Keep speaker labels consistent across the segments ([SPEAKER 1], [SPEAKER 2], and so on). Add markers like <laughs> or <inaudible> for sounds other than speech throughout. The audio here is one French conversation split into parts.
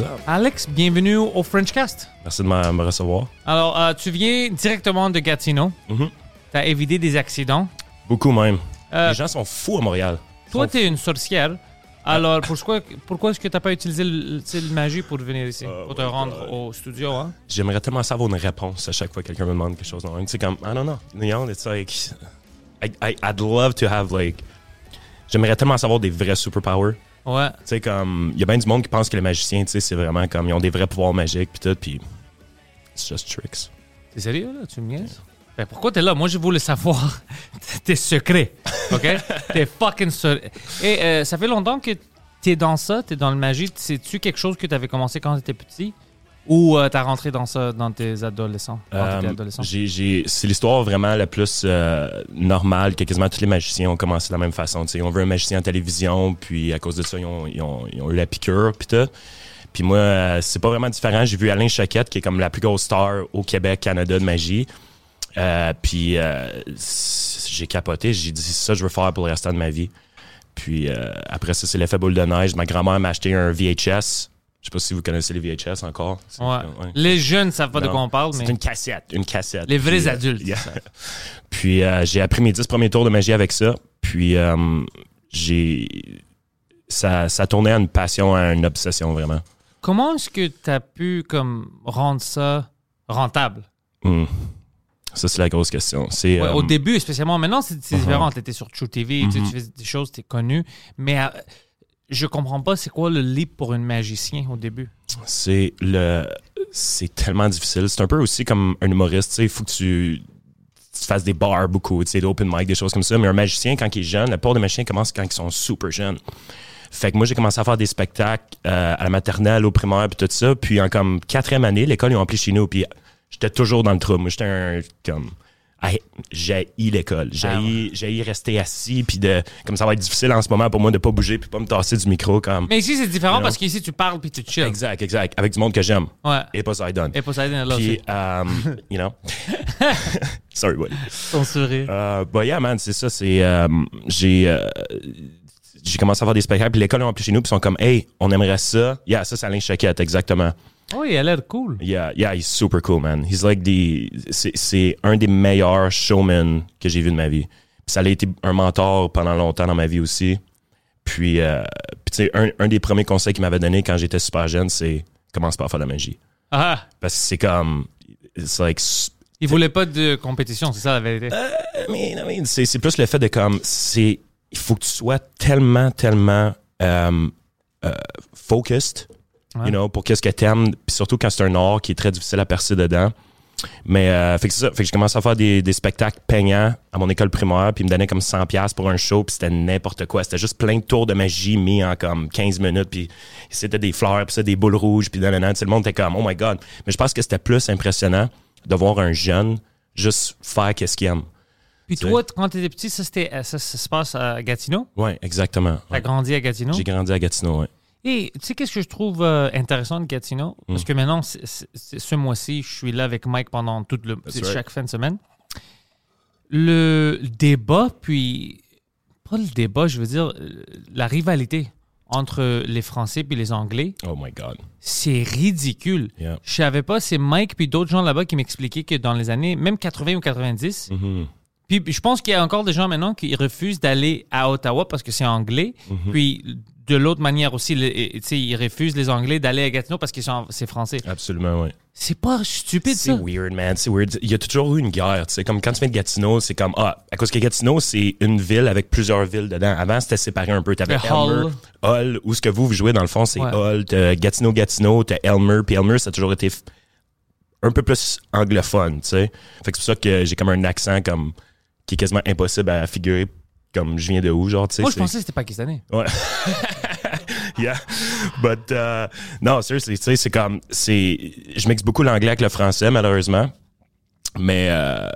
[SPEAKER 1] What's up?
[SPEAKER 2] Alex, bienvenue au Frenchcast.
[SPEAKER 1] Merci de me recevoir.
[SPEAKER 2] Alors, euh, tu viens directement de Gatineau.
[SPEAKER 1] Mhm.
[SPEAKER 2] Tu as évité des accidents.
[SPEAKER 1] Beaucoup même.
[SPEAKER 2] Euh,
[SPEAKER 1] Les gens sont fous à Montréal.
[SPEAKER 2] Toi, tu es une sorcière. Alors, pourquoi, pourquoi est-ce que tu n'as pas utilisé le, magie pour venir ici,
[SPEAKER 1] Oh
[SPEAKER 2] pour te rendre au studio? Hein?
[SPEAKER 1] J'aimerais tellement savoir une réponse à chaque fois que quelqu'un me demande quelque chose. Tu sais, comme, I don't know. You know, it's like, I, I, I'd love to have, like, j'aimerais tellement savoir des vrais superpowers.
[SPEAKER 2] Ouais.
[SPEAKER 1] Tu sais, comme, il y a bien du monde qui pense que les magiciens, tu sais, c'est vraiment comme, ils ont des vrais pouvoirs magiques, puis tout, puis it's just tricks.
[SPEAKER 2] T'es sérieux, là? Tu me niaises? Ben, pourquoi t'es là? Moi, je voulais savoir <laughs> tes secrets. OK? <laughs> tes fucking secrets. Et euh, ça fait longtemps que t'es dans ça, t'es dans le magie. C'est-tu quelque chose que t'avais commencé quand t'étais petit? Ou euh, t'as rentré dans ça dans tes adolescents?
[SPEAKER 1] Euh,
[SPEAKER 2] adolescent?
[SPEAKER 1] j'ai- j'ai- c'est l'histoire vraiment la plus euh, normale que quasiment tous les magiciens ont commencé de la même façon. Tu sais, on veut un magicien en télévision, puis à cause de ça, ils ont, ils ont- ils ont eu la piqûre, puis tout. Puis moi, euh, c'est pas vraiment différent. J'ai vu Alain Choquette, qui est comme la plus grosse star au Québec, Canada de magie. Euh, puis euh, j'ai capoté. J'ai dit, c'est ça que je veux faire pour le restant de ma vie. Puis euh, après ça, c'est l'effet boule de neige. Ma grand-mère m'a acheté un VHS. Je sais pas si vous connaissez les VHS encore. C'est-
[SPEAKER 2] Ouais.
[SPEAKER 1] ouais.
[SPEAKER 2] Les jeunes savent pas de quoi on parle,
[SPEAKER 1] C'est
[SPEAKER 2] mais
[SPEAKER 1] une cassette, une cassette.
[SPEAKER 2] les vrais
[SPEAKER 1] Puis, euh,
[SPEAKER 2] adultes.
[SPEAKER 1] yeah. <laughs> Puis euh, j'ai appris mes dix premiers tours de magie avec ça. Puis euh, j'ai ça, ça tournait à une passion, à une obsession vraiment.
[SPEAKER 2] Comment est-ce que tu as pu comme rendre ça rentable?
[SPEAKER 1] Hmm. Ça c'est la grosse question. C'est
[SPEAKER 2] Ouais,
[SPEAKER 1] euh,
[SPEAKER 2] Au début, spécialement. Maintenant, c'est c'est
[SPEAKER 1] Mhm.
[SPEAKER 2] différent. Tu étais sur True TV, tu sais,
[SPEAKER 1] Mhm.
[SPEAKER 2] tu fais des choses, tu es connu. Mais je comprends pas c'est quoi le leap pour un magicien au début?
[SPEAKER 1] c'est le c'est tellement difficile. C'est un peu aussi comme un humoriste. Il faut que tu fasses des bars beaucoup, tu sais, d'open mic, des choses comme ça. Mais un magicien, quand il est jeune, la plupart des magiciens commencent quand ils sont super jeunes. Fait que moi, j'ai commencé à faire des spectacles euh, à la maternelle, au primaire, puis tout ça. Puis en comme quatrième année, l'école, ils ont appelé chez nous. Puis j'étais toujours dans le trou. Moi, j'étais un comme... J'ai l'école. J'ai
[SPEAKER 2] Ah ouais.
[SPEAKER 1] j'ai rester assis. Puis de comme ça va être difficile en ce moment pour moi de pas bouger puis pas me tasser du micro. comme
[SPEAKER 2] Mais ici, c'est différent
[SPEAKER 1] You know?
[SPEAKER 2] parce qu'ici, tu parles puis tu chill.
[SPEAKER 1] Exact, exact. Avec du monde que j'aime.
[SPEAKER 2] Ouais.
[SPEAKER 1] Et Poseidon.
[SPEAKER 2] Et Poseidon est là
[SPEAKER 1] Puis, um, <laughs> you know? <laughs> Sorry, buddy.
[SPEAKER 2] Ton sourire.
[SPEAKER 1] Euh, bah, yeah, man, c'est ça. C'est, euh, j'ai, euh, j'ai commencé à faire des spectacles. Puis l'école, ont appelé chez nous. Puis ils sont comme, hey, on aimerait ça. Yeah, ça, c'est Alain Choquette, exactement.
[SPEAKER 2] Oh, il a l'air cool.
[SPEAKER 1] Yeah, yeah, he's super cool, man. He's like the, c'est, c'est un des meilleurs showmen que j'ai vu de ma vie. Puis ça a été un mentor pendant longtemps dans ma vie aussi. Puis, euh, puis tu sais, un, un des premiers conseils qu'il m'avait donné quand j'étais super jeune, c'est commence par faire de la magie.
[SPEAKER 2] Ah,
[SPEAKER 1] Parce que c'est comme, it's like,
[SPEAKER 2] il voulait pas de compétition, c'est ça la vérité.
[SPEAKER 1] I mean, I mean, c'est, c'est plus le fait de comme, c'est, il faut que tu sois tellement, tellement euh, euh, focused,
[SPEAKER 2] Ouais.
[SPEAKER 1] you know, pour qu'est-ce que t'aimes, puis surtout quand c'est un art qui est très difficile à percer dedans. Mais, euh, fait que c'est ça, fait que je commençais à faire des, des spectacles payants à mon école primaire, puis ils me donnaient comme 100$ piastres pour un show, puis c'était n'importe quoi. C'était juste plein de tours de magie mis en comme 15 minutes, puis c'était des fleurs, puis ça, des boules rouges, puis nanana. Tu sais, le monde était comme, oh my god. Mais je pense que c'était plus impressionnant de voir un jeune juste faire qu'est-ce qu'il aime.
[SPEAKER 2] Puis toi, quand tu étais petit, ça, c'était, ça, ça se passe à Gatineau?
[SPEAKER 1] Ouais, exactement.
[SPEAKER 2] T'as
[SPEAKER 1] Ouais.
[SPEAKER 2] grandi à Gatineau?
[SPEAKER 1] J'ai grandi à Gatineau, ouais.
[SPEAKER 2] Et tu sais, qu'est-ce que je trouve euh, intéressant de Gatineau?
[SPEAKER 1] Mm.
[SPEAKER 2] Parce que maintenant, ce mois-ci, je suis là avec Mike pendant tout le,
[SPEAKER 1] right.
[SPEAKER 2] chaque fin de semaine. Le débat, puis pas le débat, je veux dire, euh, la rivalité entre les Français puis les Anglais,
[SPEAKER 1] Oh my God.
[SPEAKER 2] c'est ridicule.
[SPEAKER 1] Yeah.
[SPEAKER 2] Je savais pas, c'est Mike puis d'autres gens là-bas qui m'expliquaient que dans les années, même 80 ou 90,
[SPEAKER 1] Mhm.
[SPEAKER 2] puis puis je pense qu'il y a encore des gens maintenant qui refusent d'aller à Ottawa parce que c'est anglais.
[SPEAKER 1] Mhm.
[SPEAKER 2] Puis de l'autre manière aussi, le- et- tu sais, ils refusent les Anglais d'aller à Gatineau parce que c'est français.
[SPEAKER 1] Absolument, oui.
[SPEAKER 2] C'est pas stupide
[SPEAKER 1] C'est
[SPEAKER 2] ça.
[SPEAKER 1] weird, man. C'est weird. Il y a toujours eu une guerre. Tu sais, comme quand tu viens de Gatineau, c'est comme ah, à cause que Gatineau, c'est une ville avec plusieurs villes dedans. Avant, c'était séparé un peu. T'avais. Elmer, Hull, où ce que vous, vous jouez dans le fond, c'est
[SPEAKER 2] Ouais.
[SPEAKER 1] Hull. T'as Gatineau, Gatineau, t'as Elmer. Puis Elmer, ça a toujours été un peu plus anglophone, tu sais. Fait que c'est pour ça que j'ai comme un accent comme qui est quasiment impossible à figurer comme je viens de où, genre, tu sais.
[SPEAKER 2] Moi, je
[SPEAKER 1] c'est-
[SPEAKER 2] pensais que c'était pakistanais.
[SPEAKER 1] Ouais. <laughs> <laughs> yeah. But, uh, non, seriously, tu sais, c'est comme, c'est, je mixe beaucoup l'anglais avec le français, malheureusement. Mais, euh,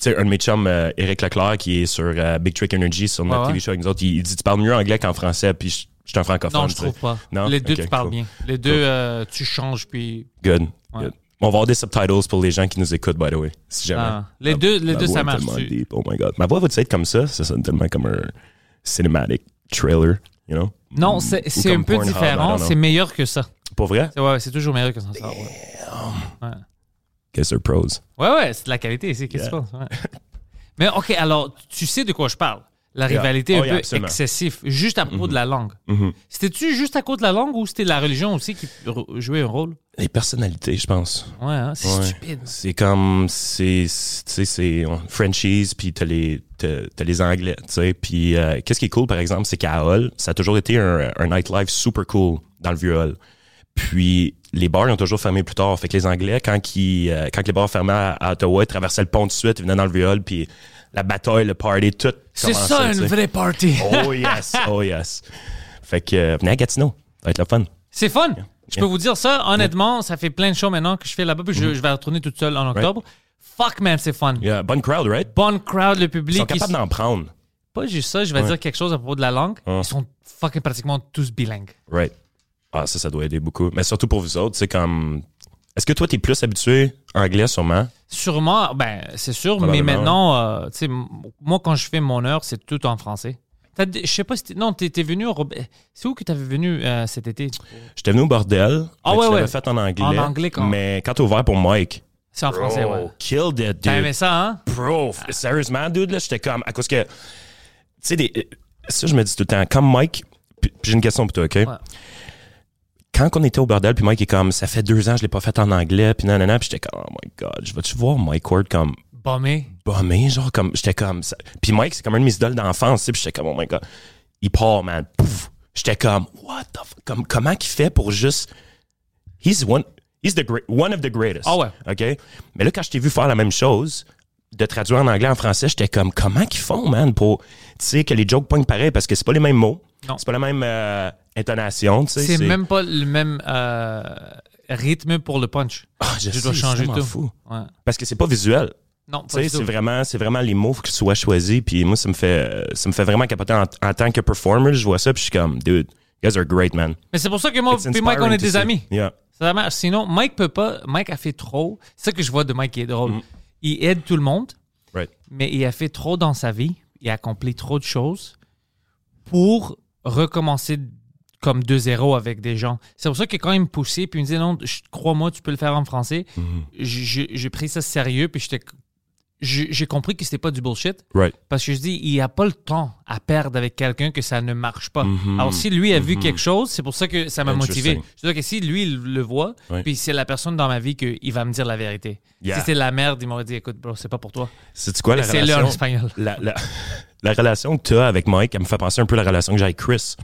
[SPEAKER 1] tu sais, un de mes chums, euh, Eric Leclerc, qui est sur euh, Big Trick Energy, sur notre
[SPEAKER 2] ouais?
[SPEAKER 1] TV show avec nous autres, il, il dit, tu parles mieux anglais qu'en français, puis je je suis un francophone.
[SPEAKER 2] Non, je trouve pas.
[SPEAKER 1] Non?
[SPEAKER 2] Les deux, tu parles
[SPEAKER 1] cool.
[SPEAKER 2] bien. Les deux,
[SPEAKER 1] Cool.
[SPEAKER 2] euh, tu changes, puis...
[SPEAKER 1] Good.
[SPEAKER 2] Ouais.
[SPEAKER 1] Good. On va avoir des subtitles pour les gens qui nous écoutent, by the way, si jamais.
[SPEAKER 2] Ah. Les deux, les deux ça marche.
[SPEAKER 1] tellement
[SPEAKER 2] tu-
[SPEAKER 1] deep. Oh my god. Ma voix va être comme ça? Ça sonne tellement comme un cinematic trailer, you know?
[SPEAKER 2] Non, c'est un peu différent. C'est meilleur que ça.
[SPEAKER 1] Pour vrai?
[SPEAKER 2] C'est ouais, c'est toujours meilleur que ça. Ouais,
[SPEAKER 1] Guess they're pros?
[SPEAKER 2] ouais, ouais, c'est de la qualité ici. Qu'est-ce que tu penses? Mais OK, alors, tu sais de quoi je parle? La
[SPEAKER 1] Yeah.
[SPEAKER 2] rivalité
[SPEAKER 1] Oh,
[SPEAKER 2] un
[SPEAKER 1] yeah,
[SPEAKER 2] peu
[SPEAKER 1] absolument.
[SPEAKER 2] excessive, juste à propos de la langue.
[SPEAKER 1] Mhm.
[SPEAKER 2] C'était-tu juste à cause de la langue ou c'était la religion aussi qui jouait un rôle?
[SPEAKER 1] Les personnalités, je pense.
[SPEAKER 2] Ouais, hein, c'est
[SPEAKER 1] Ouais.
[SPEAKER 2] stupide.
[SPEAKER 1] C'est comme, c'est, tu sais, c'est Frenchies, puis t'as les, les Anglais, tu sais. Puis euh, qu'est-ce qui est cool, par exemple, c'est qu'à Hull, ça a toujours été un, un nightlife super cool dans le vieux Hull. Puis les bars ils ont toujours fermé plus tard. Fait que les Anglais, quand, ils, euh, quand les bars fermaient à, à Ottawa, ils traversaient le pont de suite, ils venaient dans le Hull, puis la bataille, le party, tout
[SPEAKER 2] C'est ça, une vraie party.
[SPEAKER 1] Oh yes, <laughs> oh yes. Fait que euh, venez à Gatineau, ça va être le fun.
[SPEAKER 2] C'est fun. Je peux vous dire ça, honnêtement, ça fait plein de shows maintenant que je fais là-bas, puis je, je vais retourner toute seule en octobre. Fuck, man, c'est fun.
[SPEAKER 1] Yeah, bonne crowd, right?
[SPEAKER 2] Bonne crowd, le
[SPEAKER 1] Ils
[SPEAKER 2] public.
[SPEAKER 1] sont capables
[SPEAKER 2] ils-
[SPEAKER 1] d'en prendre.
[SPEAKER 2] Pas juste ça, je vais
[SPEAKER 1] Ouais.
[SPEAKER 2] dire quelque chose à propos de la langue. Ils sont fucking pratiquement tous bilingues.
[SPEAKER 1] Right. Ah, ça, ça doit aider beaucoup. Mais surtout pour vous autres, c'est comme. Est-ce que toi, t'es plus habitué anglais, sûrement?
[SPEAKER 2] Sûrement, ben, c'est sûr, mais maintenant, euh, tu sais, moi, quand je fais mon heure, c'est tout en français. T'as Je sais pas si t'es- Non, t'es venu au C'est où que t'avais venu euh, cet été?
[SPEAKER 1] J'étais venu au bordel.
[SPEAKER 2] Ah ouais,
[SPEAKER 1] tu l'avais
[SPEAKER 2] ouais.
[SPEAKER 1] fait en anglais.
[SPEAKER 2] En anglais, quand-
[SPEAKER 1] Mais quand t'as ouvert pour Mike.
[SPEAKER 2] C'est en français, ouais.
[SPEAKER 1] killed it,
[SPEAKER 2] T'as
[SPEAKER 1] dude.
[SPEAKER 2] aimé ça, hein?
[SPEAKER 1] Bro, f- sérieusement, dude, là, j'étais comme. À cause que. Tu sais, des- ça, je me dis tout le temps. Comme Mike. J'ai une question pour toi, OK? Quand on était au bordel, puis Mike est comme, ça fait deux ans, que je l'ai pas fait en anglais, puis nanana, puis j'étais comme, oh my god, je vais-tu voir Mike Ward comme
[SPEAKER 2] Bombé.
[SPEAKER 1] bombé, genre comme j'étais comme ça. Puis Mike, c'est comme un de mes idoles d'enfance, tu sais, puis j'étais comme oh my god. Il part, man. Pouf. J'étais comme what the fuck? Comme comment qu'il fait pour juste He's one he's the great one of the greatest.
[SPEAKER 2] Ah ouais.
[SPEAKER 1] OK? Mais là quand je t'ai vu faire la même chose, de traduire en anglais en français, j'étais comme comment qu'ils font, man, pour tu sais que les jokes pognent pareil parce que c'est pas les mêmes mots.
[SPEAKER 2] Non.
[SPEAKER 1] C'est pas la même euh, intonation, tu sais.
[SPEAKER 2] C'est même pas le même euh, rythme pour le punch.
[SPEAKER 1] Ah, je,
[SPEAKER 2] Je
[SPEAKER 1] sais,
[SPEAKER 2] dois changer tout.
[SPEAKER 1] fou.
[SPEAKER 2] Ouais.
[SPEAKER 1] Parce que c'est pas visuel.
[SPEAKER 2] Non,
[SPEAKER 1] c'est vraiment, c'est vraiment les mots qui soient choisis. Puis moi, ça me fait, ça me fait vraiment capoter en, en tant que performer. Je vois ça, puis je suis comme, dude, you guys are great, man.
[SPEAKER 2] Mais c'est pour ça que moi et Mike, on est des amis.
[SPEAKER 1] Yeah.
[SPEAKER 2] Ça marche. Sinon, Mike peut pas. Mike a fait trop. C'est ça que je vois de Mike qui est drôle.
[SPEAKER 1] Mm.
[SPEAKER 2] Il aide tout le monde,
[SPEAKER 1] Right.
[SPEAKER 2] mais il a fait trop dans sa vie. Il a accompli trop de choses pour recommencer comme de zéro avec des gens. C'est pour ça que quand il me poussait, puis il me disait non, crois-moi, tu peux le faire en français,
[SPEAKER 1] Mm-hmm.
[SPEAKER 2] j'ai- pris ça sérieux, puis j'étais. J'ai compris que c'était pas du bullshit.
[SPEAKER 1] Right.
[SPEAKER 2] Parce que je dis, il n'y a pas le temps à perdre avec quelqu'un que ça ne marche pas.
[SPEAKER 1] Mhm.
[SPEAKER 2] Alors, si lui a vu
[SPEAKER 1] Mhm.
[SPEAKER 2] quelque chose, c'est pour ça que ça m'a motivé. Je veux dire que si lui, il le voit,
[SPEAKER 1] Oui.
[SPEAKER 2] puis c'est la personne dans ma vie qu'il va me dire la vérité.
[SPEAKER 1] Yeah.
[SPEAKER 2] Si c'était la merde, il m'aurait dit, écoute, bro, c'est pas pour toi.
[SPEAKER 1] C'est quoi la
[SPEAKER 2] C'est
[SPEAKER 1] relation?
[SPEAKER 2] espagnol.
[SPEAKER 1] La, la, <laughs> la relation que tu as avec Mike, elle me fait penser un peu à la relation que j'ai avec Chris.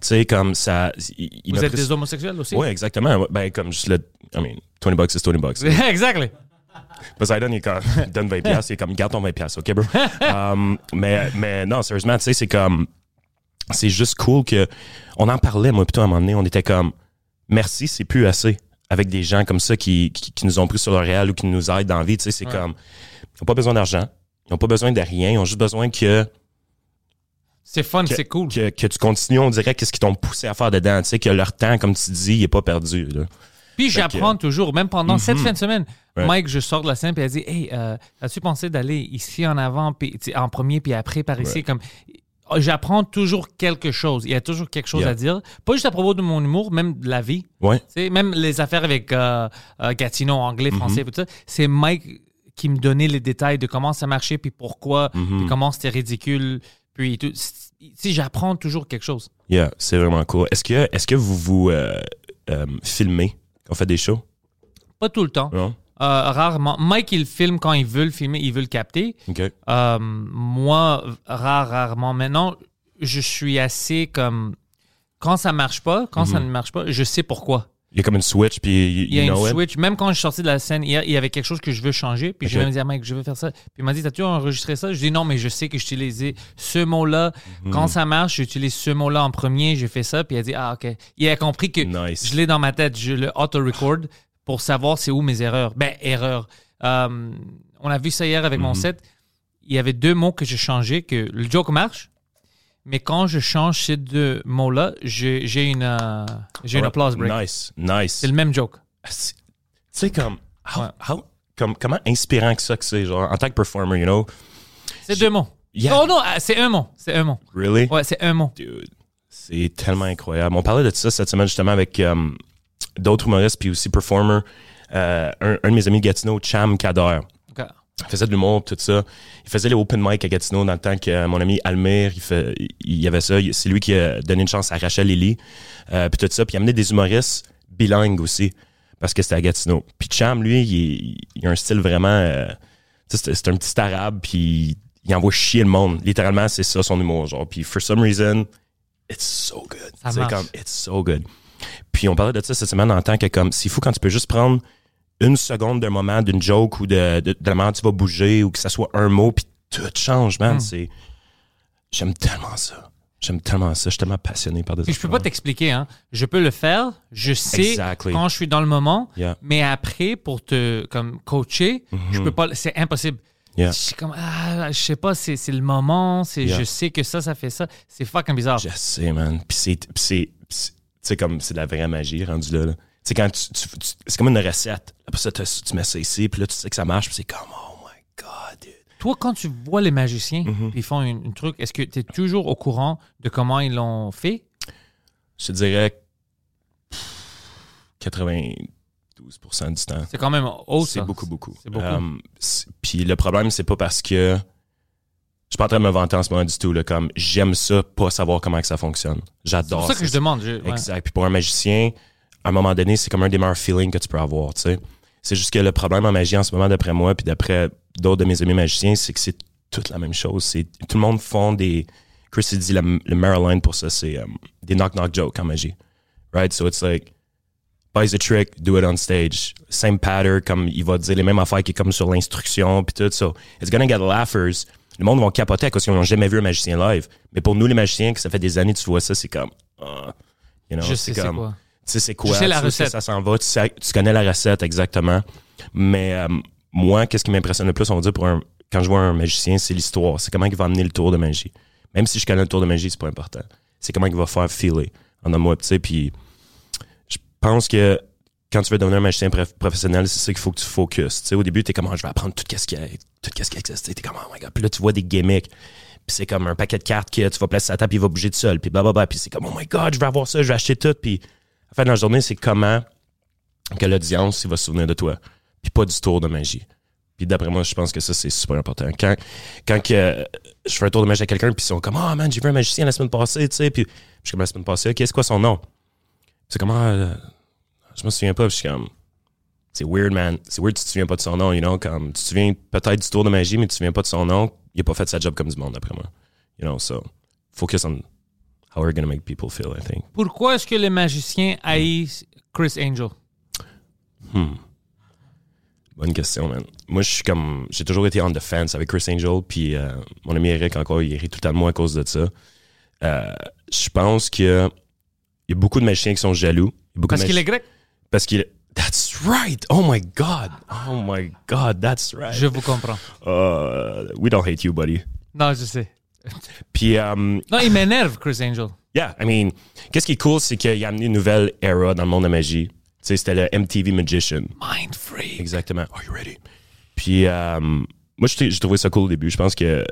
[SPEAKER 1] Tu sais, comme ça. Il, il
[SPEAKER 2] Vous êtes
[SPEAKER 1] pris-
[SPEAKER 2] des homosexuels aussi?
[SPEAKER 1] Ouais, exactement. Ben, comme juste le. I mean, 20 bucks is 20 bucks. <laughs>
[SPEAKER 2] exactly.
[SPEAKER 1] Poseidon, il, il donne 20 piastres, il est comme, garde ton 20 piastres, OK, bro? <laughs> Um, mais, mais non, sérieusement, tu sais, c'est comme, c'est juste cool que, on en parlait, moi, plutôt à un moment donné, on était comme, merci, c'est plus assez. Avec des gens comme ça qui, qui, qui nous ont pris sur le réel ou qui nous aident dans la vie, tu sais, c'est
[SPEAKER 2] Ouais.
[SPEAKER 1] comme, ils n'ont pas besoin d'argent, ils n'ont pas besoin de rien, ils ont juste besoin que,
[SPEAKER 2] C'est fun, c'est cool.
[SPEAKER 1] que, que tu continues, on dirait, qu'est-ce qu'ils t'ont poussé à faire dedans, tu sais, que leur temps, comme tu dis, il est pas perdu, là.
[SPEAKER 2] Puis j'apprends toujours, même pendant cette
[SPEAKER 1] Mhm.
[SPEAKER 2] fin de semaine.
[SPEAKER 1] Ouais.
[SPEAKER 2] Mike, je sors de la scène, puis elle dit Hey, euh, as-tu pensé d'aller ici en avant, puis en premier, puis après par ici
[SPEAKER 1] Ouais.
[SPEAKER 2] comme j'apprends toujours quelque chose. Il y a toujours quelque chose
[SPEAKER 1] Yeah.
[SPEAKER 2] à dire. Pas juste à propos de mon humour, même de la vie.
[SPEAKER 1] Ouais.
[SPEAKER 2] Même les affaires avec euh, euh, Gatineau, anglais, français, tout ça. C'est Mike qui me donnait les détails de comment ça marchait, puis pourquoi, puis comment c'était ridicule, puis tout. Sais, j'apprends toujours quelque chose.
[SPEAKER 1] Yeah, c'est vraiment cool. Est-ce que, est-ce que vous vous euh, euh, filmez quand on fait des shows?
[SPEAKER 2] Pas tout le temps.
[SPEAKER 1] Non?
[SPEAKER 2] Euh, rarement. Mike, il filme quand il veut le filmer, il veut le capter. Moi, rare, rarement. Maintenant, je suis assez comme. Quand ça marche pas, quand ça ne marche pas, je sais pourquoi.
[SPEAKER 1] Il y a comme une switch, puis you,
[SPEAKER 2] Il y a une switch. Même quand je suis sorti de la scène hier, il y avait quelque chose que je veux changer. Puis je
[SPEAKER 1] Ok.
[SPEAKER 2] vais me dire, Mike, je veux faire ça. Puis il m'a dit, t'as-tu enregistré ça? Je dis, non, mais je sais que j'utilisais ce mot-là.
[SPEAKER 1] Mhm.
[SPEAKER 2] Quand ça marche, j'utilise ce mot-là en premier. J'ai fait ça. Puis il a dit, ah, OK. Il a compris que
[SPEAKER 1] Nice.
[SPEAKER 2] je l'ai dans ma tête. Je le auto-record pour savoir c'est où mes erreurs. Ben, erreurs. Euh, on a vu ça hier avec mon
[SPEAKER 1] Mhm.
[SPEAKER 2] set. Il y avait deux mots que j'ai changés, que le joke marche. Mais quand je change ces deux mots-là, j'ai j'ai une, euh, j'ai une applause break.
[SPEAKER 1] Nice, nice.
[SPEAKER 2] C'est le même joke.
[SPEAKER 1] C'est- Tu sais, comme, how-
[SPEAKER 2] Ouais.
[SPEAKER 1] how- comme, comment inspirant que ça que c'est, genre, en tant que performer, you know?
[SPEAKER 2] C'est deux mots.
[SPEAKER 1] Yeah.
[SPEAKER 2] Oh non, ah, c'est un mot. C'est un mot.
[SPEAKER 1] Really?
[SPEAKER 2] Ouais, c'est un mot.
[SPEAKER 1] Dude, c'est tellement incroyable. On parlait de ça cette semaine justement avec euh, d'autres humoristes puis aussi performers. Euh, un, un de mes amis de Gatineau, Cham Kader. Il faisait de l'humour, tout ça. Il faisait les open mic à Gatineau dans le temps que euh, mon ami Almir, il, fait, il y avait ça. C'est lui qui a donné une chance à Rachel Lily. Euh, puis tout ça. Puis il a amené des humoristes bilingues aussi. Parce que c'était à Gatineau. Puis Cham, lui, il, il a un style vraiment... euh, c'est un petit arabe, puis il envoie chier le monde. Littéralement, c'est ça son humour. Genre. Puis for some reason, it's so good. C'est comme, it's so good. Puis on parlait de ça cette semaine en tant que comme, c'est fou quand tu peux juste prendre une seconde d'un moment, d'une joke ou de, de, de la manière tu vas bouger ou que ça soit un mot, puis tout change, man.
[SPEAKER 2] Hmm.
[SPEAKER 1] C'est, j'aime tellement ça. J'aime tellement ça. Je suis tellement passionné par des
[SPEAKER 2] Puis je peux pas t'expliquer, hein. Je peux le faire. Je sais
[SPEAKER 1] Exactly.
[SPEAKER 2] quand je suis dans le moment.
[SPEAKER 1] Yeah.
[SPEAKER 2] Mais après, pour te comme coacher, je peux pas. C'est impossible.
[SPEAKER 1] Yeah.
[SPEAKER 2] Je suis comme, ah, je sais pas, c'est le moment. C'est,
[SPEAKER 1] Yeah.
[SPEAKER 2] Je sais que ça, ça fait ça. C'est fucking bizarre.
[SPEAKER 1] Je sais, man. Puis c'est, comme c'est de la vraie magie rendu là. là. Sais, quand tu, tu- tu- c'est comme une recette. Après ça, tu mets ça ici, puis là, tu sais que ça marche, puis c'est comme, oh my God, dude.
[SPEAKER 2] Toi, quand tu vois les magiciens,
[SPEAKER 1] Mm-hmm.
[SPEAKER 2] ils font un, truc, est-ce que tu es toujours au courant de comment ils l'ont fait?
[SPEAKER 1] Je te dirais pff, 92% du temps.
[SPEAKER 2] C'est quand même haut,
[SPEAKER 1] C'est
[SPEAKER 2] ça.
[SPEAKER 1] beaucoup, beaucoup.
[SPEAKER 2] C'est beaucoup.
[SPEAKER 1] Euh, c'est- Puis le problème, c'est pas parce que. Je suis pas en train de me vanter en ce moment du tout. Là, comme j'aime ça, pas savoir comment que ça fonctionne.
[SPEAKER 2] C'est
[SPEAKER 1] J'adore
[SPEAKER 2] pour ça que je demande. je- ouais.
[SPEAKER 1] Exact. Puis pour un magicien, à un moment donné, c'est comme un des meilleurs feelings que tu peux avoir. tu sais. C'est juste que le problème en magie en ce moment, d'après moi, puis d'après d'autres de mes amis magiciens, c'est que c'est toute la même chose. C'est tout le monde font des. Chris il dit le, le Maryland pour ça, c'est euh, des knock-knock jokes en magie. Right? So it's like buys a trick, do it on stage. Same pattern, comme il va dire les mêmes affaires qui est comme sur l'instruction, puis tout. So it's gonna get laughers. Le monde va capoter cause qu'ils n'ont jamais vu un magicien live. Mais pour nous, les magiciens, que ça fait des années que tu vois ça, c'est comme. ah, you know,
[SPEAKER 2] Je sais c'est
[SPEAKER 1] comme-
[SPEAKER 2] quoi.
[SPEAKER 1] Tu sais c'est quoi,
[SPEAKER 2] Je sais la
[SPEAKER 1] tu
[SPEAKER 2] recette.
[SPEAKER 1] ça s'en va, tu, sais- tu connais la recette exactement. Mais euh, moi, qu'est-ce qui m'impressionne le plus, on va dire, pour un, quand je vois un magicien, c'est l'histoire. C'est comment il va amener le tour de magie. Même si je connais le tour de magie, c'est pas important. C'est comment il va faire filer en moi, tu sais. Puis je pense que quand tu veux devenir un magicien prof- professionnel, c'est ça qu'il faut que tu focuses. Tu sais, au début, t'es comme, Ah, je vais apprendre tout ce qui a, tout ce qui existe. T'es comme, oh my god. Puis là, tu vois des gimmicks. Puis c'est comme un paquet de cartes que tu vas placer à la table, puis il va bouger tout seul. Puis blablabla. Puis c'est comme, oh my god, je vais avoir ça, je vais acheter tout. Puis la fin de la journée, c'est comment que l'audience, va se souvenir de toi. Puis pas du tour de magie. Puis d'après moi, je pense que ça, c'est super important. Quand, quand euh, je fais un tour de magie à quelqu'un, puis ils sont comme, oh man, j'ai vu un magicien la semaine passée, tu sais. Puis je suis comme, la semaine passée, ok, c'est quoi son nom? C'est comment, euh, je me souviens pas, puis je suis comme, c'est weird, man. C'est weird, tu te souviens pas de son nom, you know. Comme, tu te souviens peut-être du tour de magie, mais tu te souviens pas de son nom. Il a pas fait sa job comme du monde, d'après moi. You know, so, focus on how we're gonna make people feel, I think.
[SPEAKER 2] Pourquoi est-ce que les magiciens haïssent Chris Angel?
[SPEAKER 1] Hmm. Bonne question, man. Moi, je suis comme. J'ai toujours été on the fence avec Chris Angel, puis euh, mon ami Eric, encore, il rit tout de moi à cause de ça. Euh, je pense a il y a beaucoup de magiciens qui sont jaloux.
[SPEAKER 2] Parce qu'il est grec?
[SPEAKER 1] Parce qu'il est. That's right! Oh my God! Oh my God, that's right!
[SPEAKER 2] Je vous comprends.
[SPEAKER 1] Uh, we don't hate you, buddy.
[SPEAKER 2] Non, je sais. <laughs>
[SPEAKER 1] Puis, um,
[SPEAKER 2] Non, il m'énerve, Chris Angel.
[SPEAKER 1] yeah, I mean, qu'est-ce qui est cool, c'est qu'il a amené une nouvelle era dans le monde de la magie. Tu sais, c'était le MTV Magician.
[SPEAKER 2] Mind free.
[SPEAKER 1] Exactement. Are you ready? Puis, euh, moi, j'ai trouvé ça cool au début. Je pense que euh,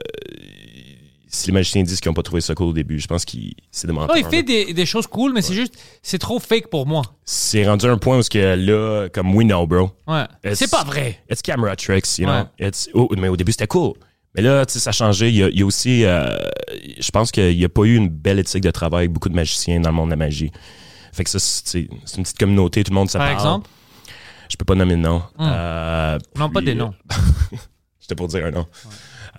[SPEAKER 1] si les magiciens disent qu'ils n'ont pas trouvé ça cool au début, je pense que c'est des menteurs.
[SPEAKER 2] Non, il fait des, des choses cool, mais c'est juste, c'est trop fake pour moi.
[SPEAKER 1] C'est rendu à un point où ce que là, comme we know, bro.
[SPEAKER 2] Ouais. C'est pas vrai.
[SPEAKER 1] It's camera tricks, you know? It's, oh, mais au début, c'était cool. Mais là, tu sais, ça a changé. Il y a, il y a aussi, euh, je pense qu'il n'y a pas eu une belle éthique de travail, avec beaucoup de magiciens dans le monde de la magie. Fait que ça, c'est une petite communauté, tout le monde se
[SPEAKER 2] Par exemple,
[SPEAKER 1] Je peux pas nommer de nom. Euh,
[SPEAKER 2] non, pas des noms. <laughs>
[SPEAKER 1] J'étais pour dire un nom.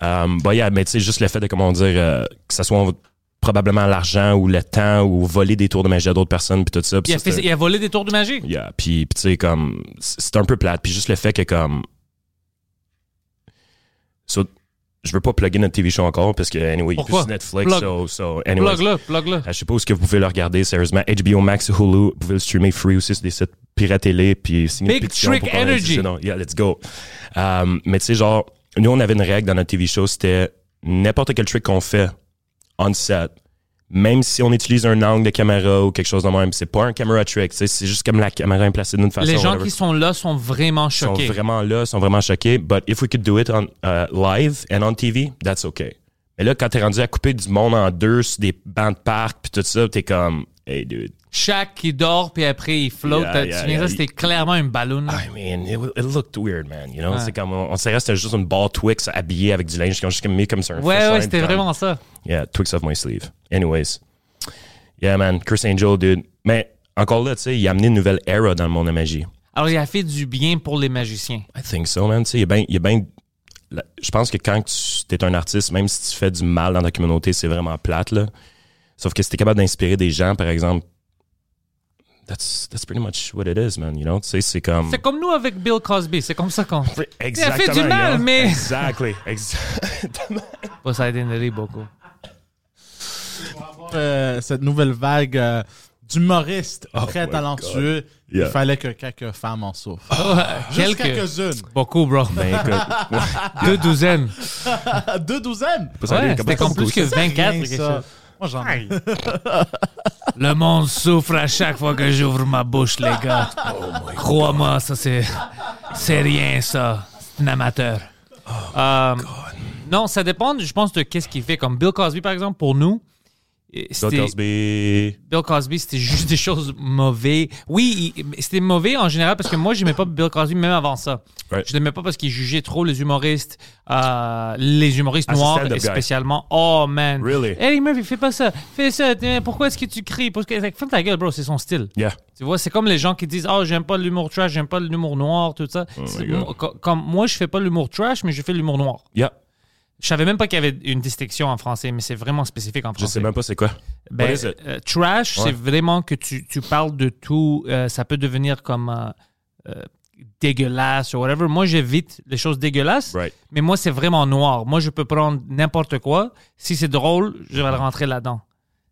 [SPEAKER 1] Euh, bah, yeah, mais tu sais, juste le fait de, comment dire, euh, que ça soit probablement l'argent ou le temps ou voler des tours de magie à d'autres personnes, puis tout ça.
[SPEAKER 2] Il a,
[SPEAKER 1] ça,
[SPEAKER 2] fait-
[SPEAKER 1] c'est-
[SPEAKER 2] il a volé des tours de magie?
[SPEAKER 1] Yeah, puis, tu sais, comme, c'est c'est un peu plate. Puis juste le fait que, comme. So, je veux pas plugger notre TV show encore parce que, anyway, il est Netflix.
[SPEAKER 2] Plug.
[SPEAKER 1] So, so, anyways,
[SPEAKER 2] Plug-le, plug-le.
[SPEAKER 1] euh, je sais pas où est-ce que vous pouvez le regarder, sérieusement. HBO Max, Hulu, vous pouvez le streamer free aussi sur des sites piratez-les, puis signer
[SPEAKER 2] Big Trick Energy.
[SPEAKER 1] non. Yeah, let's go. Um, mais tu sais, genre, nous, on avait une règle dans notre TV show, c'était n'importe quel trick qu'on fait on set, même si on utilise un angle de caméra ou quelque chose de même, c'est pas un camera trick, c'est juste comme la caméra est placée d'une façon.
[SPEAKER 2] Les gens
[SPEAKER 1] whatever.
[SPEAKER 2] qui sont là sont vraiment
[SPEAKER 1] sont
[SPEAKER 2] choqués.
[SPEAKER 1] vraiment là, sont vraiment choqués. But if we could do it on uh, live and on TV, that's okay. Mais là, quand t'es rendu à couper du monde en deux sur des bancs de parc puis tout ça, t'es comme, hey dude.
[SPEAKER 2] Chaque qui dort, puis après il flotte.
[SPEAKER 1] Yeah,
[SPEAKER 2] tu
[SPEAKER 1] yeah,
[SPEAKER 2] souviens
[SPEAKER 1] yeah.
[SPEAKER 2] ça, c'était clairement une ballon.
[SPEAKER 1] I mean, it, it looked weird, man. You know,
[SPEAKER 2] Ouais.
[SPEAKER 1] c'est comme, on, on c'était juste une barre Twix habillée avec du linge qui ont juste comme mis comme sur un
[SPEAKER 2] ouais, ouais, c'était vraiment ça.
[SPEAKER 1] Yeah, Twix off my sleeve. Anyways. Yeah, man, Chris Angel, dude. Mais encore là, tu sais, il a amené une nouvelle era dans le monde de magie.
[SPEAKER 2] Alors il a fait du bien pour les magiciens.
[SPEAKER 1] I think so, man. Tu sais, il y a bien. il y a bien- la- Je pense que quand tu es un artiste, même si tu fais du mal dans ta communauté, c'est vraiment plate, là. Sauf que si t'es capable d'inspirer des gens, par exemple, that's, that's pretty much what it is, man. You know? Tu sais, c'est comme.
[SPEAKER 2] C'est comme nous avec Bill Cosby, c'est comme ça qu'on.
[SPEAKER 1] Exactement.
[SPEAKER 2] fait du mal,
[SPEAKER 1] you know?
[SPEAKER 2] mais-
[SPEAKER 1] Exactly. Exactement. <laughs>
[SPEAKER 2] Poseidon rit beaucoup.
[SPEAKER 3] Euh, cette nouvelle vague euh, d'humoristes
[SPEAKER 1] Oh
[SPEAKER 3] très talentueux.
[SPEAKER 1] Yeah.
[SPEAKER 3] Il fallait que quelques femmes en souffrent. Juste
[SPEAKER 2] Quelques.
[SPEAKER 3] quelques-unes.
[SPEAKER 2] Beaucoup, bro.
[SPEAKER 1] Ben, écoute.
[SPEAKER 2] Deux douzaines. <laughs>
[SPEAKER 3] Deux douzaines?
[SPEAKER 1] Pas ça,
[SPEAKER 2] Ouais, c'était comme plus que
[SPEAKER 3] C'est
[SPEAKER 2] 24
[SPEAKER 3] Moi, j'en ai.
[SPEAKER 2] Le monde souffre à chaque fois que j'ouvre ma bouche, les gars. <laughs> Crois-moi, ça c'est. C'est rien, ça. C'est un amateur. Euh, non, ça dépend, je pense, de qu'est-ce qu'il fait. Comme Bill Cosby, par exemple, pour nous.
[SPEAKER 1] Bill Cosby.
[SPEAKER 2] Bill Cosby, c'était juste des choses mauvaises. Oui, c'était mauvais en général parce que moi, j'aimais pas Bill Cosby même avant ça.
[SPEAKER 1] Right.
[SPEAKER 2] Je l'aimais pas parce qu'il jugeait trop les humoristes, euh, les humoristes
[SPEAKER 1] Ah,
[SPEAKER 2] noirs
[SPEAKER 1] guy.
[SPEAKER 2] spécialement. Oh man.
[SPEAKER 1] Really?
[SPEAKER 2] Eddie Murphy, fais pas ça. Fais ça. Pourquoi est-ce que tu cries? Parce que, ferme ta gueule, bro, c'est son style.
[SPEAKER 1] Yeah.
[SPEAKER 2] Tu vois, c'est comme les gens qui disent Oh, j'aime pas l'humour trash, j'aime pas l'humour noir, tout ça.
[SPEAKER 1] Oh
[SPEAKER 2] comme moi, je fais pas l'humour trash, mais je fais l'humour noir.
[SPEAKER 1] Yeah.
[SPEAKER 2] Je savais même pas qu'il y avait une distinction en français, mais c'est vraiment spécifique en
[SPEAKER 1] Je
[SPEAKER 2] français.
[SPEAKER 1] sais même pas c'est quoi.
[SPEAKER 2] Ben,
[SPEAKER 1] What is it?
[SPEAKER 2] euh, trash,
[SPEAKER 1] Ouais.
[SPEAKER 2] c'est vraiment que tu, tu parles de tout. euh, ça peut devenir comme euh, dégueulasse ou whatever. Moi, j'évite les choses dégueulasses,
[SPEAKER 1] Right.
[SPEAKER 2] mais moi, c'est vraiment noir. Moi, je peux prendre n'importe quoi. Si c'est drôle, je vais le rentrer là-dedans.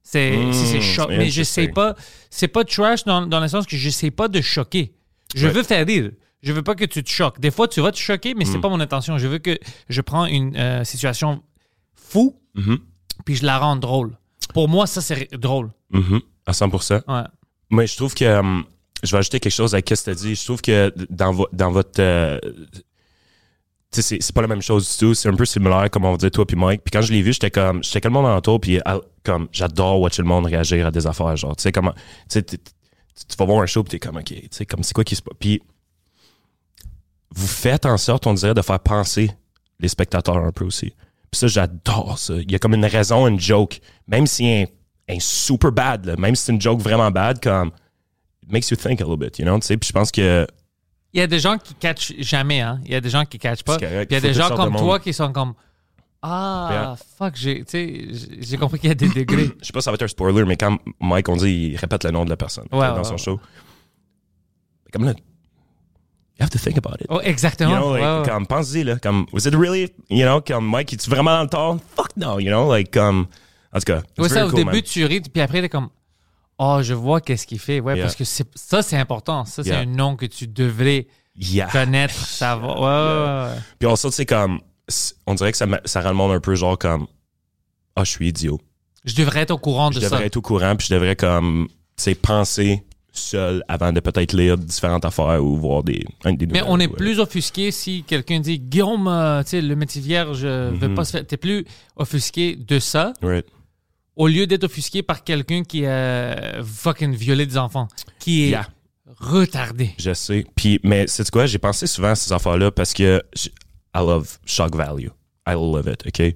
[SPEAKER 2] C'est,
[SPEAKER 1] Mm,
[SPEAKER 2] si c'est choc. Mais je sais pas. C'est pas trash dans, dans le sens que je sais pas de choquer. Je
[SPEAKER 1] Right.
[SPEAKER 2] veux faire rire. Je veux pas que tu te choques. Des fois, tu vas te choquer, mais
[SPEAKER 1] Mm.
[SPEAKER 2] c'est pas mon intention. Je veux que je prends une euh, situation fou,
[SPEAKER 1] Mhm.
[SPEAKER 2] puis je la rends drôle. Pour moi, ça, c'est drôle.
[SPEAKER 1] Mhm. À 100%.
[SPEAKER 2] Ouais.
[SPEAKER 1] Mais je trouve que. hum, je vais ajouter quelque chose à ce que tu as dit. Je trouve que dans, vo- dans votre. euh, tu sais, c'est- c'est pas la même chose du tout. C'est un peu similaire, comme on va dire, toi puis Mike. Puis quand je l'ai vu, j'étais comme. J'étais comme le monde alentour, puis ah, comme. J'adore watcher le monde réagir à des affaires. Genre, tu sais, comment. Tu sais, t'es- tu tu vas voir un show, puis t'es comme, OK, tu sais, comme c'est quoi qui se passe. Puis vous faites en sorte, on dirait, de faire penser les spectateurs un peu aussi. Puis ça, j'adore ça. Il y a comme une raison, une joke. Même si un, un super bad, là, même si c'est une joke vraiment bad, comme it makes you think a little bit, you know, tu sais. Puis je pense que
[SPEAKER 2] Il y a des gens qui catchent jamais, hein. Il y a des gens qui catchent pas.
[SPEAKER 1] Correct.
[SPEAKER 2] Il y a des gens comme
[SPEAKER 1] de
[SPEAKER 2] toi qui sont comme Ah, fuck, j'ai, tu sais, j'ai- j'ai compris qu'il y a des degrés. <clears throat>
[SPEAKER 1] je sais pas si ça va être un spoiler, mais quand Mike on dit, il répète le nom de la personne
[SPEAKER 2] Ouais,
[SPEAKER 1] dans son
[SPEAKER 2] ouais.
[SPEAKER 1] show. Comme là, you have to think about it.
[SPEAKER 2] Oh, exactement.
[SPEAKER 1] You know, like,
[SPEAKER 2] Ouais, ouais.
[SPEAKER 1] comme, pense-y, là, comme, was it really, you know, comme, Mike, es-tu vraiment dans le tort? Fuck no, you know, like, comme, en tout cas,
[SPEAKER 2] Ouais, ça,
[SPEAKER 1] very
[SPEAKER 2] au
[SPEAKER 1] cool,
[SPEAKER 2] début,
[SPEAKER 1] man.
[SPEAKER 2] tu ris, puis après, t'es comme Oh, je vois qu'est-ce qu'il fait. Ouais,
[SPEAKER 1] Yeah.
[SPEAKER 2] parce que ça, c'est important. Ça, c'est
[SPEAKER 1] Yeah.
[SPEAKER 2] un nom que tu devrais
[SPEAKER 1] Yeah.
[SPEAKER 2] connaître, savoir. <laughs> Ouais.
[SPEAKER 1] Puis on sort, c'est comme, on dirait que ça, ça rend le monde un peu genre comme, ah, je suis idiot.
[SPEAKER 2] Je devrais être au courant de
[SPEAKER 1] Je
[SPEAKER 2] ça.
[SPEAKER 1] devrais être au courant, puis je devrais comme, tu sais, penser seul avant de peut-être lire différentes affaires ou voir des, des
[SPEAKER 2] Mais on est
[SPEAKER 1] ouais.
[SPEAKER 2] plus offusqué si quelqu'un dit Guillaume, euh, tu sais, le métier vierge, euh, veut
[SPEAKER 1] Mhm.
[SPEAKER 2] pas se faire. T'es plus offusqué de ça
[SPEAKER 1] Right.
[SPEAKER 2] au lieu d'être offusqué par quelqu'un qui a fucking violé des enfants, qui est
[SPEAKER 1] Yeah.
[SPEAKER 2] retardé.
[SPEAKER 1] Je sais. Puis, mais c'est quoi? J'ai pensé souvent à ces affaires-là parce que I love shock value. I love it, OK?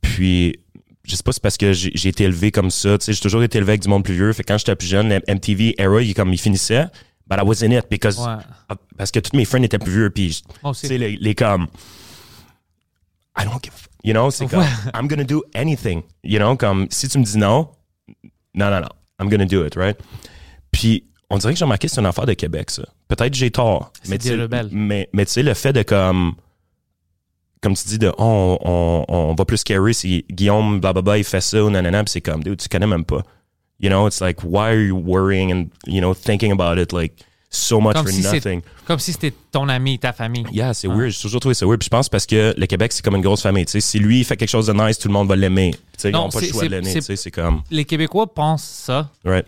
[SPEAKER 1] Puis, je sais pas si c'est parce que j'ai été élevé comme ça. Tu sais, j'ai toujours été élevé avec du monde plus vieux. Fait que quand j'étais plus jeune, MTV era, il, comme, il finissait. But I was in it because,
[SPEAKER 2] Ouais.
[SPEAKER 1] parce que tous mes friends étaient plus vieux. Puis, tu sais, les, les comme, I don't give, you know, c'est comme. I'm gonna do anything. You know, comme, si tu me dis non, non, non, non, I'm gonna do it, right? Puis, on dirait que j'ai remarqué que c'est une affaire de Québec, ça. Peut-être j'ai tort. Mais tu sais, le fait de comme, comme tu dis, de, oh, on, on, on va plus carry si Guillaume, blablabla, il fait ça ou nanana, puis c'est comme, dude, tu connais même pas. You know, it's like, why are you worrying and, you know, thinking about it, like, so much
[SPEAKER 2] Comme
[SPEAKER 1] for
[SPEAKER 2] si
[SPEAKER 1] nothing?
[SPEAKER 2] Comme si c'était ton ami, ta famille.
[SPEAKER 1] Yeah, c'est weird. J'ai toujours trouvé ça weird. Puis je pense parce que le Québec, c'est comme une grosse famille. Tu sais, si lui il fait quelque chose de nice, tout le monde va l'aimer. Tu sais, ils
[SPEAKER 2] Non,
[SPEAKER 1] n'ont pas le choix de l'aimer.
[SPEAKER 2] c'est-
[SPEAKER 1] Tu sais, c'est comme.
[SPEAKER 2] Les Québécois pensent ça.
[SPEAKER 1] Right.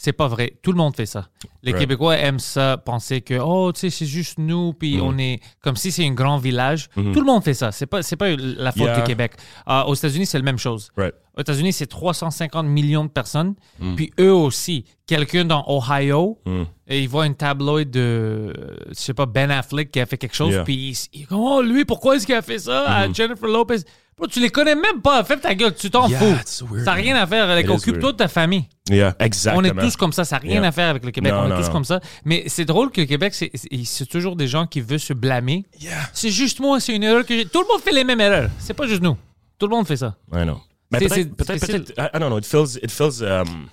[SPEAKER 2] C'est pas vrai. Tout le monde fait ça. Les
[SPEAKER 1] Right.
[SPEAKER 2] Québécois aiment ça, penser que oh, tu sais, c'est juste nous, puis
[SPEAKER 1] Mm.
[SPEAKER 2] on est comme si c'est un grand village. Tout le monde fait ça. C'est pas, pas la faute
[SPEAKER 1] Mm-hmm. Yeah.
[SPEAKER 2] du Québec. Euh, aux États-Unis, c'est la même chose.
[SPEAKER 1] Right.
[SPEAKER 2] Aux États-Unis, c'est 350 millions de personnes.
[SPEAKER 1] Mm.
[SPEAKER 2] Puis eux aussi, quelqu'un dans Ohio,
[SPEAKER 1] Mm.
[SPEAKER 2] et il voit une tabloïd de, euh, je sais pas, Ben Affleck qui a fait quelque chose,
[SPEAKER 1] Yeah. Mm-hmm.
[SPEAKER 2] puis il, il dit, oh, lui, pourquoi est-ce qu'il a fait ça à Jennifer Lopez? Bro, tu les connais même pas. Fais ta gueule, tu t'en
[SPEAKER 1] Yeah,
[SPEAKER 2] fous.
[SPEAKER 1] it's so weird,
[SPEAKER 2] ça n'a
[SPEAKER 1] man.
[SPEAKER 2] rien à faire avec
[SPEAKER 1] It is
[SPEAKER 2] occupe-toi
[SPEAKER 1] weird.
[SPEAKER 2] de ta famille.
[SPEAKER 1] Yeah, exactement.
[SPEAKER 2] On est tous comme ça, ça n'a rien
[SPEAKER 1] Yeah.
[SPEAKER 2] à faire avec le Québec.
[SPEAKER 1] Non,
[SPEAKER 2] on est
[SPEAKER 1] non,
[SPEAKER 2] tous
[SPEAKER 1] non.
[SPEAKER 2] comme ça. Mais c'est drôle que le Québec, c'est- c'est c'est toujours des gens qui veulent se blâmer.
[SPEAKER 1] Yeah.
[SPEAKER 2] C'est juste moi, c'est une erreur que j'ai. Tout le monde fait les mêmes erreurs. C'est pas juste nous. Tout le monde fait ça.
[SPEAKER 1] I know. Mais
[SPEAKER 2] C'est-
[SPEAKER 1] peut-être,
[SPEAKER 2] c'est
[SPEAKER 1] peut-être,
[SPEAKER 2] difficile.
[SPEAKER 1] peut-être, I, I don't know, it feels, it feels, um,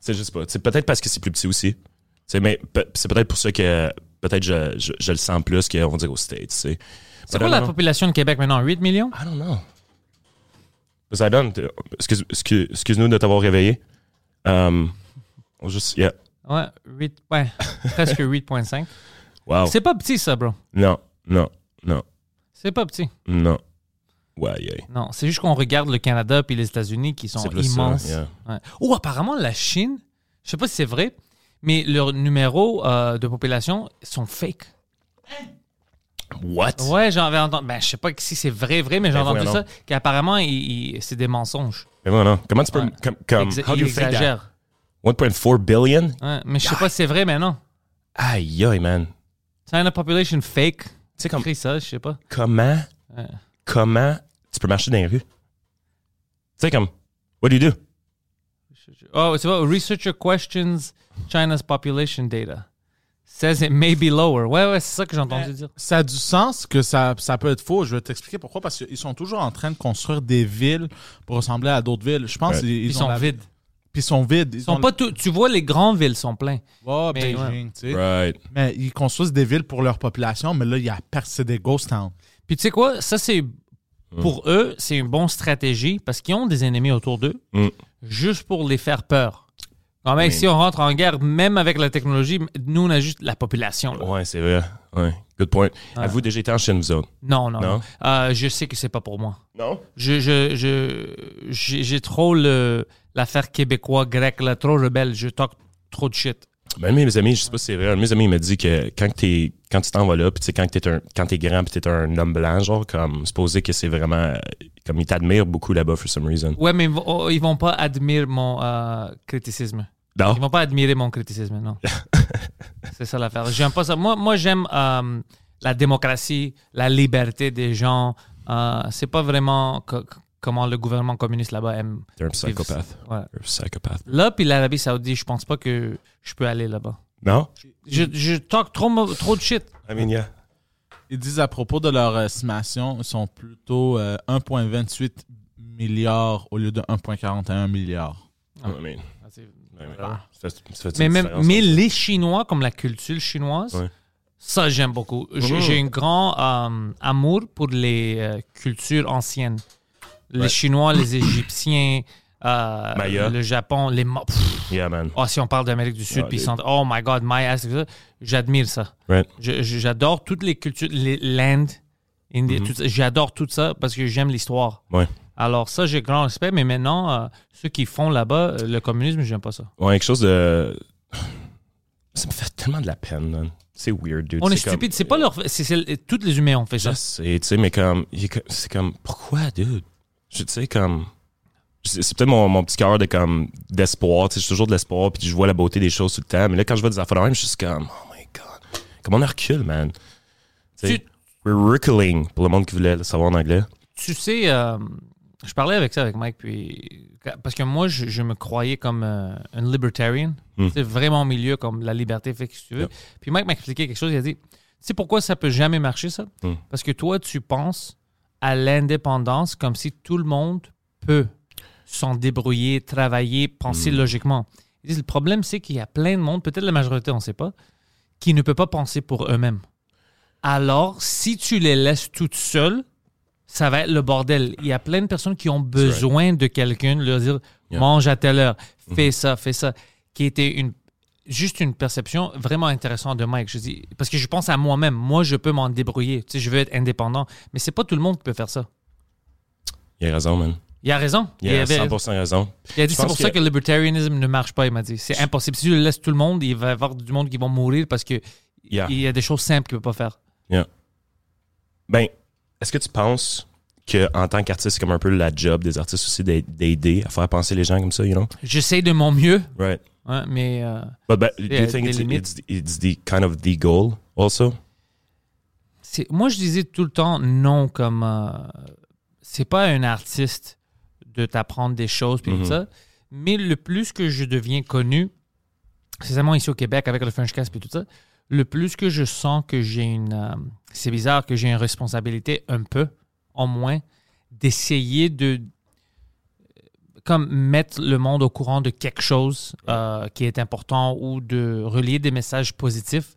[SPEAKER 1] c'est juste pas. C'est peut-être parce que c'est plus petit aussi. C'est, mais pe- c'est peut-être pour ça que peut-être je, je, je le sens plus qu'on va dire aux States, tu sais.
[SPEAKER 2] C'est quoi la population de Québec maintenant? 8 millions?
[SPEAKER 1] I don't know. Poseidon, t'es- excuse, excuse, excuse-nous de t'avoir réveillé. Um, on juste, yeah.
[SPEAKER 2] Ouais, 8, ouais, presque <laughs> 8,5.
[SPEAKER 1] Wow.
[SPEAKER 2] C'est pas petit, ça, bro.
[SPEAKER 1] Non, non, non,
[SPEAKER 2] C'est pas petit.
[SPEAKER 1] non. Ouais, yeah.
[SPEAKER 2] Non, c'est juste qu'on regarde le Canada puis les États-Unis qui sont
[SPEAKER 1] ça,
[SPEAKER 2] immenses.
[SPEAKER 1] yeah.
[SPEAKER 2] Ouais. Oh, apparemment, la Chine, je sais pas si c'est vrai, mais leurs numéros euh, de population sont fake.
[SPEAKER 1] What?
[SPEAKER 2] Ouais, j'avais entendu. Ben, je sais pas si c'est vrai, vrai, mais j'ai
[SPEAKER 1] Ben,
[SPEAKER 2] entendu ça, qu'apparemment, il- il- c'est des mensonges.
[SPEAKER 1] Mais non, non. Comment tu peux,
[SPEAKER 2] Ouais.
[SPEAKER 1] comme, comme,
[SPEAKER 2] Exa-
[SPEAKER 1] how do you
[SPEAKER 2] exagère.
[SPEAKER 1] 1.4 billion?
[SPEAKER 2] Ouais, mais je sais pas si c'est vrai, mais non.
[SPEAKER 1] Aïe, aïe, man.
[SPEAKER 2] China population fake.
[SPEAKER 1] Tu sais, comme,
[SPEAKER 2] ça, je sais pas.
[SPEAKER 1] comment,
[SPEAKER 2] Ouais.
[SPEAKER 1] comment tu peux marcher dans les rues? Tu sais, comme, what do you do?
[SPEAKER 2] Oh, tu vois, researcher questions China's population data. Says it may be lower. Ouais, ouais, c'est ça que j'ai entendu dire.
[SPEAKER 3] Ça a du sens que ça, ça peut être faux. Je vais t'expliquer pourquoi. Parce qu'ils sont toujours en train de construire des villes pour ressembler à d'autres villes. Je pense
[SPEAKER 1] Ouais.
[SPEAKER 3] qu'ils
[SPEAKER 2] Ils,
[SPEAKER 3] ont
[SPEAKER 2] sont
[SPEAKER 3] la-
[SPEAKER 2] vides.
[SPEAKER 3] Puis ils sont vides. Ils
[SPEAKER 2] Ils sont
[SPEAKER 3] ont
[SPEAKER 2] pas tout- tu vois, les grandes villes sont pleines.
[SPEAKER 3] Ouais,
[SPEAKER 2] Mais
[SPEAKER 3] Beijing, tu sais.
[SPEAKER 1] Right.
[SPEAKER 3] Mais ils construisent des villes pour leur population, mais là, il y a c'est des ghost towns.
[SPEAKER 2] Puis tu sais quoi, ça c'est pour eux, c'est une bonne stratégie parce qu'ils ont des ennemis autour d'eux,
[SPEAKER 1] Mm.
[SPEAKER 2] juste pour les faire peur. Quand même,
[SPEAKER 1] Oui.
[SPEAKER 2] si on rentre en guerre, même avec la technologie, nous on a juste la population. là.
[SPEAKER 1] Ouais, c'est vrai. Ouais. Good point. Avez-vous déjà été en Chine, vous autres?
[SPEAKER 2] Non, non, non?
[SPEAKER 1] Non?
[SPEAKER 2] Euh, je sais que c'est pas pour moi.
[SPEAKER 1] Non?
[SPEAKER 2] Je, je, je, j'ai j'ai trop le l'affaire québécois grec là, trop rebelle. Je talk trop de shit.
[SPEAKER 1] Ben, mes amis, je sais pas si c'est vrai. Un de mes amis m'a dit que quand quand tu t'en vas là, puis quand t'es quand t'es grand, puis t'es un homme blanc, genre, comme, supposé que c'est vraiment, euh, comme, ils t'admirent beaucoup là-bas, for some reason.
[SPEAKER 2] Ouais, mais oh, ils vont pas admirer mon euh, criticisme.
[SPEAKER 1] Non?
[SPEAKER 2] Ils vont pas admirer mon criticisme, non. <laughs> c'est ça l'affaire. J'aime pas ça. Moi, moi j'aime euh, la démocratie, la liberté des gens. Euh, c'est pas vraiment comment le gouvernement communiste là-bas aime. Ouais.
[SPEAKER 1] You're a psychopathe.
[SPEAKER 2] Là, puis l'Arabie Saoudite, je pense pas que je peux aller là-bas.
[SPEAKER 1] Non?
[SPEAKER 2] Je, je talk trop, trop de shit.
[SPEAKER 1] I mean, yeah.
[SPEAKER 3] Ils disent à propos de leur estimation, ils sont plutôt euh, 1,28 milliards au lieu de 1,41 milliards.
[SPEAKER 1] I mean, ça fait- ça fait
[SPEAKER 2] Mais même, mais les Chinois, comme la culture chinoise,
[SPEAKER 1] Ouais.
[SPEAKER 2] ça j'aime beaucoup. J'ai
[SPEAKER 1] Mhm.
[SPEAKER 2] j'ai un grand euh, amour pour les euh, cultures anciennes. Les
[SPEAKER 1] Ouais.
[SPEAKER 2] Chinois, les Égyptiens, euh,
[SPEAKER 1] Maya.
[SPEAKER 2] le Japon, les Pff,
[SPEAKER 1] Yeah, man.
[SPEAKER 2] oh, si on parle d'Amérique du Sud,
[SPEAKER 1] Ah,
[SPEAKER 2] puis sont oh my god, Maya, c'est ça. J'admire ça.
[SPEAKER 1] Right.
[SPEAKER 2] J'adore toutes les cultures, les l'Inde, ça. j'adore tout ça parce que j'aime l'histoire.
[SPEAKER 1] Ouais.
[SPEAKER 2] Alors ça, j'ai grand respect, mais maintenant, euh, ceux qui font là-bas, euh, le communisme, j'aime pas ça.
[SPEAKER 1] Ouais, quelque chose de. Ça me fait tellement de la peine, man. C'est weird, dude.
[SPEAKER 2] On est,
[SPEAKER 1] comme-
[SPEAKER 2] stupide. C'est pas leur. c'est- tous les humains ont fait ça.
[SPEAKER 1] Je sais, tu sais, mais est comme- c'est comme, pourquoi, dude? Je tu sais, comme, c'est peut-être mon, mon petit cœur de comme, d'espoir, tu sais, j'ai toujours de l'espoir, puis je vois la beauté des choses tout le temps, mais là, quand je vois des affaires même, je suis comme, oh my god, comment on recule, man? Tu sais, reculing, pour le monde qui voulait le savoir en anglais.
[SPEAKER 2] Tu sais, euh, je parlais avec ça avec Mike, puis parce que moi, je, je me croyais comme euh, un libertarian. C'est vraiment au milieu, comme la liberté fait que tu veux.
[SPEAKER 1] Yep.
[SPEAKER 2] Puis Mike m'a expliqué quelque chose. Il a dit, tu sais pourquoi ça peut jamais marcher ça?
[SPEAKER 1] Hmm.
[SPEAKER 2] Parce que toi, tu penses à l'indépendance comme si tout le monde peut s'en débrouiller, travailler, penser
[SPEAKER 1] Hmm.
[SPEAKER 2] logiquement. Ils disent, le problème, c'est qu'il y a plein de monde, peut-être la majorité, on ne sait pas, qui ne peut pas penser pour eux-mêmes. Alors, si tu les laisses toutes seules, ça va être le bordel. Il y a plein de personnes qui ont besoin de quelqu'un, leur dire
[SPEAKER 1] Yeah.
[SPEAKER 2] mange à telle heure, fais ça, fais ça, qui était une juste une perception vraiment intéressante de Mike. Je dis parce que je pense à moi-même, moi je peux m'en débrouiller, tu sais, je veux être indépendant, mais c'est pas tout le monde qui peut faire ça.
[SPEAKER 1] Il a raison, man.
[SPEAKER 2] Il a raison.
[SPEAKER 1] Il a
[SPEAKER 2] avait-
[SPEAKER 1] 100% raison.
[SPEAKER 2] il a dit c'est pour ça
[SPEAKER 1] que-
[SPEAKER 2] le libertarianisme ne marche pas. Il m'a dit c'est impossible. Si tu le laisses tout le monde, il va y avoir du monde qui vont mourir parce que
[SPEAKER 1] Yeah.
[SPEAKER 2] il y a des choses simples qu'il ne peut pas faire.
[SPEAKER 1] Ben, est-ce que tu penses que en tant qu'artiste, c'est comme un peu la job des artistes aussi d'aid- d'aider à faire penser les gens comme ça, you know?
[SPEAKER 2] J'essaie de mon mieux,
[SPEAKER 1] Right.
[SPEAKER 2] Hein, mais euh,
[SPEAKER 1] But, but do you think it's, it's, it's the kind of the goal also?
[SPEAKER 2] c'est- moi je disais tout le temps non comme euh, c'est pas un artiste de t'apprendre des choses puis
[SPEAKER 1] Mhm.
[SPEAKER 2] tout ça, mais le plus que je deviens connu, spécialement ici au Québec avec le Frenchcast et tout ça, le plus que je sens que j'ai une euh, c'est bizarre que j'ai une responsabilité un peu en moins d'essayer de comme mettre le monde au courant de quelque chose euh, qui est important ou de relier des messages positifs.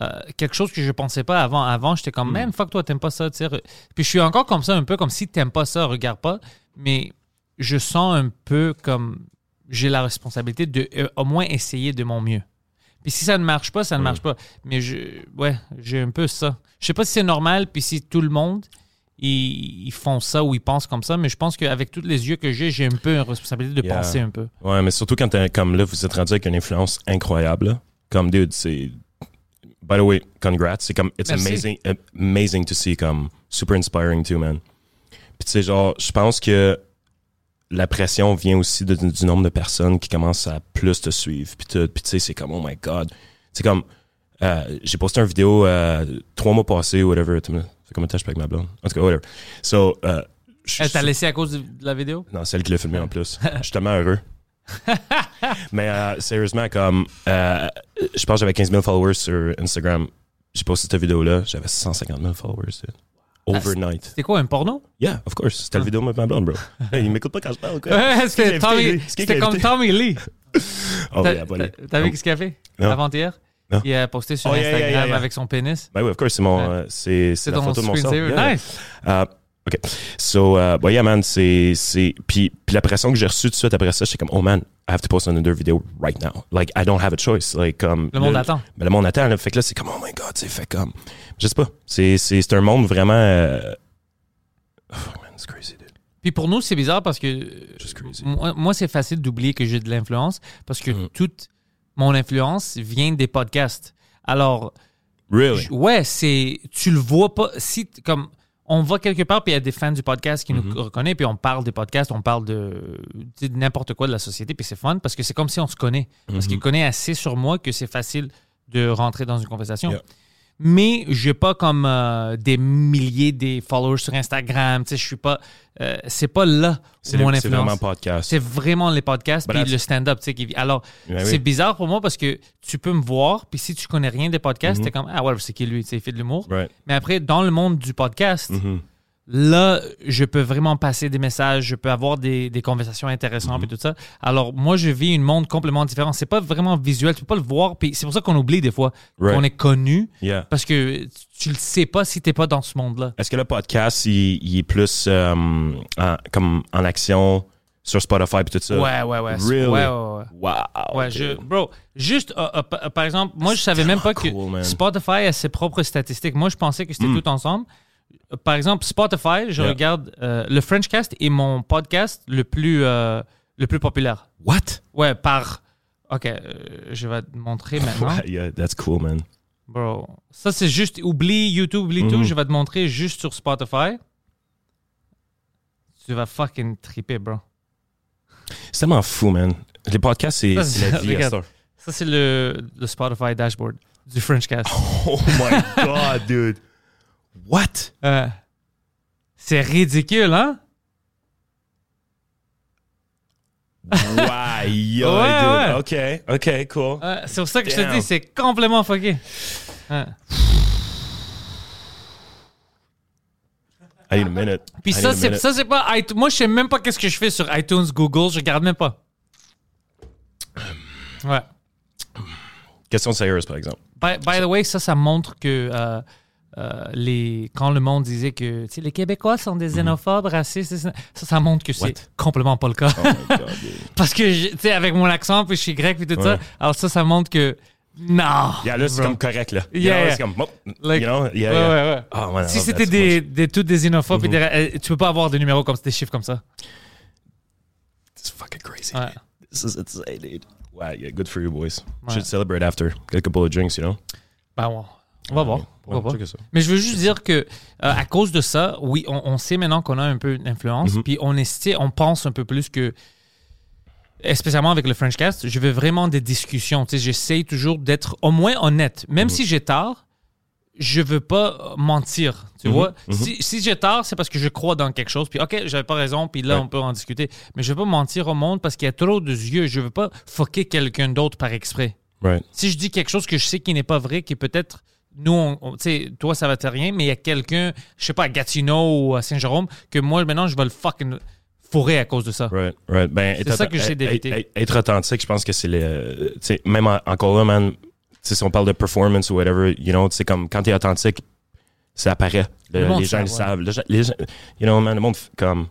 [SPEAKER 2] Euh, quelque chose que je pensais pas avant. Avant, j'étais comme, man, fuck toi, t'aimes pas ça. Puis je suis encore comme ça, un peu comme si t'aimes pas ça, regarde pas. Mais je sens un peu comme j'ai la responsabilité de euh, au moins essayer de mon mieux. Puis si ça ne marche pas, ça ne marche pas. Mais je, ouais, j'ai un peu ça. Je sais pas si c'est normal, puis si tout le monde, ils, ils font ça ou ils pensent comme ça, mais je pense qu'avec tous les yeux que j'ai, j'ai un peu une responsabilité de
[SPEAKER 1] Yeah.
[SPEAKER 2] penser un peu.
[SPEAKER 1] Ouais, mais surtout quand t'es comme là, vous êtes rendu avec une influence incroyable. là. Comme dude, c'est. By the way, congrats. C'est comme it's
[SPEAKER 2] Merci.
[SPEAKER 1] amazing, amazing to see, comme super inspiring too, man. Puis tu sais, genre, je pense que la pression vient aussi de- du nombre de personnes qui commencent à plus te suivre. Puis tu sais, c'est comme oh my god. C'est comme euh, j'ai posté une vidéo euh, trois mois passés ou whatever. Fait je suis avec ma blonde? En tout cas, whatever. So, euh, je
[SPEAKER 2] Elle t'a laissé à cause de la vidéo?
[SPEAKER 1] non, celle qui l'a filmé en plus. <laughs> Je suis tellement heureux. Mais euh, sérieusement, comme euh, je pense que j'avais 15 000 followers sur Instagram. J'ai posté cette vidéo-là, j'avais 150 000 followers. dude. Overnight.
[SPEAKER 2] C'était quoi, un porno?
[SPEAKER 1] Yeah, of course. C'était la vidéo de ma blonde, bro. Hey, <laughs> il m'écoute pas quand je parle, quoi.
[SPEAKER 2] Ouais, c'était Tommy- c'était comme? Tommy Lee. <laughs>
[SPEAKER 1] Oh,
[SPEAKER 2] T'as
[SPEAKER 1] yeah, buddy.
[SPEAKER 2] t'as- t'as vu ce qu'il a fait
[SPEAKER 1] Non.
[SPEAKER 2] avant-hier?
[SPEAKER 1] Non.
[SPEAKER 2] Il a posté sur
[SPEAKER 1] Oh, yeah,
[SPEAKER 2] Instagram
[SPEAKER 1] yeah, yeah, yeah.
[SPEAKER 2] avec son pénis.
[SPEAKER 1] Ben oui, of course, c'est mon,
[SPEAKER 2] Ouais.
[SPEAKER 1] euh, c'est, c'est
[SPEAKER 2] C'est
[SPEAKER 1] la
[SPEAKER 2] ton
[SPEAKER 1] photo de mon sort.
[SPEAKER 2] Nice!
[SPEAKER 1] Uh, OK. So, uh, well, yeah, man, c'est, c'est, puis, puis la pression que j'ai reçue tout de suite après ça, j'étais comme, oh man, I have to post another video right now. Like, I don't have a choice. Like, comme.
[SPEAKER 2] Le monde attend.
[SPEAKER 1] Ben, le monde attend, là. Fait que là, c'est comme, oh my god, c'est fait comme. Je sais pas. C'est, c'est, c'est un monde vraiment. euh, Oh, man, it's crazy, dude.
[SPEAKER 2] Puis pour nous, c'est bizarre parce que
[SPEAKER 1] Just crazy.
[SPEAKER 2] moi, moi, c'est facile d'oublier que j'ai de l'influence parce que
[SPEAKER 1] Mm.
[SPEAKER 2] toute mon influence vient des podcasts. Alors,
[SPEAKER 1] Really?
[SPEAKER 2] ouais, c'est tu le vois pas si comme on va quelque part puis il y a des fans du podcast qui
[SPEAKER 1] Mm-hmm.
[SPEAKER 2] nous reconnaissent puis on parle des podcasts, on parle de, n'importe quoi de la société puis c'est fun parce que c'est comme si on se connaît parce
[SPEAKER 1] Mm-hmm.
[SPEAKER 2] qu'il connaît assez sur moi que c'est facile de rentrer dans une conversation.
[SPEAKER 1] Yeah.
[SPEAKER 2] Mais j'ai pas comme euh, des milliers des followers sur Instagram, tu sais, je suis pas euh, c'est pas là
[SPEAKER 1] C'est,
[SPEAKER 2] mon
[SPEAKER 1] le- c'est
[SPEAKER 2] influence.
[SPEAKER 1] vraiment podcast.
[SPEAKER 2] C'est vraiment les podcasts puis le stand-up. tu sais, qui- Alors,
[SPEAKER 1] Ben oui.
[SPEAKER 2] c'est bizarre pour moi parce que tu peux me voir, puis si tu connais rien des podcasts, t'es comme, ah ouais, c'est qui lui, tu sais, il fait de l'humour.
[SPEAKER 1] Right.
[SPEAKER 2] Mais après, dans le monde du podcast,
[SPEAKER 1] Mhm.
[SPEAKER 2] Là, je peux vraiment passer des messages, je peux avoir des, des conversations intéressantes
[SPEAKER 1] Mhm.
[SPEAKER 2] et tout ça. Alors, moi, je vis un monde complètement différent. C'est pas vraiment visuel, tu peux pas le voir, puis c'est pour ça qu'on oublie des fois
[SPEAKER 1] Right.
[SPEAKER 2] qu'on est connu,
[SPEAKER 1] Yeah.
[SPEAKER 2] parce que tu le sais pas si t'es pas dans ce monde-là.
[SPEAKER 1] Est-ce que le podcast, il, il est plus euh, en, comme en action sur Spotify et tout ça?
[SPEAKER 2] Ouais, ouais, ouais.
[SPEAKER 1] Really?
[SPEAKER 2] Ouais, ouais, ouais.
[SPEAKER 1] Wow.
[SPEAKER 2] Ouais, je, bro, juste, euh, euh, pa- par exemple, moi, je savais même pas que
[SPEAKER 1] man.
[SPEAKER 2] Spotify a ses propres statistiques. Moi, je pensais que c'était
[SPEAKER 1] Mm.
[SPEAKER 2] tout ensemble. Par exemple, Spotify, je
[SPEAKER 1] Yeah.
[SPEAKER 2] regarde euh, le Frenchcast est mon podcast le plus, euh, le plus populaire.
[SPEAKER 1] What?
[SPEAKER 2] Ouais, par Ok, euh, je vais te montrer <laughs> maintenant.
[SPEAKER 1] yeah, that's cool, man.
[SPEAKER 2] Bro, ça c'est juste, oublie YouTube, oublie tout,
[SPEAKER 1] Mhm.
[SPEAKER 2] je vais te montrer juste sur Spotify. Tu vas fucking triper, bro.
[SPEAKER 1] C'est tellement fou, man. Les podcasts, c'est
[SPEAKER 2] Ça,
[SPEAKER 1] c'est la vie
[SPEAKER 2] regarde. Ça c'est le, le Spotify dashboard du Frenchcast. <laughs>
[SPEAKER 1] Oh my <laughs> god, dude. What?
[SPEAKER 2] Euh, c'est ridicule, hein?
[SPEAKER 1] Wow, <laughs> yo,
[SPEAKER 2] Ouais.
[SPEAKER 1] OK, OK, cool.
[SPEAKER 2] Euh, c'est pour ça que je te dis, c'est complètement fucké. Euh.
[SPEAKER 1] I need a minute.
[SPEAKER 2] Puis
[SPEAKER 1] I
[SPEAKER 2] ça, c'est ça, c'est pas. Moi, je sais même pas qu'est-ce que je fais sur iTunes, Google. Je regarde même pas. Ouais.
[SPEAKER 1] Question sérieuse, par exemple.
[SPEAKER 2] By, by the way, ça, ça montre que euh, euh, les, quand le monde disait que les Québécois sont des xénophobes, racistes, ça, ça montre que c'est complètement pas le cas.
[SPEAKER 1] Oh. <laughs>
[SPEAKER 2] Parce que, tu sais, avec mon accent, puis je suis grec, puis tout ça,
[SPEAKER 1] Ouais.
[SPEAKER 2] alors ça, ça montre que non.
[SPEAKER 1] Yeah, là, c'est comme correct, là.
[SPEAKER 2] Yeah, yeah.
[SPEAKER 1] C'est comme, oh,
[SPEAKER 2] Like-
[SPEAKER 1] you know, yeah,
[SPEAKER 2] Ouais,
[SPEAKER 1] yeah.
[SPEAKER 2] ouais, ouais.
[SPEAKER 1] Oh, man,
[SPEAKER 2] Si c'était des, des, tous des xénophobes, puis
[SPEAKER 1] Mhm.
[SPEAKER 2] des euh, tu peux pas avoir des numéros comme des chiffres comme ça.
[SPEAKER 1] It's fucking crazy.
[SPEAKER 2] Ouais.
[SPEAKER 1] This is insane, dude. Wow, yeah, good for you, boys.
[SPEAKER 2] Ouais.
[SPEAKER 1] Should celebrate after. Get a couple of drinks, you know?
[SPEAKER 2] Ben, on, on va voir.
[SPEAKER 1] Ouais, check ça.
[SPEAKER 2] Mais je veux juste dire que euh, à cause de ça, oui, on, on sait maintenant qu'on a un peu d'influence,
[SPEAKER 1] Mhm.
[SPEAKER 2] puis on essaie, on pense un peu plus que, spécialement avec le Frenchcast, je veux vraiment des discussions. Tu sais, j'essaie toujours d'être au moins honnête, même si j'ai tort. Je veux pas mentir, tu
[SPEAKER 1] Mhm,
[SPEAKER 2] vois.
[SPEAKER 1] mhm.
[SPEAKER 2] Si, si j'ai tort, c'est parce que je crois dans quelque chose. Puis ok, j'avais pas raison. Puis là,
[SPEAKER 1] Ouais.
[SPEAKER 2] on peut en discuter. Mais je veux pas mentir au monde parce qu'il y a trop de yeux. Je veux pas foquer quelqu'un d'autre par exprès
[SPEAKER 1] Right.
[SPEAKER 2] si je dis quelque chose que je sais qui n'est pas vrai, qui peut-être, nous, on- on- tu sais, toi, ça va te rien, mais il y a quelqu'un, je sais pas, à Gatineau ou à Saint-Jérôme, que moi, maintenant, je vais le fucking fourrer à cause de ça.
[SPEAKER 1] Right, right. Ben,
[SPEAKER 2] C'est ça que j'essaie d'éviter.
[SPEAKER 1] Être, authentique, je pense que c'est le. Tu sais, même en- encore là, man, si on parle de performance ou whatever, you know, tu sais, comme quand t'es authentique, ça apparaît. Le-
[SPEAKER 2] Le monde
[SPEAKER 1] les gens le
[SPEAKER 2] ouais.
[SPEAKER 1] savent. Les gens- you know, man, le monde, comme.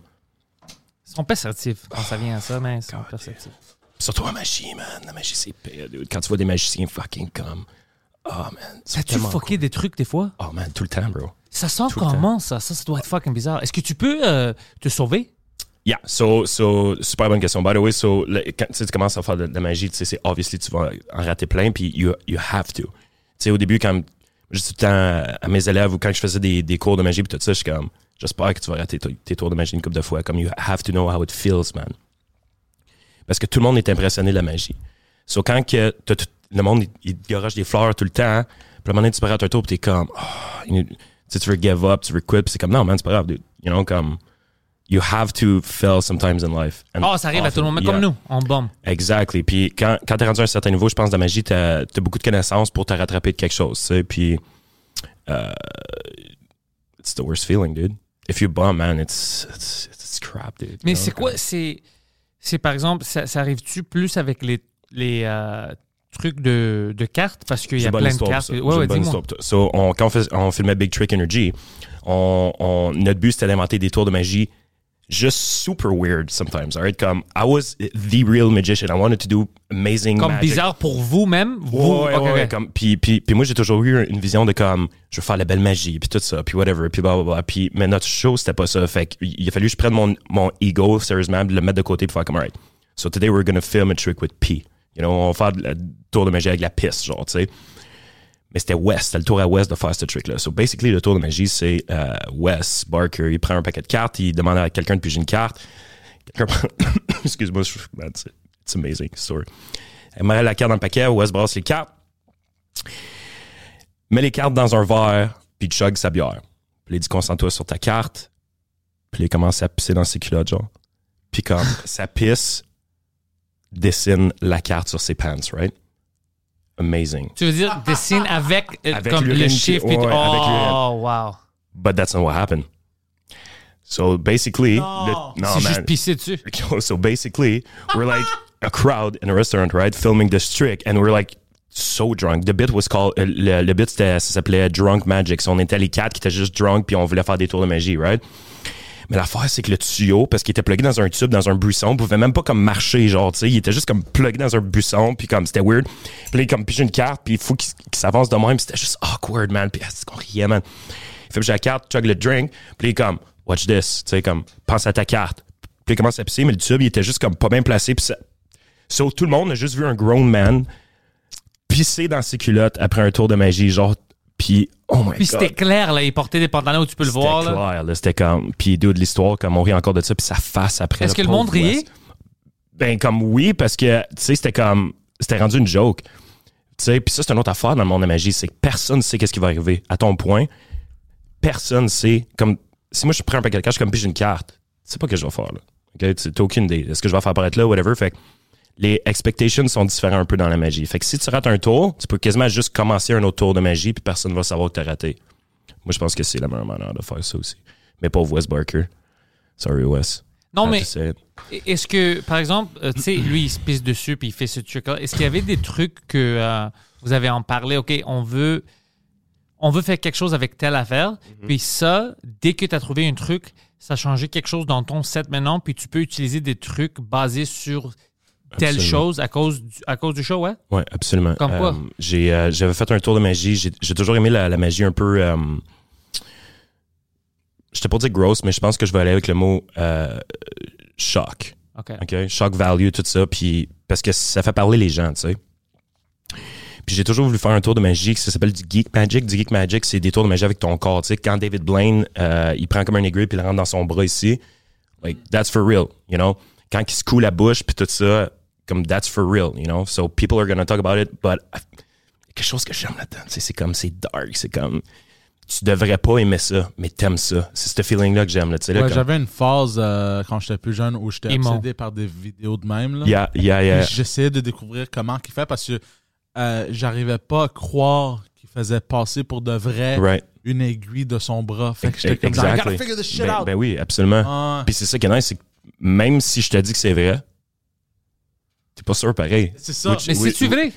[SPEAKER 2] Ils sont perceptifs quand ça vient à ça, mais ils sont
[SPEAKER 1] God,
[SPEAKER 2] perceptifs.
[SPEAKER 1] Surtout en magie, man. La magie, c'est pire, dude. Quand tu vois des magiciens fucking comme. Oh, man. c'est
[SPEAKER 2] As-tu
[SPEAKER 1] tellement
[SPEAKER 2] fucké des trucs des fois?
[SPEAKER 1] Oh, man, tout le temps, bro.
[SPEAKER 2] Ça sort
[SPEAKER 1] Tout
[SPEAKER 2] comment, ça? Ça, ça doit être fucking bizarre. Est-ce que tu peux euh, te sauver?
[SPEAKER 1] Yeah, so, so, super bonne question. By the way, so, le- quand tu tu commences à faire de, la magie, tu sais, c'est obviously, tu vas en rater plein, puis you, you have to. Tu sais, au début, quand, juste tout le temps, à mes élèves, ou quand je faisais des, des cours de magie, puis tout ça, je suis comme, j'espère que tu vas rater tes, tours de magie une couple de fois, comme you have to know how it feels, man. Parce que tout le monde est impressionné de la magie. So, quand t'as tout- le monde, il, te garoche des fleurs tout le temps, puis à un moment donné, tu prends un tour, puis t'es comme, oh, you know, tu veux give up, tu veux quit, puis c'est comme, non, man, c'est pas grave, dude. You know, comme, you have to fail sometimes in life. And
[SPEAKER 2] Oh, ça arrive à tout le monde, mais comme nous, on bombe.
[SPEAKER 1] Exactly. Puis quand, quand t'es rendu à un certain niveau, je pense, de la magie, t'as as beaucoup de connaissances pour te rattraper de quelque chose, tu sais. Puis, euh, it's the worst feeling, dude. If you bum, man, it's, it's, it's crap, dude.
[SPEAKER 2] Mais
[SPEAKER 1] You know,
[SPEAKER 2] c'est quoi? C'est, c'est par exemple, ça, ça arrive-tu plus avec les, les euh, trucs de, de cartes? Parce qu'il y a plein de cartes.
[SPEAKER 1] ça.
[SPEAKER 2] Ouais, ouais,
[SPEAKER 1] une bonne. So, on- quand on, filmait Big Trick Energy, on, on- notre but, c'était d'inventer des tours de magie just super weird sometimes, alright? Comme, I was the real magician. I wanted to do amazing
[SPEAKER 2] Comme
[SPEAKER 1] magic.
[SPEAKER 2] bizarre pour vous-même. Vous,
[SPEAKER 1] Ouais, ouais,
[SPEAKER 2] Ok,
[SPEAKER 1] ouais,
[SPEAKER 2] ok.
[SPEAKER 1] comme, puis, puis, puis moi, j'ai toujours eu une vision de comme, je veux faire la belle magie, puis tout ça, puis whatever, puis blablabla. Puis, mais notre show, c'était pas ça. Fait qu'il a fallu que je prenne mon, mon ego, sérieusement, puis le mettre de côté, pour faire comme, alright. So today, we're gonna film a trick with P. You know, on va faire le tour de magie avec la piste, genre, tu sais. Mais c'était West, c'était le tour à West de faire ce trick-là. So basically, le tour de magie, c'est euh, Wes Barker, il prend un paquet de cartes, il demande à quelqu'un de piger une carte. Quelqu'un prend- <coughs> Excuse-moi, c'est it's amazing story. Elle met la carte dans le paquet, Wes brasse les cartes, met les cartes dans un verre, puis chug sa bière. Puis il dit concentre-toi sur ta carte. Puis il commence à pisser dans ses culottes, genre. Puis comme sa pisse dessine la carte sur ses pants, right? Amazing.
[SPEAKER 2] Tu veux dire, dessine avec, euh,
[SPEAKER 1] Avec
[SPEAKER 2] comme le chiffre.
[SPEAKER 1] ouais, avec
[SPEAKER 2] oh, wow.
[SPEAKER 1] But that's not what happened. So basically,
[SPEAKER 3] Non.
[SPEAKER 1] le- no, man.
[SPEAKER 2] dessus. <laughs>
[SPEAKER 1] so basically, we're like a crowd in a restaurant, right, filming this trick, and we're like so drunk. The bit was called euh, le, le bit ça s'appelait Drunk Magic. So on était les quatre qui étaient juste drunk puis on voulait faire des tours de magie, right? Mais l'affaire, c'est que le tuyau, parce qu'il était plugué dans un tube, dans un buisson, pouvait même pas comme marcher, genre, tu sais, il était juste comme plugué dans un buisson, puis comme, c'était weird. Puis là, il comme une carte, puis il faut qu'il s'avance de même, c'était juste awkward, man. Puis ah, c'est qu'on riait, man. Il fait piger la carte, chug le drink, puis il comme, watch this, tu sais, comme, pense à ta carte. Puis il commence à pisser, mais le tube, il était juste comme pas bien placé, puis So, tout le monde a juste vu un grown man pisser dans ses culottes après un tour de magie, genre, puis oh my
[SPEAKER 2] Puis c'était clair, là. Il portait des pantalons où tu peux le voir,
[SPEAKER 1] C'était clair, là. C'était comme. Puis de l'histoire, comme on rit encore de ça, puis sa face après.
[SPEAKER 2] Est-ce que le monde riait?
[SPEAKER 1] Ben, comme oui, parce que, tu sais, c'était comme. C'était rendu une joke. Tu sais, puis ça, c'est une autre affaire dans le monde de la magie, c'est que personne ne sait qu'est-ce qui va arriver. À ton point, personne sait. Comme. Si moi, je prends un paquet de cash, comme puis j'ai une carte, tu sais pas ce que je vais faire, là. OK? Tu n'as aucune idée. Est-ce que je vais faire apparaître là, whatever? Fait que les expectations sont différents un peu dans la magie. Fait que si tu rates un tour, tu peux quasiment juste commencer un autre tour de magie, puis personne ne va savoir que tu as raté. Moi, je pense que c'est la meilleure manière de faire ça aussi. Mais pauvre Wes Barker. Sorry, Wes.
[SPEAKER 2] Non, mais
[SPEAKER 1] it.
[SPEAKER 2] est-ce que, par exemple, euh, tu sais, lui, il se pisse dessus puis il fait ce truc-là. Est-ce qu'il y avait des trucs que euh, vous avez en parlé? OK, on veut, on veut faire quelque chose avec telle affaire.
[SPEAKER 1] Mhm.
[SPEAKER 2] Puis ça, dès que tu as trouvé un truc, ça a changé quelque chose dans ton set maintenant. Puis tu peux utiliser des trucs basés sur telle chose à cause du, à cause du show, ouais?
[SPEAKER 1] Ouais, absolument.
[SPEAKER 2] Comme quoi?
[SPEAKER 1] Euh, j'ai, euh, j'avais fait un tour de magie. J'ai, j'ai toujours aimé la, la magie un peu. Euh, je t'ai pas dire gross, mais je pense que je vais aller avec le mot choc.
[SPEAKER 2] OK.
[SPEAKER 1] OK? Shock value, tout ça. Puis, parce que ça fait parler les gens, tu sais. Puis j'ai toujours voulu faire un tour de magie qui s'appelle du Geek Magic. Du Geek Magic, c'est des tours de magie avec ton corps. Tu sais, quand David Blaine, il prend comme un aiguille puis il le rentre dans son bras ici, like, that's for real, you know? Quand il se coule la bouche puis tout ça, comme that's for real, you know? So people are gonna talk about it, but I- quelque chose que j'aime là-dedans, tu sais, c'est comme, c'est dark, c'est comme, tu devrais pas aimer ça, mais t'aimes ça. C'est ce feeling-là que j'aime, là, tu sais, là,
[SPEAKER 3] Ouais,
[SPEAKER 1] comme-
[SPEAKER 3] J'avais une phase euh, quand j'étais plus jeune où j'étais
[SPEAKER 2] Emo.
[SPEAKER 3] obsédé par des vidéos de même. Là.
[SPEAKER 1] Yeah, yeah, yeah.
[SPEAKER 3] J'essayais de découvrir comment il fait parce que euh, j'arrivais pas à croire qu'il faisait passer pour de vrai
[SPEAKER 1] Right.
[SPEAKER 3] une aiguille de son bras. Fait que j'étais comme I
[SPEAKER 1] Exactly.
[SPEAKER 3] gotta figure this shit
[SPEAKER 1] Ben,
[SPEAKER 3] out.
[SPEAKER 1] ben oui, absolument.
[SPEAKER 3] Ah,
[SPEAKER 1] Puis c'est ça qui est nice, c'est que même si je te dis que c'est vrai, t'es pas sûr pareil.
[SPEAKER 3] c'est ça.
[SPEAKER 1] Which-
[SPEAKER 2] Mais c'est-tu vrai?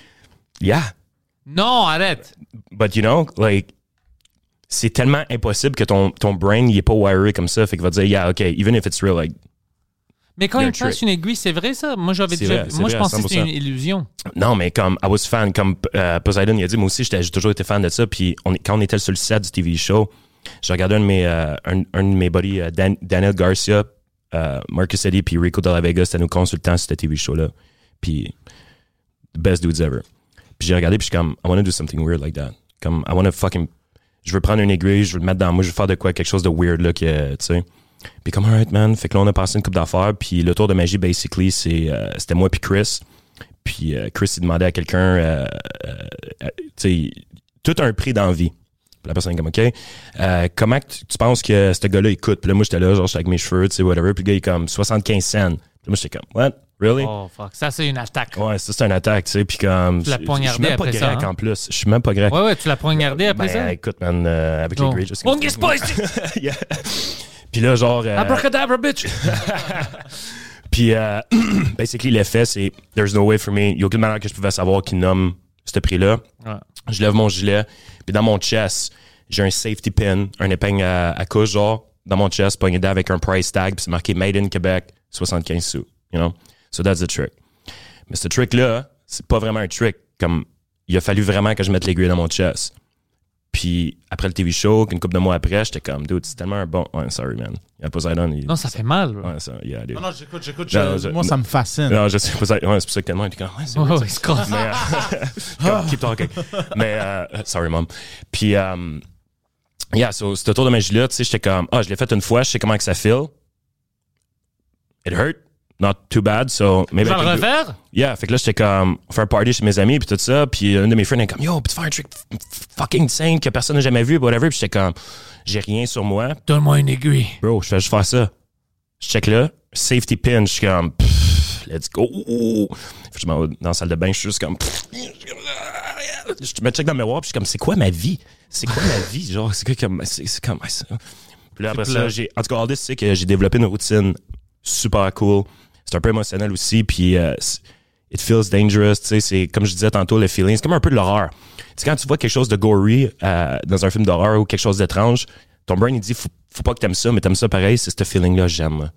[SPEAKER 1] Yeah.
[SPEAKER 2] Non, arrête.
[SPEAKER 1] But you know, like, c'est tellement impossible que ton, ton brain, il est pas wired comme ça. Fait qu'il va dire, yeah, OK, even if it's real, like,
[SPEAKER 2] Mais quand il passe une aiguille, c'est vrai ça? Moi, j'avais déjà.
[SPEAKER 1] vrai,
[SPEAKER 2] moi, je pensais que c'était
[SPEAKER 1] 100%.
[SPEAKER 2] une illusion.
[SPEAKER 1] non, mais comme, I was fan, comme euh, Poseidon, il a dit, moi aussi, j'ai toujours été fan de ça. Puis on, quand on était sur le set du TV show, j'ai regardé un de mes, euh, un, un de mes buddies, euh, Dan- Daniel Garcia, euh, Marcus Eddy, puis Rico de la Vega, c'était nos consultants sur ce TV show-là. Puis, best dudes ever. Puis j'ai regardé, puis je suis comme, I want to do something weird like that. Comme, I want to fucking. Je veux prendre une aiguille, je veux le mettre dans moi, je veux faire de quoi, quelque chose de weird, là, que, tu sais. Puis comme, alright, man. Fait que là, on a passé une coupe d'affaires, puis le tour de magie, basically, c'est, euh, c'était moi puis Chris. Puis euh, Chris, il demandait à quelqu'un, euh, tu sais, tout un prix d'envie. La personne est comme, OK, comment tu, penses que ce gars-là, il coûte? Puis là, moi, j'étais là, genre, j'étais avec mes cheveux, tu sais, whatever. Puis le gars, il est comme 75 cents. Puis moi, j'étais comme, what? Really?
[SPEAKER 2] Oh, fuck. Ça, c'est une attaque.
[SPEAKER 1] Ouais, ça, c'est un attaque, tu sais. Puis comme.
[SPEAKER 2] Tu l'as poignardé
[SPEAKER 1] Je suis même pas
[SPEAKER 2] après ça,
[SPEAKER 1] grec
[SPEAKER 2] hein?
[SPEAKER 1] en plus. Je suis même pas grec.
[SPEAKER 2] Ouais, ouais, tu l'as poignardé après
[SPEAKER 1] Ben,
[SPEAKER 2] ça?
[SPEAKER 1] écoute, man, euh, avec les juste
[SPEAKER 2] On guesse pas ici! <laughs>
[SPEAKER 1] Yeah. Puis là, genre. euh,
[SPEAKER 2] Abracadabra, bitch! <laughs>
[SPEAKER 1] Puis, euh, <clears throat> basically, l'effet, c'est There's no way for me. Il n'y a aucune manière que je pouvais savoir qui nomme ce prix-là.
[SPEAKER 2] Ouais.
[SPEAKER 1] Je lève mon gilet. Puis dans mon chest, j'ai un safety pin, un épingle à, à couche, genre, dans mon chest, pogné dedans avec un price tag. Puis c'est marqué Made in Québec, 75 sous. You know? So that's the trick. Mais ce trick-là, c'est pas vraiment un trick. Comme, il a fallu vraiment que je mette l'aiguille dans mon chest. Puis après le TV show, qu'une couple de mois après, j'étais comme, dude, c'est tellement un bon. Ouais, sorry, man. Il y a Poseidon. Il...
[SPEAKER 2] Non, ça fait mal. bro.
[SPEAKER 1] Ouais, ça, yeah, dude.
[SPEAKER 3] Non, non, j'écoute, j'écoute.
[SPEAKER 1] Non,
[SPEAKER 3] je- moi, ça me fascine.
[SPEAKER 1] Non, je sais, Poseidon. Ouais, c'est pour ça que tellement, il était comme, ouais, c'est
[SPEAKER 2] Ouais,
[SPEAKER 1] weird,
[SPEAKER 2] ouais, il se casse.
[SPEAKER 1] mais, euh, <laughs> comme, keep talking. Mais, euh, sorry, mom. Puis, euh, yeah, so, ce tour de magie-là, tu sais, j'étais comme, ah, je l'ai fait une fois, je sais comment que ça feel. It hurt. Not too bad, so maybe do-
[SPEAKER 2] refaire?
[SPEAKER 1] Yeah, fait que là, j'étais comme, on fait un party chez mes amis, puis tout ça, puis un de mes friends est comme, yo, peux-tu faire un trick f- fucking insane que personne n'a jamais vu, whatever, puis j'étais comme, j'ai rien sur moi,
[SPEAKER 2] Donne-moi une aiguille.
[SPEAKER 1] bro, je fais juste faire ça. Je check là, safety pin, je suis comme, pff, let's go. Fait que je m'en vais dans la salle de bain, je suis juste comme, pff, je ah, me check dans le miroir, puis je suis comme, c'est quoi ma vie? C'est quoi ma vie? Genre, c'est quoi comme, c'est comme, ça. Puis là, après ça, j'ai, en tout cas, all this, c'est que j'ai développé une routine super cool. C'est un peu émotionnel aussi, puis euh, it feels dangerous, tu sais, c'est, comme je disais tantôt, le feeling, c'est comme un peu de l'horreur. Quand tu vois quelque chose de gory euh, dans un film d'horreur ou quelque chose d'étrange, ton brain, il dit, faut, faut pas que t'aimes ça, mais t'aimes ça pareil, c'est ce feeling-là, j'aime.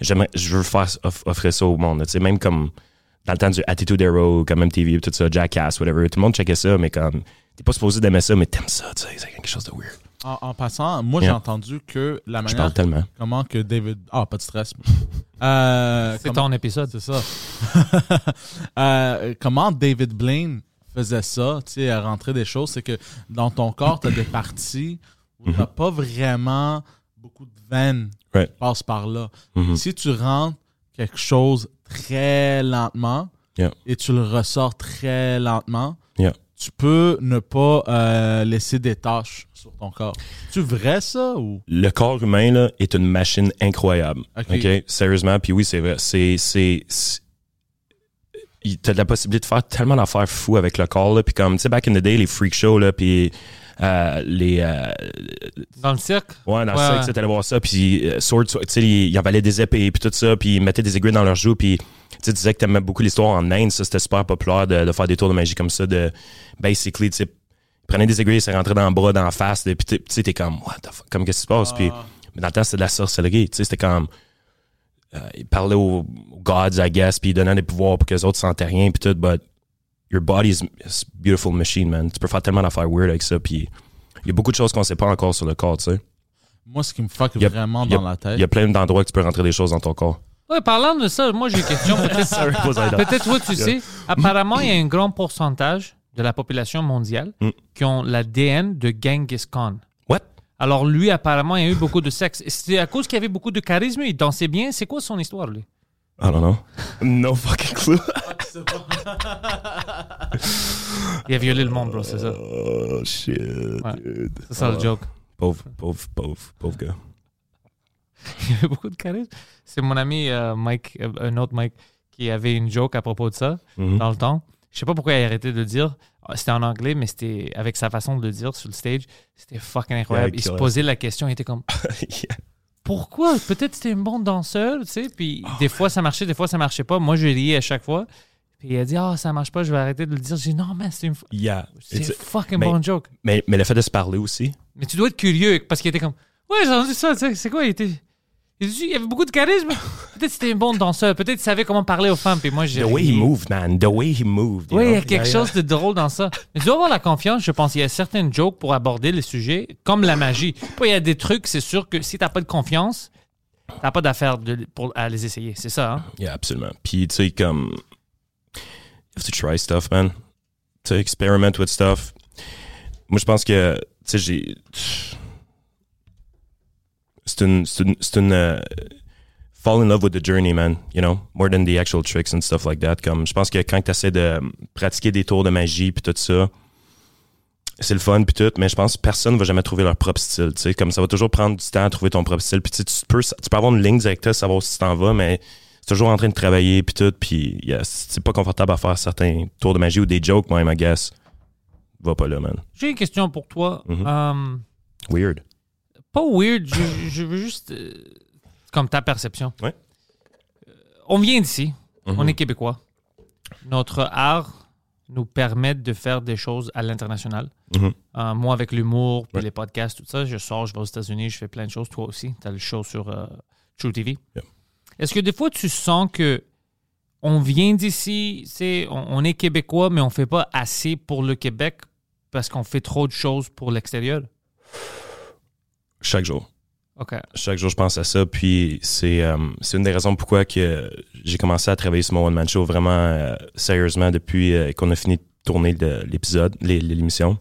[SPEAKER 1] J'aimerais, je veux faire, off- offrir ça au monde, tu sais, même comme dans le temps du Attitude Hero, comme MTV, tout ça, Jackass, whatever, tout le monde checkait ça, mais comme, t'es pas supposé d'aimer ça, mais t'aimes ça, tu sais, c'est quelque chose de weird.
[SPEAKER 3] En, en passant, moi, j'ai entendu que la
[SPEAKER 1] Je
[SPEAKER 3] manière
[SPEAKER 1] parle tellement.
[SPEAKER 3] comment que David... Ah, pas de stress. <laughs> Euh,
[SPEAKER 2] C'est
[SPEAKER 3] comment-
[SPEAKER 2] ton épisode.
[SPEAKER 3] C'est ça. <laughs> Euh, comment David Blaine faisait ça, tu sais, à rentrer des choses, c'est que dans ton corps, tu as des parties où tu n'as pas vraiment beaucoup de veines
[SPEAKER 1] Right.
[SPEAKER 3] qui passent par là.
[SPEAKER 1] Mhm.
[SPEAKER 3] Si tu rentres quelque chose très lentement
[SPEAKER 1] Yeah.
[SPEAKER 3] et tu le ressors très lentement,
[SPEAKER 1] Yeah.
[SPEAKER 3] Tu peux ne pas euh, laisser des taches sur ton corps. Tu vrai ça ou?
[SPEAKER 1] Le corps humain là, est une machine incroyable.
[SPEAKER 3] Ok.
[SPEAKER 1] OK? Sérieusement, puis oui, c'est vrai. C'est. c'est, T'as la possibilité de faire tellement d'affaires fous avec le corps, là. Puis comme, tu sais, back in the day, les freak shows, là, puis euh, les. euh,
[SPEAKER 2] Dans le cirque?
[SPEAKER 1] ouais, dans le
[SPEAKER 2] Ouais,
[SPEAKER 1] sais, t'allais voir ça, puis euh, Sword, tu sais, ils, envalaient des épées, puis tout ça, puis ils mettaient des aiguilles dans leurs joues, puis tu sais, tu disais que t'aimais beaucoup l'histoire en Inde, ça, c'était super populaire de, de faire des tours de magie comme ça, de. Basically, tu prenaient des aiguilles, ils se rentraient dans le bras, dans la face, puis tu sais, t'es comme, what the fuck, comme qu'est-ce qui se passe, puis. Mais dans le temps, c'était de la sorcellerie. Tu sais, c'était comme. euh, il parlait aux, aux gods, I guess, puis il donnait des pouvoirs pour que les autres sentaient rien, puis tout, but your body is, a beautiful machine, man. Tu peux faire tellement d'affaires weird avec ça, puis il y a beaucoup de choses qu'on sait pas encore sur le corps, tu sais.
[SPEAKER 3] moi ce qui me fuck
[SPEAKER 1] a-
[SPEAKER 3] vraiment
[SPEAKER 1] a-
[SPEAKER 3] dans la tête
[SPEAKER 1] Il y a plein d'endroits que tu peux rentrer des choses dans ton corps.
[SPEAKER 2] Ouais, parlant de ça, moi j'ai une question. <laughs> Peut-être peut-être toi tu sais. Apparemment, il y a un grand pourcentage de la population mondiale
[SPEAKER 1] Mm.
[SPEAKER 2] qui ont l'ADN de Genghis Khan.
[SPEAKER 1] What?
[SPEAKER 2] Alors lui, apparemment, il a eu beaucoup de sexe. Et C'est à cause qu'il avait beaucoup de charisme, il dansait bien. C'est quoi son histoire, lui?
[SPEAKER 1] I don't know. No fucking clue. <laughs> <laughs>
[SPEAKER 2] Il a violé le monde, bro, c'est ça.
[SPEAKER 1] Oh, shit,
[SPEAKER 2] Ouais.
[SPEAKER 1] dude.
[SPEAKER 2] C'est ça le joke.
[SPEAKER 1] Pauvre, pauvre, pauvre, pauvre gars. <laughs>
[SPEAKER 2] Il avait beaucoup de charisme. C'est mon ami euh, Mike, euh, un autre Mike, qui avait une joke à propos de ça
[SPEAKER 1] Mhm.
[SPEAKER 2] dans le temps. Je sais pas pourquoi il a arrêté de le dire. Ah, C'était en anglais, mais c'était avec sa façon de le dire sur le stage. C'était fucking incroyable. Il se posait la question, il était comme <laughs>
[SPEAKER 1] Yeah.
[SPEAKER 2] pourquoi? Peut-être c'était une bonne danseur, tu sais. Puis des fois ça marchait, des fois ça marchait pas. Moi je riais à chaque fois. Puis il a dit ah ça marche pas, je vais arrêter de le dire. J'ai dit non mais c'est une
[SPEAKER 1] Yeah.
[SPEAKER 2] c'est fucking
[SPEAKER 1] mais-
[SPEAKER 2] bon joke.
[SPEAKER 1] Mais, mais le fait de se parler aussi.
[SPEAKER 2] Mais tu dois être curieux parce qu'il était comme ouais j'ai entendu ça, tu sais, c'est quoi? Il était il il avait beaucoup de charisme. <laughs> Peut-être c'était un bon danseur. Peut-être il savait comment parler aux femmes. Puis moi, j'ai
[SPEAKER 1] The way he moved, man. The way he moved.
[SPEAKER 2] Oui, il y a quelque
[SPEAKER 1] Yeah,
[SPEAKER 2] chose de drôle dans ça. Mais tu dois avoir la confiance, je pense. Il y a certaines jokes pour aborder les sujets, comme la magie. Puis il y a des trucs, c'est sûr que si t'as pas de confiance, t'as pas d'affaire pour, à les essayer. C'est ça, hein?
[SPEAKER 1] Yeah, absolument. Puis, tu sais, comme. You have to try stuff, man. Tu sais, experiment with stuff. Moi, je pense que, tu sais, j'ai. C'est une. C'est une. c'est une, euh, fall in love with the journey, man. You know, more than the actual tricks and stuff like that. Comme, je pense que quand tu essaies de pratiquer des tours de magie puis tout ça, c'est le fun puis tout, mais je pense que personne va jamais trouver leur propre style. Tu sais, comme ça va toujours prendre du temps à trouver ton propre style. Puis tu peux, tu peux avoir une ligne directrice, savoir si tu t'en vas, mais c'est toujours en train de travailler puis tout. Puis yeah, c'est pas confortable à faire certains tours de magie ou des jokes, moi, I guess. Va pas là, man.
[SPEAKER 2] J'ai une question pour toi.
[SPEAKER 1] Mhm.
[SPEAKER 2] Euh,
[SPEAKER 1] Weird.
[SPEAKER 2] Pas weird, je, je veux juste. euh, comme ta perception.
[SPEAKER 1] Ouais.
[SPEAKER 2] Euh, on vient d'ici.
[SPEAKER 1] Mhm.
[SPEAKER 2] On est québécois. Notre art nous permet de faire des choses à l'international.
[SPEAKER 1] Mhm.
[SPEAKER 2] Euh, moi, avec l'humour, puis
[SPEAKER 1] Ouais.
[SPEAKER 2] les podcasts, tout ça, je sors, je vais aux États-Unis, je fais plein de choses. Toi aussi, tu as le show sur euh, True TV.
[SPEAKER 1] Yeah.
[SPEAKER 2] Est-ce que des fois, tu sens que on vient d'ici, c'est, on, on est québécois, mais on fait pas assez pour le Québec parce qu'on fait trop de choses pour l'extérieur?
[SPEAKER 1] Chaque jour. Chaque jour je pense à ça puis c'est euh, c'est une des raisons pourquoi que j'ai commencé à travailler sur mon one man show vraiment euh, sérieusement depuis euh, qu'on a fini de tourner l'épisode l'é- l'émission.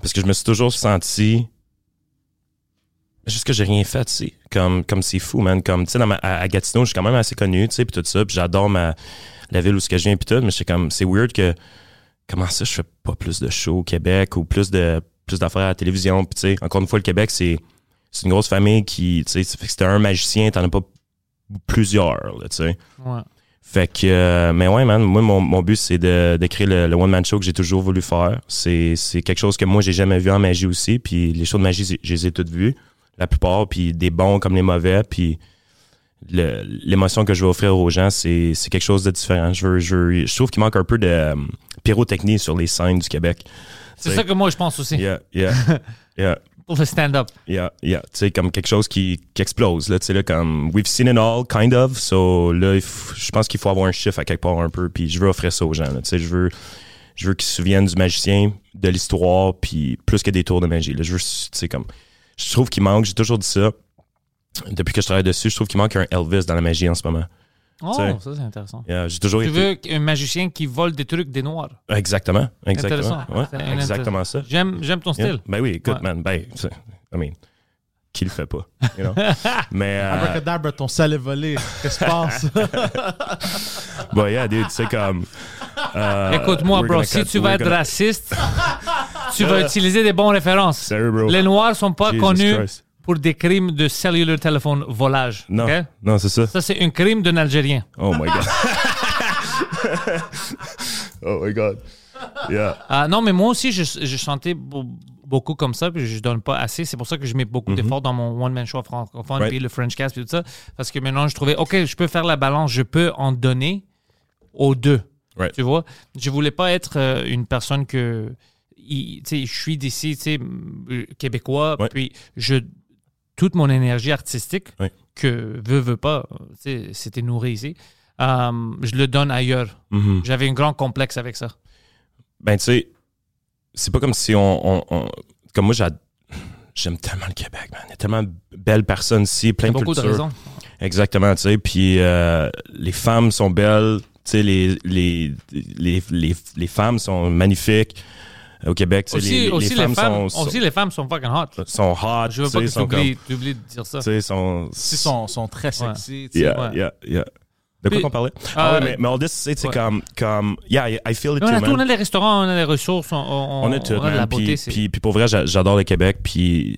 [SPEAKER 1] Parce que je me suis toujours senti juste que j'ai rien fait tu sais. Comme comme c'est fou man. Comme tu sais à, à Gatineau je suis quand même assez connu tu sais puis tout ça puis j'adore ma la ville où ce que je viens puis tout mais c'est comme c'est weird que comment ça je fais pas plus de shows au Québec ou plus de plus d'affaires à la télévision puis tu sais encore une fois le Québec c'est c'est une grosse famille qui, tu sais, ça fait que c'était un magicien, t'en as pas plusieurs, tu sais.
[SPEAKER 2] Ouais.
[SPEAKER 1] Fait que, euh, mais ouais, man, moi, mon, mon but, c'est de, de créer le, le one-man show que j'ai toujours voulu faire. C'est, c'est quelque chose que moi, j'ai jamais vu en magie aussi. Puis les shows de magie, j'ai- je les ai toutes vues, la plupart, puis des bons comme les mauvais. Puis l'émotion que je veux offrir aux gens, c'est, c'est quelque chose de différent. Je, veux, je, veux- je trouve qu'il manque un peu de euh, pyrotechnie sur les scènes du Québec.
[SPEAKER 2] C'est ça que moi, je pense aussi.
[SPEAKER 1] Yeah, yeah, yeah. <laughs>
[SPEAKER 2] Pour le stand-up.
[SPEAKER 1] Yeah, yeah. Tu sais, comme quelque chose qui, qui explose, là. Tu sais, là, comme, we've seen it all, kind of. So, là, je pense qu'il faut avoir un chiffre à quelque part un peu. Puis, je veux offrir ça aux gens, là. Tu sais, je veux, je veux qu'ils se souviennent du magicien, de l'histoire, puis plus que des tours de magie. Là, je veux, tu sais, comme, je trouve qu'il manque, j'ai toujours dit ça, depuis que je travaille dessus, je trouve qu'il manque un Elvis dans la magie en ce moment.
[SPEAKER 2] Oh,
[SPEAKER 1] Tu sais.
[SPEAKER 2] ça, c'est intéressant.
[SPEAKER 1] Yeah, j'ai toujours
[SPEAKER 2] Tu
[SPEAKER 1] été.
[SPEAKER 2] veux un magicien qui vole des trucs des noirs.
[SPEAKER 1] Exactement, exactement.
[SPEAKER 2] Intéressant.
[SPEAKER 1] Ouais,
[SPEAKER 2] C'est
[SPEAKER 1] exactement ça.
[SPEAKER 2] J'aime, j'aime ton
[SPEAKER 1] Yeah.
[SPEAKER 2] style.
[SPEAKER 1] Ben oui, écoute,
[SPEAKER 2] Ouais.
[SPEAKER 1] man, ben, I mean, qui le fait pas, you know? <laughs> Mais, euh,
[SPEAKER 3] Abracadabra, ton sel est volé. Qu'est-ce qui se passe? <laughs>
[SPEAKER 1] bon, yeah, dude, c'est comme... euh,
[SPEAKER 2] Écoute-moi, bro, si
[SPEAKER 1] cut-
[SPEAKER 2] tu vas être
[SPEAKER 1] gonna-
[SPEAKER 2] raciste, tu vas utiliser des bonnes références.
[SPEAKER 1] Sérieux, bro?
[SPEAKER 2] Les Noirs sont pas
[SPEAKER 1] Jesus
[SPEAKER 2] connus
[SPEAKER 1] Christ.
[SPEAKER 2] Pour des crimes de cellular téléphone volage.
[SPEAKER 1] Non, non, c'est ça.
[SPEAKER 2] Ça, c'est un crime d'un Algérien.
[SPEAKER 1] Oh my God. <laughs> oh my God. Yeah.
[SPEAKER 2] Ah, non, mais moi aussi, je, je chantais beau- beaucoup comme ça, puis je donne pas assez. C'est pour ça que je mets beaucoup d'efforts dans mon one-man show francophone.
[SPEAKER 1] Right.
[SPEAKER 2] puis le French cast, puis tout ça. Parce que maintenant, je trouvais, OK, je peux faire la balance, je peux en donner aux deux.
[SPEAKER 1] Right.
[SPEAKER 2] Tu vois? Je voulais pas être euh, une personne que. Tu sais, je suis d'ici, tu sais, euh, québécois,
[SPEAKER 1] Ouais.
[SPEAKER 2] puis je. Toute mon énergie artistique, que veut, veut pas, c'était nourri ici, euh, je le donne ailleurs.
[SPEAKER 1] Mhm.
[SPEAKER 2] J'avais un grand complexe avec ça.
[SPEAKER 1] Ben, tu sais, c'est pas comme si on. on- on- comme moi, j'aime tellement le Québec, man. Il y a tellement de belles personnes ici, plein de
[SPEAKER 2] beaucoup de
[SPEAKER 1] cultures.
[SPEAKER 2] raisons.
[SPEAKER 1] Exactement, tu sais. Puis euh, les femmes sont belles, tu sais, les, les, les, les, les femmes sont magnifiques au Québec. tu sais,
[SPEAKER 2] Aussi,
[SPEAKER 1] les,
[SPEAKER 2] aussi, les, femmes,
[SPEAKER 1] sont, sont,
[SPEAKER 2] aussi, les femmes sont fucking hot.
[SPEAKER 1] sont hot,
[SPEAKER 2] Je veux
[SPEAKER 1] tu
[SPEAKER 2] pas que
[SPEAKER 1] sont comme.
[SPEAKER 2] tu oublies de dire ça.
[SPEAKER 1] Tu sais, sont.
[SPEAKER 3] Ils sont, sont très sexy. tu sais.
[SPEAKER 1] Yeah,
[SPEAKER 2] ouais.
[SPEAKER 1] yeah, yeah. De quoi qu'on parlait?
[SPEAKER 2] Ah,
[SPEAKER 1] Ah, ouais,
[SPEAKER 2] ouais.
[SPEAKER 1] mais, mais all this, tu sais, c'est
[SPEAKER 2] Ouais.
[SPEAKER 1] comme, comme, yeah, I feel it
[SPEAKER 2] on,
[SPEAKER 1] too,
[SPEAKER 2] a tout, on
[SPEAKER 1] man.
[SPEAKER 2] a les restaurants, on a les ressources, on, on,
[SPEAKER 1] On a tout,
[SPEAKER 2] on a de la beauté.
[SPEAKER 1] Puis, puis, puis pour vrai, j'a- j'adore le Québec. Puis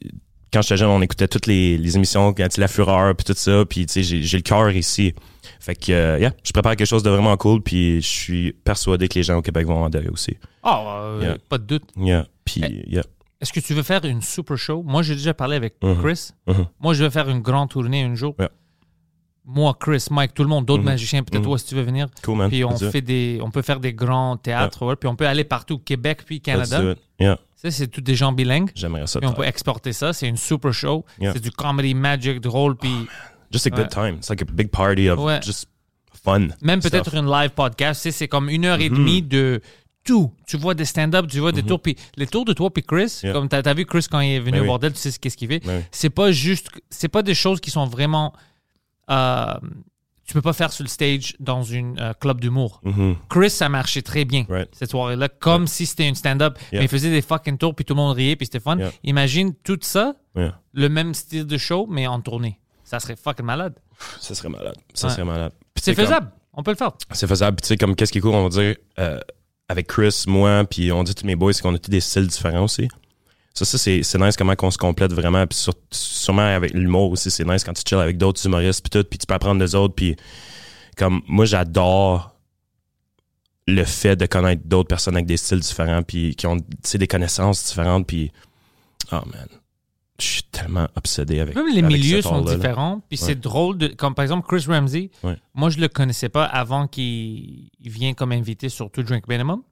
[SPEAKER 1] quand j'étais jeune, on écoutait toutes les, les émissions, La Fureur, puis tout ça. Puis tu sais, j'ai j'ai le cœur ici. Fait que, euh, yeah, je prépare quelque chose de vraiment cool. Puis je suis persuadé que les gens au Québec vont en adhérer aussi.
[SPEAKER 2] Ah, euh,
[SPEAKER 1] Yeah.
[SPEAKER 2] pas de doute.
[SPEAKER 1] Yeah. Puis,
[SPEAKER 2] Eh.
[SPEAKER 1] yeah.
[SPEAKER 2] Est-ce que tu veux faire une super show? Moi, j'ai déjà parlé avec
[SPEAKER 1] Mhm.
[SPEAKER 2] Chris.
[SPEAKER 1] Mhm.
[SPEAKER 2] Moi, je veux faire une grande tournée un jour.
[SPEAKER 1] Yeah.
[SPEAKER 2] Moi, Chris, Mike, tout le monde, d'autres
[SPEAKER 1] Mhm.
[SPEAKER 2] magiciens, peut-être toi si tu veux venir.
[SPEAKER 1] Cool, man.
[SPEAKER 2] Puis on,
[SPEAKER 1] it.
[SPEAKER 2] fait des, on peut faire des grands théâtres, ouais, puis on peut aller partout, Québec puis Canada. Ça, c'est tous des gens bilingues.
[SPEAKER 1] J'aimerais ça.
[SPEAKER 2] Puis on peut exporter ça. C'est une super show.
[SPEAKER 1] Yeah.
[SPEAKER 2] C'est du comedy, magic, drôle, puis
[SPEAKER 1] Just a good time. It's like a big party of
[SPEAKER 2] Ouais.
[SPEAKER 1] just fun.
[SPEAKER 2] même peut-être une live podcast. Tu sais, C'est comme une heure et demie de tout. Tu vois des stand-up, tu vois des tours. Puis les tours de toi puis Chris,
[SPEAKER 1] Yeah.
[SPEAKER 2] comme tu as, vu Chris quand il est venu
[SPEAKER 1] Ben
[SPEAKER 2] au
[SPEAKER 1] oui.
[SPEAKER 2] bordel, tu sais ce qu'est-ce qu'il fait.
[SPEAKER 1] Ben oui.
[SPEAKER 2] C'est pas juste, c'est pas des choses qui sont vraiment. euh, tu peux pas faire sur le stage dans une euh, club d'humour.
[SPEAKER 1] Mhm.
[SPEAKER 2] Chris, ça marchait très bien
[SPEAKER 1] Right.
[SPEAKER 2] cette soirée-là, comme si c'était une stand-up.
[SPEAKER 1] Yeah.
[SPEAKER 2] Mais il faisait des fucking tours puis tout le monde riait puis c'était fun. Imagine tout ça, le même style de show, mais en tournée. Ça serait fucking malade. <laughs>
[SPEAKER 1] Ça serait malade. Ça
[SPEAKER 2] Ouais.
[SPEAKER 1] serait malade. Puis
[SPEAKER 2] C'est
[SPEAKER 1] comme-
[SPEAKER 2] faisable. On peut le faire.
[SPEAKER 1] C'est faisable. Puis tu sais, comme qu'est-ce qui est cool, on va dire, euh, avec Chris, moi, puis on dit tous mes boys, c'est qu'on a tous des styles différents aussi. Ça, ça c'est, nice comment on se complète vraiment. Puis sur- sûrement avec l'humour aussi, c'est nice quand tu chill avec d'autres humoristes, puis tout, puis tu peux apprendre des autres. Puis comme moi, j'adore le fait de connaître d'autres personnes avec des styles différents, puis qui ont tu sais, des connaissances différentes. Puis, oh man, je suis tellement obsédé avec
[SPEAKER 2] Même les
[SPEAKER 1] avec
[SPEAKER 2] milieux sont
[SPEAKER 1] là.
[SPEAKER 2] différents. Puis
[SPEAKER 1] Ouais.
[SPEAKER 2] c'est drôle, de, comme par exemple Chris Ramsey.
[SPEAKER 1] Ouais.
[SPEAKER 2] Moi, je le connaissais pas avant qu'il il vienne comme invité sur To Drink Minimum.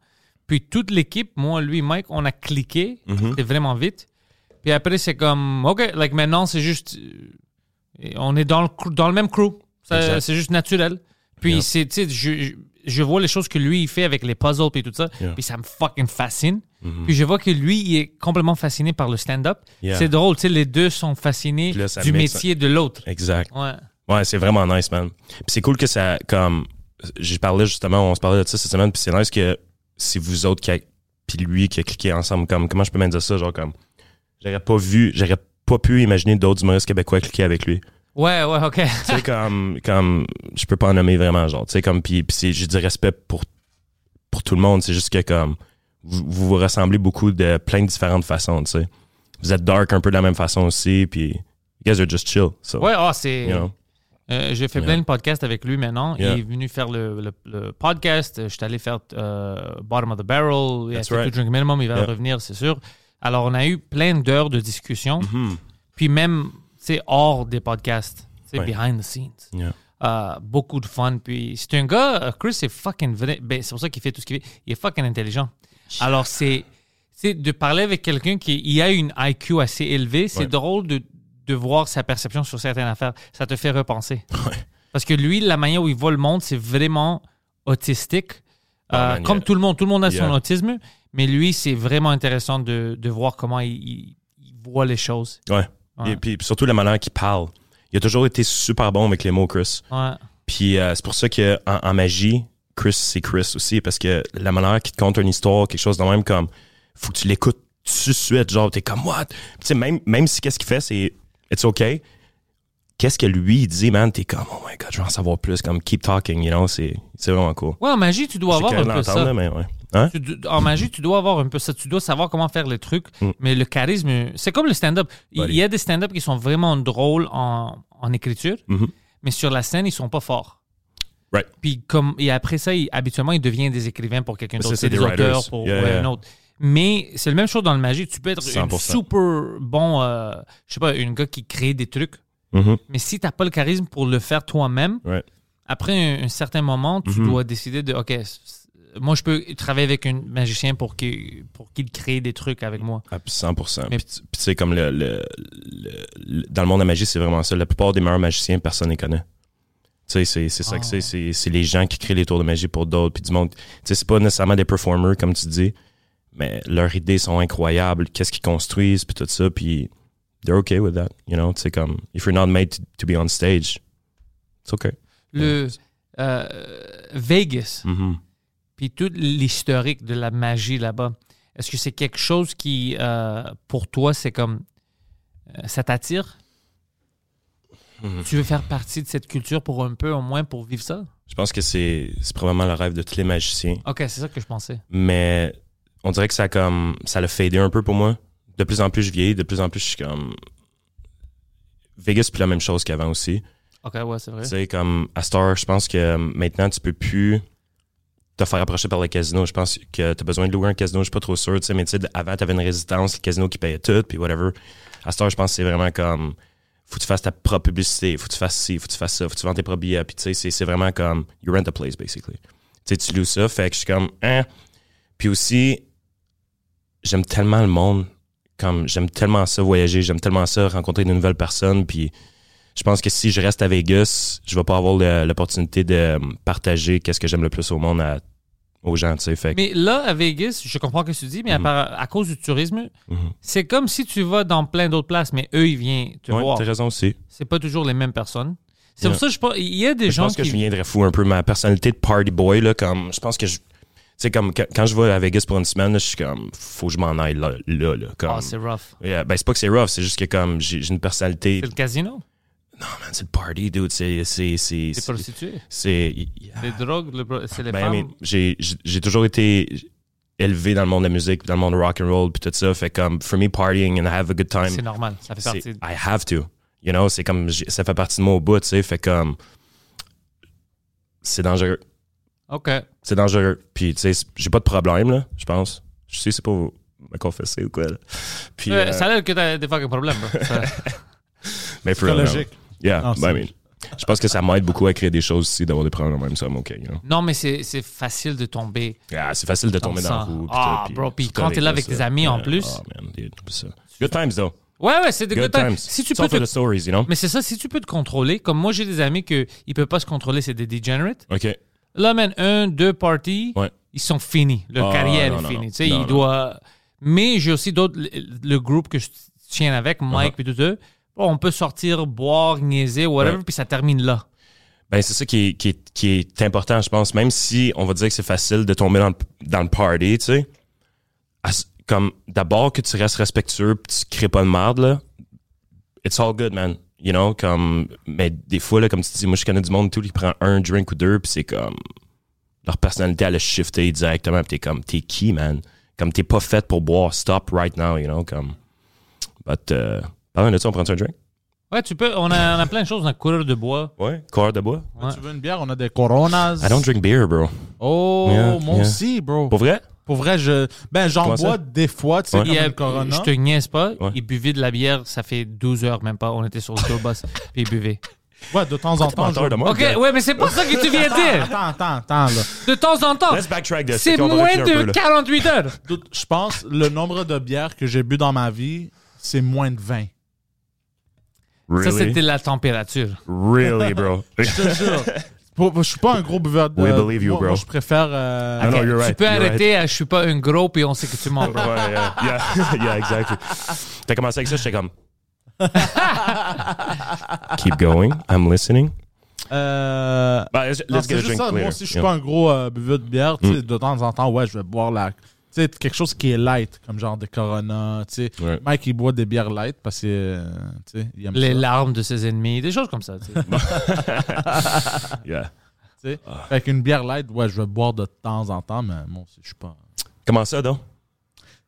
[SPEAKER 2] Puis toute l'équipe, moi, lui, Mike, on a cliqué.
[SPEAKER 1] Mhm.
[SPEAKER 2] C'était vraiment vite. Puis après, c'est comme, OK, like maintenant, c'est juste. euh, on est dans le, dans le même crew. C'est juste naturel. Puis c'est, tu sais, je, vois les choses que lui, il fait avec les puzzles puis tout ça.
[SPEAKER 1] Yeah.
[SPEAKER 2] Puis ça me fucking fascine.
[SPEAKER 1] Mhm.
[SPEAKER 2] Puis je vois que lui, il est complètement fasciné par le stand-up.
[SPEAKER 1] Yeah.
[SPEAKER 2] C'est drôle, tu sais, les deux sont fascinés
[SPEAKER 1] là,
[SPEAKER 2] du métier de l'autre.
[SPEAKER 1] Exact.
[SPEAKER 2] Ouais.
[SPEAKER 1] Ouais, c'est vraiment nice, man. Puis c'est cool que ça, comme, j'ai parlé justement, on se parlait de ça cette semaine, puis c'est nice que si vous autres qui a- puis lui qui a cliqué ensemble, comme, comment je peux même dire ça, genre comme, j'aurais pas vu, j'aurais pas pu imaginer d'autres humoristes québécois cliquer avec lui.
[SPEAKER 2] Ouais, ouais, OK.
[SPEAKER 1] tu sais, comme, comme, je peux pas en nommer vraiment, genre, tu sais, comme, puis, j'ai du respect pour, pour tout le monde, c'est juste que, comme, vous, vous vous ressemblez beaucoup de plein de différentes façons, tu sais. Vous êtes dark un peu de la même façon aussi, puis, you guys are just chill, so,
[SPEAKER 2] Ouais, ah, c'est.
[SPEAKER 1] you know.
[SPEAKER 2] Euh, J'ai fait
[SPEAKER 1] Yeah.
[SPEAKER 2] plein de podcasts avec lui maintenant.
[SPEAKER 1] Yeah.
[SPEAKER 2] Il est venu faire le, le- le podcast. Je suis allé faire euh, Bottom of the Barrel. Il a fait
[SPEAKER 1] right.
[SPEAKER 2] Drink Minimum. Il va
[SPEAKER 1] Yeah.
[SPEAKER 2] revenir, c'est sûr. Alors, on a eu plein d'heures de discussion.
[SPEAKER 1] Mhm.
[SPEAKER 2] Puis même, sais, hors des podcasts.
[SPEAKER 1] Ouais.
[SPEAKER 2] behind the scenes.
[SPEAKER 1] Yeah.
[SPEAKER 2] Euh, beaucoup de fun. Puis c'est un gars, euh, Chris, c'est fucking vrai. Ben, c'est pour ça qu'il fait tout ce qu'il fait. Il est fucking intelligent. Alors, c'est c'est de parler avec quelqu'un qui il a une IQ assez élevée. C'est
[SPEAKER 1] Ouais.
[SPEAKER 2] drôle de, de voir sa perception sur certaines affaires. Ça te fait repenser. <laughs>
[SPEAKER 1] Ouais.
[SPEAKER 2] Parce que lui, la manière où il voit le monde, c'est vraiment autistique.
[SPEAKER 1] Oh,
[SPEAKER 2] Euh, comme tout le monde, tout le monde a son autisme, mais lui, c'est vraiment intéressant de, de voir comment il, il- il voit les choses.
[SPEAKER 1] Ouais.
[SPEAKER 2] Ouais.
[SPEAKER 1] Et puis, surtout la manière qu'il parle. Il a toujours été super bon avec les mots, Chris.
[SPEAKER 2] Ouais.
[SPEAKER 1] Puis euh, c'est pour ça que en, en magie, Chris, c'est Chris aussi, parce que la manière qu'il te conte une histoire, quelque chose de même comme, faut que tu l'écoutes tout de suite, genre, t'es comme, what? Puis Tu sais, même, même si qu'est-ce qu'il fait, c'est, it's okay. Qu'est-ce que lui, il dit, man, t'es comme, oh my god, je veux en savoir plus, comme, keep talking, you know, c'est, vraiment cool.
[SPEAKER 2] Ouais, en magie, tu dois avoir un peu ça.
[SPEAKER 1] mais ouais. Hein?
[SPEAKER 2] Tu en magie, tu dois avoir un peu ça. Tu dois savoir comment faire les trucs.
[SPEAKER 1] Mm.
[SPEAKER 2] Mais le charisme, c'est comme le stand-up. Il y a des stand-up qui sont vraiment drôles en, en écriture,
[SPEAKER 1] Mhm.
[SPEAKER 2] mais sur la scène, ils sont pas forts.
[SPEAKER 1] Right.
[SPEAKER 2] Puis comme et après ça, habituellement, ils deviennent des écrivains pour quelqu'un d'autre. C'est des,
[SPEAKER 1] des
[SPEAKER 2] auteurs pour
[SPEAKER 1] Yeah,
[SPEAKER 2] ouais,
[SPEAKER 1] yeah.
[SPEAKER 2] un autre. Mais c'est le même chose dans le magie. Tu peux être un
[SPEAKER 1] 100%.
[SPEAKER 2] super bon, euh, je sais pas, un gars qui crée des trucs.
[SPEAKER 1] Mhm.
[SPEAKER 2] Mais si t'as pas le charisme pour le faire toi-même, après un, un certain moment, tu
[SPEAKER 1] Mhm.
[SPEAKER 2] dois décider de, OK, moi, je peux travailler avec un magicien pour qu'il pour qu'il crée des trucs avec moi.
[SPEAKER 1] À 100%.
[SPEAKER 2] Mais-
[SPEAKER 1] Puis, tu tu sais, comme le, le- le- le- dans le monde de la magie, c'est vraiment ça. La plupart des meilleurs magiciens, personne ne les connaît. Tu sais, c'est c'est ça
[SPEAKER 2] Ah.
[SPEAKER 1] que c'est. C'est c'est les gens qui créent les tours de magie pour d'autres. Puis du monde. Tu sais, c'est pas nécessairement des performers, comme tu dis, mais leurs idées sont incroyables. Qu'est-ce qu'ils construisent, puis tout ça. Puis they're okay with that. You know, c'est comme, if you're not made to, to be on stage, it's okay.
[SPEAKER 2] Le euh, Vegas,
[SPEAKER 1] Mhm.
[SPEAKER 2] Puis tout l'historique de la magie là-bas, est-ce que c'est quelque chose qui, euh, pour toi, c'est comme, euh, ça t'attire?
[SPEAKER 1] Mhm.
[SPEAKER 2] Tu veux faire partie de cette culture pour un peu, au moins, pour vivre ça?
[SPEAKER 1] Je pense que c'est c'est probablement le rêve de tous les magiciens.
[SPEAKER 2] OK, c'est ça que je pensais.
[SPEAKER 1] mais on dirait que ça a comme ça l'a fadé un peu pour moi. De plus en plus je vieillis, de plus en plus je suis comme Vegas c'est plus la même chose qu'avant aussi.
[SPEAKER 2] OK, ouais, c'est vrai.
[SPEAKER 1] Tu sais comme à Star, je pense que euh, maintenant tu peux plus te faire approcher par le casino. Je pense que tu as besoin de louer un casino, je suis pas trop sûr, tu sais mais tu sais avant tu avais une résidence, le casino qui payait tout puis whatever. À Star, je pense que c'est vraiment comme faut que tu fasses ta propre publicité, faut que tu fasses ci, faut que tu fasses ça, faut que tu vends tes propres billets puis tu sais c'est- vraiment comme you rent a place basically. Tu tu loues ça, fait que je suis comme hein? Puis aussi, j'aime tellement le monde, comme j'aime tellement ça voyager, j'aime tellement ça rencontrer de nouvelles personnes, puis je pense que si je reste à Vegas, je vais pas avoir l'opportunité de partager qu'est-ce que j'aime le plus au monde à- aux gens, tu sais. Fait
[SPEAKER 2] Mais là, à Vegas, je comprends ce que tu dis, mais à,
[SPEAKER 1] Mhm.
[SPEAKER 2] à cause du tourisme,
[SPEAKER 1] Mhm.
[SPEAKER 2] c'est comme si tu vas dans plein d'autres places, mais eux, ils viennent te
[SPEAKER 1] Ouais,
[SPEAKER 2] voir.
[SPEAKER 1] t'as raison aussi.
[SPEAKER 2] C'est pas toujours les mêmes personnes. C'est
[SPEAKER 1] Yeah.
[SPEAKER 2] pour ça que je pense, il y a des
[SPEAKER 1] Je
[SPEAKER 2] gens
[SPEAKER 1] pense que
[SPEAKER 2] qui...
[SPEAKER 1] je viendrais fou un peu ma personnalité de party boy là, comme je pense que je sais comme quand, quand je vais à Vegas pour une semaine, là, je suis comme faut que je m'en aille là là, là comme
[SPEAKER 2] Ah, c'est rough.
[SPEAKER 1] Yeah, ben c'est pas que c'est rough, c'est juste que comme j'ai j'ai une personnalité
[SPEAKER 2] C'est le casino,
[SPEAKER 1] non man, c'est le party dude, c'est c'est c'est
[SPEAKER 2] les
[SPEAKER 1] c'est-
[SPEAKER 2] prostituées,
[SPEAKER 1] c'est yeah.
[SPEAKER 2] les drogues, le c'est les
[SPEAKER 1] Ben,
[SPEAKER 2] femmes?
[SPEAKER 1] I j'ai toujours été élevé dans le monde de la musique, dans le monde rock and roll, puis tout ça. Fait comme for me partying and have a good time,
[SPEAKER 2] c'est normal, ça fait partie. de-
[SPEAKER 1] I have to. You know, c'est comme ça fait partie de moi au bout, tu sais. Fait comme c'est dangereux,
[SPEAKER 2] OK.
[SPEAKER 1] c'est dangereux. Puis tu sais, j'ai pas de problème là, je pense. Je sais c'est pas vous me confesser ou quoi. Là. Puis
[SPEAKER 2] Euh,
[SPEAKER 1] euh,
[SPEAKER 2] Ça a l'air que t'as des fucking problèmes, bro. <laughs> Ça-
[SPEAKER 1] mais for.
[SPEAKER 3] Psychologique.
[SPEAKER 1] Yeah,
[SPEAKER 3] Ah,
[SPEAKER 1] ben,
[SPEAKER 3] c'est-
[SPEAKER 1] I mean, je pense que ça m'aide beaucoup à créer des choses aussi, d'avoir des problèmes même ça, I'm okay, you know.
[SPEAKER 2] non, mais c'est c'est facile de tomber.
[SPEAKER 1] Yeah, c'est facile de tomber
[SPEAKER 2] Dans
[SPEAKER 1] dans
[SPEAKER 2] ça.
[SPEAKER 1] roue.
[SPEAKER 2] Ah, bro, puis quand t'es là avec
[SPEAKER 1] ça.
[SPEAKER 2] tes amis, en plus.
[SPEAKER 1] Oh, man, dude, c'est ça. Good times, though.
[SPEAKER 2] Ouais, ouais, c'est des
[SPEAKER 1] Good
[SPEAKER 2] good times.
[SPEAKER 1] times.
[SPEAKER 2] Si tu
[SPEAKER 1] It's
[SPEAKER 2] peux te-
[SPEAKER 1] the stories, you know?
[SPEAKER 2] Mais c'est ça, si tu peux te contrôler, comme moi j'ai des amis que ils peuvent pas se contrôler, c'est des degenerates.
[SPEAKER 1] OK.
[SPEAKER 2] Là, man, un, deux parties,
[SPEAKER 1] Ouais.
[SPEAKER 2] ils sont finis. Leur
[SPEAKER 1] Ah,
[SPEAKER 2] carrière
[SPEAKER 1] non,
[SPEAKER 2] est
[SPEAKER 1] non,
[SPEAKER 2] finie. Tu sais,
[SPEAKER 1] Non,
[SPEAKER 2] il
[SPEAKER 1] non.
[SPEAKER 2] doit. Mais j'ai aussi d'autres. Le, le groupe que je tiens avec, Mike
[SPEAKER 1] Uh-huh.
[SPEAKER 2] et tout ça. On peut sortir, boire, niaiser, whatever, puis ça termine là.
[SPEAKER 1] Ben, c'est ça qui est, qui, est, qui est important, je pense. Même si on va dire que c'est facile de tomber dans le, dans le party, tu sais. Comme, d'abord que tu restes respectueux pis tu crées pas de merde, là. It's all good, man. You know, comme, mais des fois, là, comme tu dis, moi, je connais du monde, tout, qui prend un drink ou deux, puis c'est comme, leur personnalité, elle a shifté directement, pis t'es comme, t'es qui, man? Comme, t'es pas fait pour boire, stop right now, you know, comme. But, euh, parlant de ça, on prend un drink?
[SPEAKER 2] Ouais, tu peux. On a, on a plein de choses dans le coureur de bois.
[SPEAKER 1] Ouais. Coureur de bois?
[SPEAKER 2] Ouais.
[SPEAKER 3] Tu veux une bière? On a des Coronas.
[SPEAKER 1] I don't drink beer, bro.
[SPEAKER 3] Oh,
[SPEAKER 1] Yeah,
[SPEAKER 3] moi
[SPEAKER 1] yeah.
[SPEAKER 3] aussi, bro.
[SPEAKER 1] Pour vrai?
[SPEAKER 3] Pour vrai, je. Ben, j'en bois des fois, tu sais,
[SPEAKER 1] Ouais.
[SPEAKER 2] a-
[SPEAKER 3] Corona.
[SPEAKER 2] je te niaise pas,
[SPEAKER 1] Ouais.
[SPEAKER 2] il buvait de la bière, ça fait 12 heures même pas. On était sur le tour bus, <laughs> puis il buvait.
[SPEAKER 3] Ouais, de temps en temps. je-
[SPEAKER 1] de moi,
[SPEAKER 2] Ok,
[SPEAKER 1] gars.
[SPEAKER 2] ouais, mais c'est pas ça que tu viens de dire.
[SPEAKER 3] Attends, attends, attends, là.
[SPEAKER 2] De temps en temps.
[SPEAKER 1] Let's backtrack this.
[SPEAKER 2] C'est
[SPEAKER 1] on
[SPEAKER 2] moins
[SPEAKER 1] peu,
[SPEAKER 2] de
[SPEAKER 1] là.
[SPEAKER 2] 48 heures.
[SPEAKER 3] Je pense le nombre de bières que j'ai bu dans ma vie, c'est moins de 20.
[SPEAKER 2] Ça,
[SPEAKER 1] Really?
[SPEAKER 2] c'était la température.
[SPEAKER 1] Really, bro. <laughs>
[SPEAKER 3] Je te jure. Je suis pas un gros buveur de.
[SPEAKER 1] We believe you, bro.
[SPEAKER 3] moi, je préfère. euh,
[SPEAKER 1] Ah non, you're
[SPEAKER 2] tu
[SPEAKER 1] right,
[SPEAKER 2] peux
[SPEAKER 1] you're right.
[SPEAKER 2] arrêter à je suis pas un gros puis on sait que tu mens.
[SPEAKER 1] Ouais, yeah, <laughs> yeah, <laughs> yeah, exactly. T'as commencé avec ça, j'étais comme. Keep going, I'm listening.
[SPEAKER 3] euh,
[SPEAKER 1] Bah, let's
[SPEAKER 3] non,
[SPEAKER 1] get a
[SPEAKER 3] juste
[SPEAKER 1] drink
[SPEAKER 3] ça.
[SPEAKER 1] later.
[SPEAKER 3] Moi aussi, je suis
[SPEAKER 1] Yeah.
[SPEAKER 3] pas un gros euh, buveur de bière. tu sais,
[SPEAKER 1] Mm.
[SPEAKER 3] De temps en temps, ouais, je vais boire la. Tu sais, quelque chose qui est light, comme genre des Corona. Tu sais,
[SPEAKER 1] Ouais.
[SPEAKER 3] Mike, il boit des bières light parce que. euh, tu sais, il aime
[SPEAKER 2] Les
[SPEAKER 3] ça.
[SPEAKER 2] larmes de ses ennemis, des choses comme ça. tu sais. <laughs>
[SPEAKER 1] Yeah.
[SPEAKER 3] tu sais. Fait qu'une bière light, ouais, je vais boire de temps en temps, mais moi aussi, je suis pas.
[SPEAKER 1] Comment ça, donc?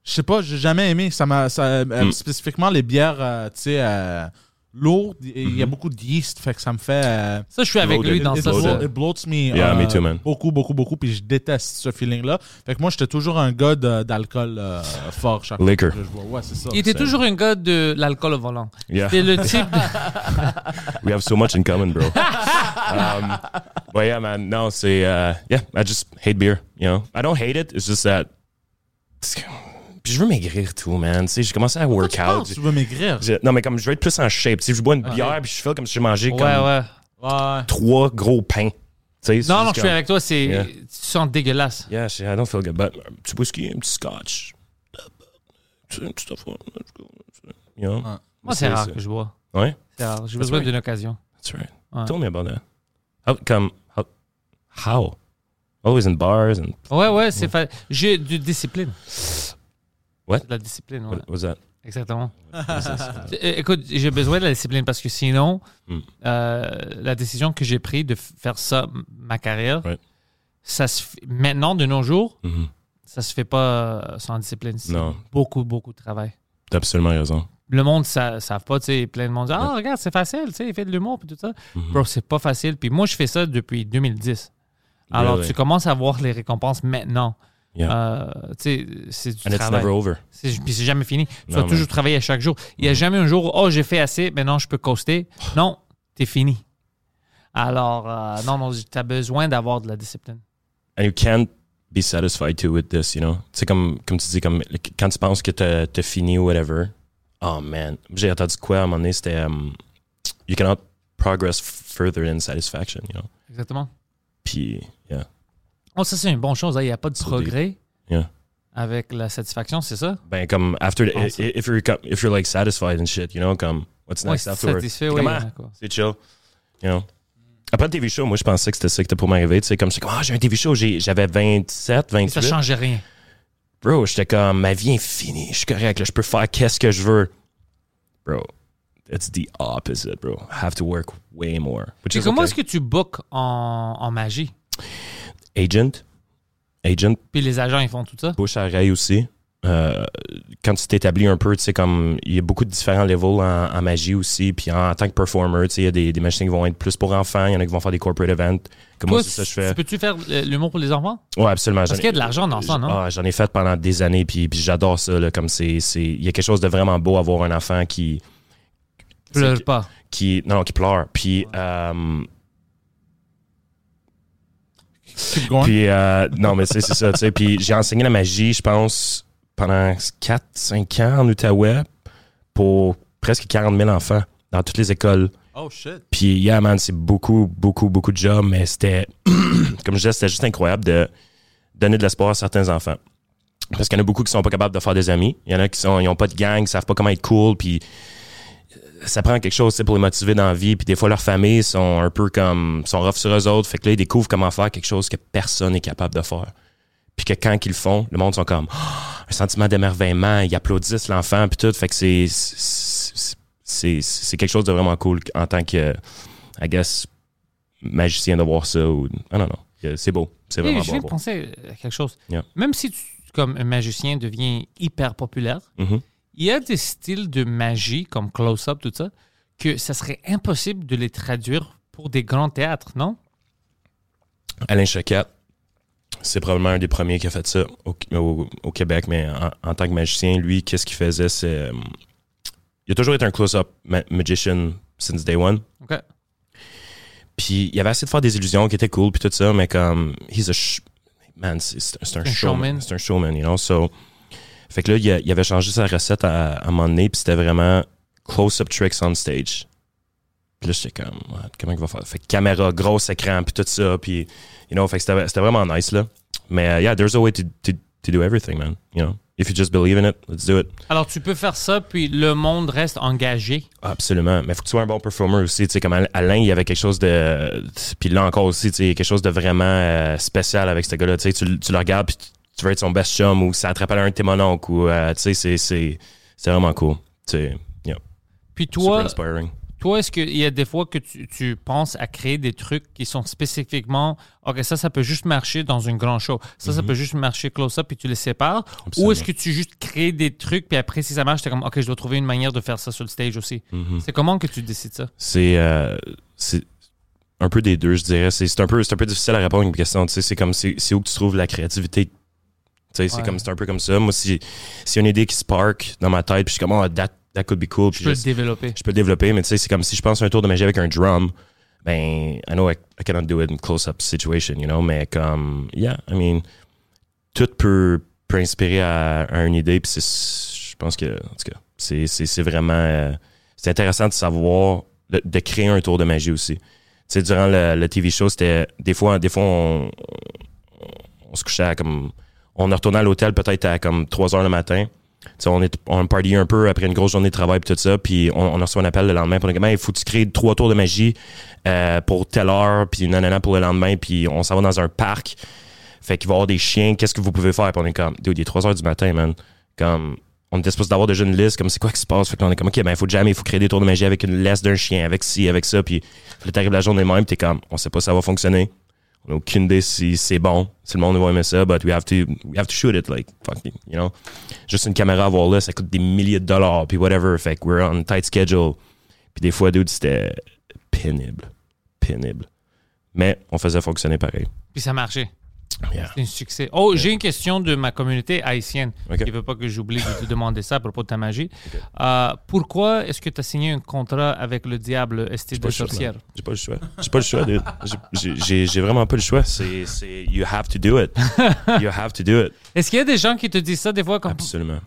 [SPEAKER 3] Je sais pas, j'ai jamais aimé. Ça m'a, ça, euh,
[SPEAKER 1] Mm.
[SPEAKER 3] Spécifiquement les bières, euh, tu sais, euh, lourdes. Il y a
[SPEAKER 1] Mhm.
[SPEAKER 3] beaucoup de yeast, fait que ça me fait. euh,
[SPEAKER 2] Ça, je suis avec
[SPEAKER 1] Loaded.
[SPEAKER 2] lui dans
[SPEAKER 3] it,
[SPEAKER 2] ça.
[SPEAKER 3] it bloats me
[SPEAKER 1] Yeah,
[SPEAKER 3] euh,
[SPEAKER 1] me too, man.
[SPEAKER 3] beaucoup, beaucoup, beaucoup. Puis je déteste ce feeling-là. Fait que moi, j'étais toujours un gars de- d'alcool euh, fort chaque
[SPEAKER 1] Liquor.
[SPEAKER 3] fois que je vois. Ouais, c'est ça.
[SPEAKER 2] Il était
[SPEAKER 1] c'est-
[SPEAKER 2] toujours un gars de l'alcool au volant.
[SPEAKER 1] Yeah.
[SPEAKER 2] C'est le type de... <laughs>
[SPEAKER 1] We have so much in common, bro. um, but yeah, man, no, c'est, uh, yeah, I just hate beer, you know? I don't hate it, it's just that. Puis je veux maigrir tout, man. Tu sais, j'ai commencé à
[SPEAKER 3] Pourquoi
[SPEAKER 1] work
[SPEAKER 3] tu
[SPEAKER 1] out.
[SPEAKER 3] Tu veux maigrir?
[SPEAKER 1] Je- non, mais comme je veux être plus en shape. Tu sais, je bois une bière, puis je fais comme si j'ai mangé
[SPEAKER 2] Ouais,
[SPEAKER 1] comme
[SPEAKER 2] ouais.
[SPEAKER 3] Ouais.
[SPEAKER 1] trois gros pains. Tu sais, c'est
[SPEAKER 2] Non, non,
[SPEAKER 1] juste
[SPEAKER 2] je suis
[SPEAKER 1] comme-
[SPEAKER 2] avec toi. C'est...
[SPEAKER 1] Yeah.
[SPEAKER 2] Tu sens dégueulasse.
[SPEAKER 1] Yeah, shit, I don't feel good. But un petit whisky, un petit scotch. Tu sais, une petite affaire. let's go, You know?
[SPEAKER 2] Moi, c'est rare que je bois.
[SPEAKER 1] Ouais?
[SPEAKER 2] C'est rare. J'ai
[SPEAKER 1] That's
[SPEAKER 2] besoin
[SPEAKER 1] right.
[SPEAKER 2] d'une occasion.
[SPEAKER 1] That's right.
[SPEAKER 2] Ouais.
[SPEAKER 1] Tell me about that. How come? How? how? Always in bars and
[SPEAKER 2] Ouais, ouais, c'est fa... J'ai de discipline.
[SPEAKER 1] What?
[SPEAKER 2] De la discipline, ouais.
[SPEAKER 1] what was that?
[SPEAKER 2] Exactement. <laughs> <laughs> Écoute, j'ai besoin de la discipline parce que sinon,
[SPEAKER 1] Mm.
[SPEAKER 2] euh, la décision que j'ai prise de faire ça, ma carrière, ça se fait- maintenant, de nos jours,
[SPEAKER 1] Mhm.
[SPEAKER 2] ça se fait pas euh, sans discipline. C'est
[SPEAKER 1] Non.
[SPEAKER 2] beaucoup, beaucoup de travail.
[SPEAKER 1] T'as absolument raison.
[SPEAKER 2] Le monde ne savent pas, tu sais, plein de monde dit Ah, regarde, c'est facile, tu sais, il fait de l'humour, puis tout ça.
[SPEAKER 1] Mhm.
[SPEAKER 2] Bro, c'est pas facile. Puis moi, je fais ça depuis 2010. Alors,
[SPEAKER 1] Really?
[SPEAKER 2] tu commences à voir les récompenses maintenant.
[SPEAKER 1] Yeah.
[SPEAKER 2] Euh, tu c'est du
[SPEAKER 1] And
[SPEAKER 2] travail. Puis c'est jamais fini. Tu vas toujours travailler à chaque jour. Il n'y a jamais un jour où, oh, j'ai fait assez, maintenant je peux coaster. <sighs> Non, t'es fini. Alors, euh, non, non, t'as besoin d'avoir de la discipline.
[SPEAKER 1] And you can't be satisfied too with this, you know? C'est comme, comme tu dis, comme, quand tu penses que t'as fini ou whatever, oh man. J'ai entendu quoi à un moment donné, c'était, um, you cannot progress further in satisfaction, you know?
[SPEAKER 2] Exactement.
[SPEAKER 1] Puis.
[SPEAKER 2] Oh, ça, c'est une bonne chose. hein. Il n'y a pas de progrès
[SPEAKER 1] Yeah.
[SPEAKER 2] avec la satisfaction, c'est ça?
[SPEAKER 1] Ben, comme, after, the,
[SPEAKER 2] Ah,
[SPEAKER 1] if you're, if you're like satisfied and shit, you know, comme, what's
[SPEAKER 2] Ouais,
[SPEAKER 1] next
[SPEAKER 2] c'est
[SPEAKER 1] afterwards?
[SPEAKER 2] satisfait,
[SPEAKER 1] C'est
[SPEAKER 2] oui.
[SPEAKER 1] ah, c'est chill, you know? Après le TV show, moi, je pensais que c'était ça qui était pour m'arriver, tu sais, comme, c'est comme, ah, j'ai un TV show, j'avais 27,
[SPEAKER 2] Et
[SPEAKER 1] 28.
[SPEAKER 2] ça change rien.
[SPEAKER 1] Bro, j'étais comme, ma vie est finie, je suis correct, là, je peux faire qu'est-ce que je veux. Bro, it's the opposite, bro. I have to work way more. Which
[SPEAKER 2] Puis
[SPEAKER 1] is
[SPEAKER 2] comment
[SPEAKER 1] okay.
[SPEAKER 2] est-ce que tu bookes en, en magie?
[SPEAKER 1] Agent, agent,
[SPEAKER 2] Puis les agents, ils font tout ça?
[SPEAKER 1] bouche à oreille aussi. Euh, quand tu t'établis un peu, tu sais, comme, il y a beaucoup de différents levels en, en magie aussi. Puis en, en tant que performer, tu sais, il y a des, des magiciens qui vont être plus pour enfants, il y en a qui vont faire des corporate events. Comme moi,
[SPEAKER 2] Toi,
[SPEAKER 1] c'est ça je fais.
[SPEAKER 2] Peux-tu faire l'humour pour les enfants?
[SPEAKER 1] Ouais, absolument.
[SPEAKER 2] Parce qu'il y a de l'argent dans ça, non?
[SPEAKER 1] Ah, j'en ai fait pendant des années, puis, puis j'adore ça. Là, comme c'est, il y a quelque chose de vraiment beau à voir un enfant qui,
[SPEAKER 2] Pleure pas.
[SPEAKER 1] qui, non, qui pleure. Puis, euh. Puis euh, non, mais c'est, c'est ça. tu sais. Puis j'ai enseigné la magie, je pense, pendant 4-5 ans en Outaouais pour presque 40 000 enfants dans toutes les écoles.
[SPEAKER 3] oh shit.
[SPEAKER 1] Puis, yeah, man, c'est beaucoup, beaucoup, beaucoup de jobs, mais c'était, <clears throat> comme je disais, c'était juste incroyable de donner de l'espoir à certains enfants. Parce qu'il y en a beaucoup qui sont pas capables de faire des amis. Il y en a qui sont, ils ont pas de gang, ils savent pas comment être cool, puis ça prend quelque chose pour les motiver dans la vie. Puis des fois, leurs familles sont un peu comme, sont rough sur eux autres. Fait que là, ils découvrent comment faire quelque chose que personne n'est capable de faire. Puis que quand ils le font, le monde sont comme, Ah, un sentiment d'émerveillement, ils applaudissent l'enfant, puis tout. Fait que c'est, c'est, quelque chose de vraiment cool en tant que, I guess, magicien de voir ça. Ou, I don't know. C'est beau. C'est vraiment
[SPEAKER 2] je
[SPEAKER 1] beau. à
[SPEAKER 2] penser quelque chose.
[SPEAKER 1] Yeah.
[SPEAKER 2] Même si tu, comme un magicien, devient hyper populaire,
[SPEAKER 1] Mhm.
[SPEAKER 2] Il y a des styles de magie, comme close-up, tout ça, que ça serait impossible de les traduire pour des grands théâtres, non?
[SPEAKER 1] Alain Choquette, c'est probablement un des premiers qui a fait ça au, au- au Québec, mais en, en tant que magicien, lui, qu'est-ce qu'il faisait? C'est, euh, il a toujours été un close-up ma- magician since day one.
[SPEAKER 2] OK.
[SPEAKER 1] Puis il avait essayé de faire des illusions qui étaient cool, puis tout ça, mais comme, he's a man, c'est un,
[SPEAKER 2] Un
[SPEAKER 1] showman.
[SPEAKER 2] showman.
[SPEAKER 1] C'est un showman, you know? So, fait que là, il, a- il avait changé sa recette à, à un moment donné, puis c'était vraiment close-up tricks on stage. Puis là, j'étais comme, comment il va faire? Fait que caméra, gros écran, puis tout ça, puis, you know, fait que c'était c'était vraiment nice, là. Mais, uh, yeah, there's a way to, to, to do everything, man. You know, if you just believe in it, let's do it.
[SPEAKER 2] Alors, tu peux faire ça, puis le monde reste engagé.
[SPEAKER 1] Absolument. Mais faut que tu sois un bon performer aussi. Tu sais, comme Alain, il y avait quelque chose de. Puis là encore aussi, tu sais, quelque chose de vraiment euh, spécial avec ce gars-là. Tu sais, tu, tu le regardes, puis tu, veux être son best chum, ou ça te rappelle un de tes mononcles, ou, euh, tu sais, c'est- c'est c'est vraiment cool. Tu yeah,
[SPEAKER 2] Puis toi,
[SPEAKER 1] inspiring.
[SPEAKER 2] toi est-ce qu'il y a des fois que tu, tu penses à créer des trucs qui sont spécifiquement, OK, ça, ça peut juste marcher dans une grande show. Ça, ça peut juste marcher close-up, puis tu les sépares. Ou est-ce que tu juste crées des trucs, puis après, si ça marche, t'es comme, OK, je dois trouver une manière de faire ça sur le stage aussi.
[SPEAKER 1] Mhm.
[SPEAKER 2] C'est comment que tu décides ça?
[SPEAKER 1] C'est euh, c'est un peu des deux, je dirais. C'est c'est un peu c'est un peu difficile à répondre à une question. Tu sais, c'est comme c'est c'est où que tu trouves la créativité. C'est comme c'est un peu comme ça. Moi, si y a une idée qui spark dans ma tête, puis je suis comme oh, that that could be cool.
[SPEAKER 2] Je peux le développer.
[SPEAKER 1] je peux le développer, mais tu sais, c'est comme si je pense à un tour de magie avec un drum, ben, I know I, I cannot do it in close-up situation, you know, mais comme, yeah, I mean, tout peut, peut inspirer à, à une idée, puis je pense que, en tout cas, c'est, c'est, c'est vraiment, euh, c'est intéressant de savoir, de, de créer un tour de magie aussi. Tu sais, durant le, le TV show, c'était, des fois, des fois, on, on se couchait à comme, on est retourné à l'hôtel peut-être à comme 3 heures le matin. On est on party un peu après une grosse journée de travail puis tout ça puis on, on reçu un appel le lendemain pour dire il faut que tu crées trois tours de magie euh, pour telle heure puis nanana pour le lendemain puis on s'en va dans un parc. Fait qu'il va y avoir des chiens qu'est-ce que vous pouvez faire? Puis on est comme dude il est 3 heures du matin man. Comme on était supposé d'avoir déjà une liste comme c'est quoi qui se passe? Fait qu'on est comme ok ben il faut jamais il faut créer des tours de magie avec une laisse d'un chien avec ci avec ça puis t'arrives la journée même t'es comme on sait pas si ça va fonctionner on n'a aucune idée si c'est bon si le monde va aimer ça but we have to we have to shoot it like fuck you know? Juste une caméra à avoir là, ça coûte des milliers de dollars, puis whatever. Fait que we're on tight schedule. Puis des fois, dude, c'était pénible. Pénible. Mais on faisait fonctionner pareil.
[SPEAKER 2] Puis ça marchait.
[SPEAKER 1] Yeah.
[SPEAKER 2] C'est un succès. Oh, j'ai une question de ma communauté haïtienne
[SPEAKER 1] Ok.
[SPEAKER 2] qui veut pas que j'oublie de te demander ça à propos de ta magie. Euh, pourquoi est-ce que tu as signé un contrat avec le diable
[SPEAKER 1] J'ai
[SPEAKER 2] de sorcière?
[SPEAKER 1] J'ai pas le choix. J'ai pas le choix, dude. J'ai- vraiment pas le choix. C'est, you have to do it. <laughs> You have to do it.
[SPEAKER 2] Est-ce qu'il y a des gens qui te disent ça des fois quand
[SPEAKER 1] Absolument.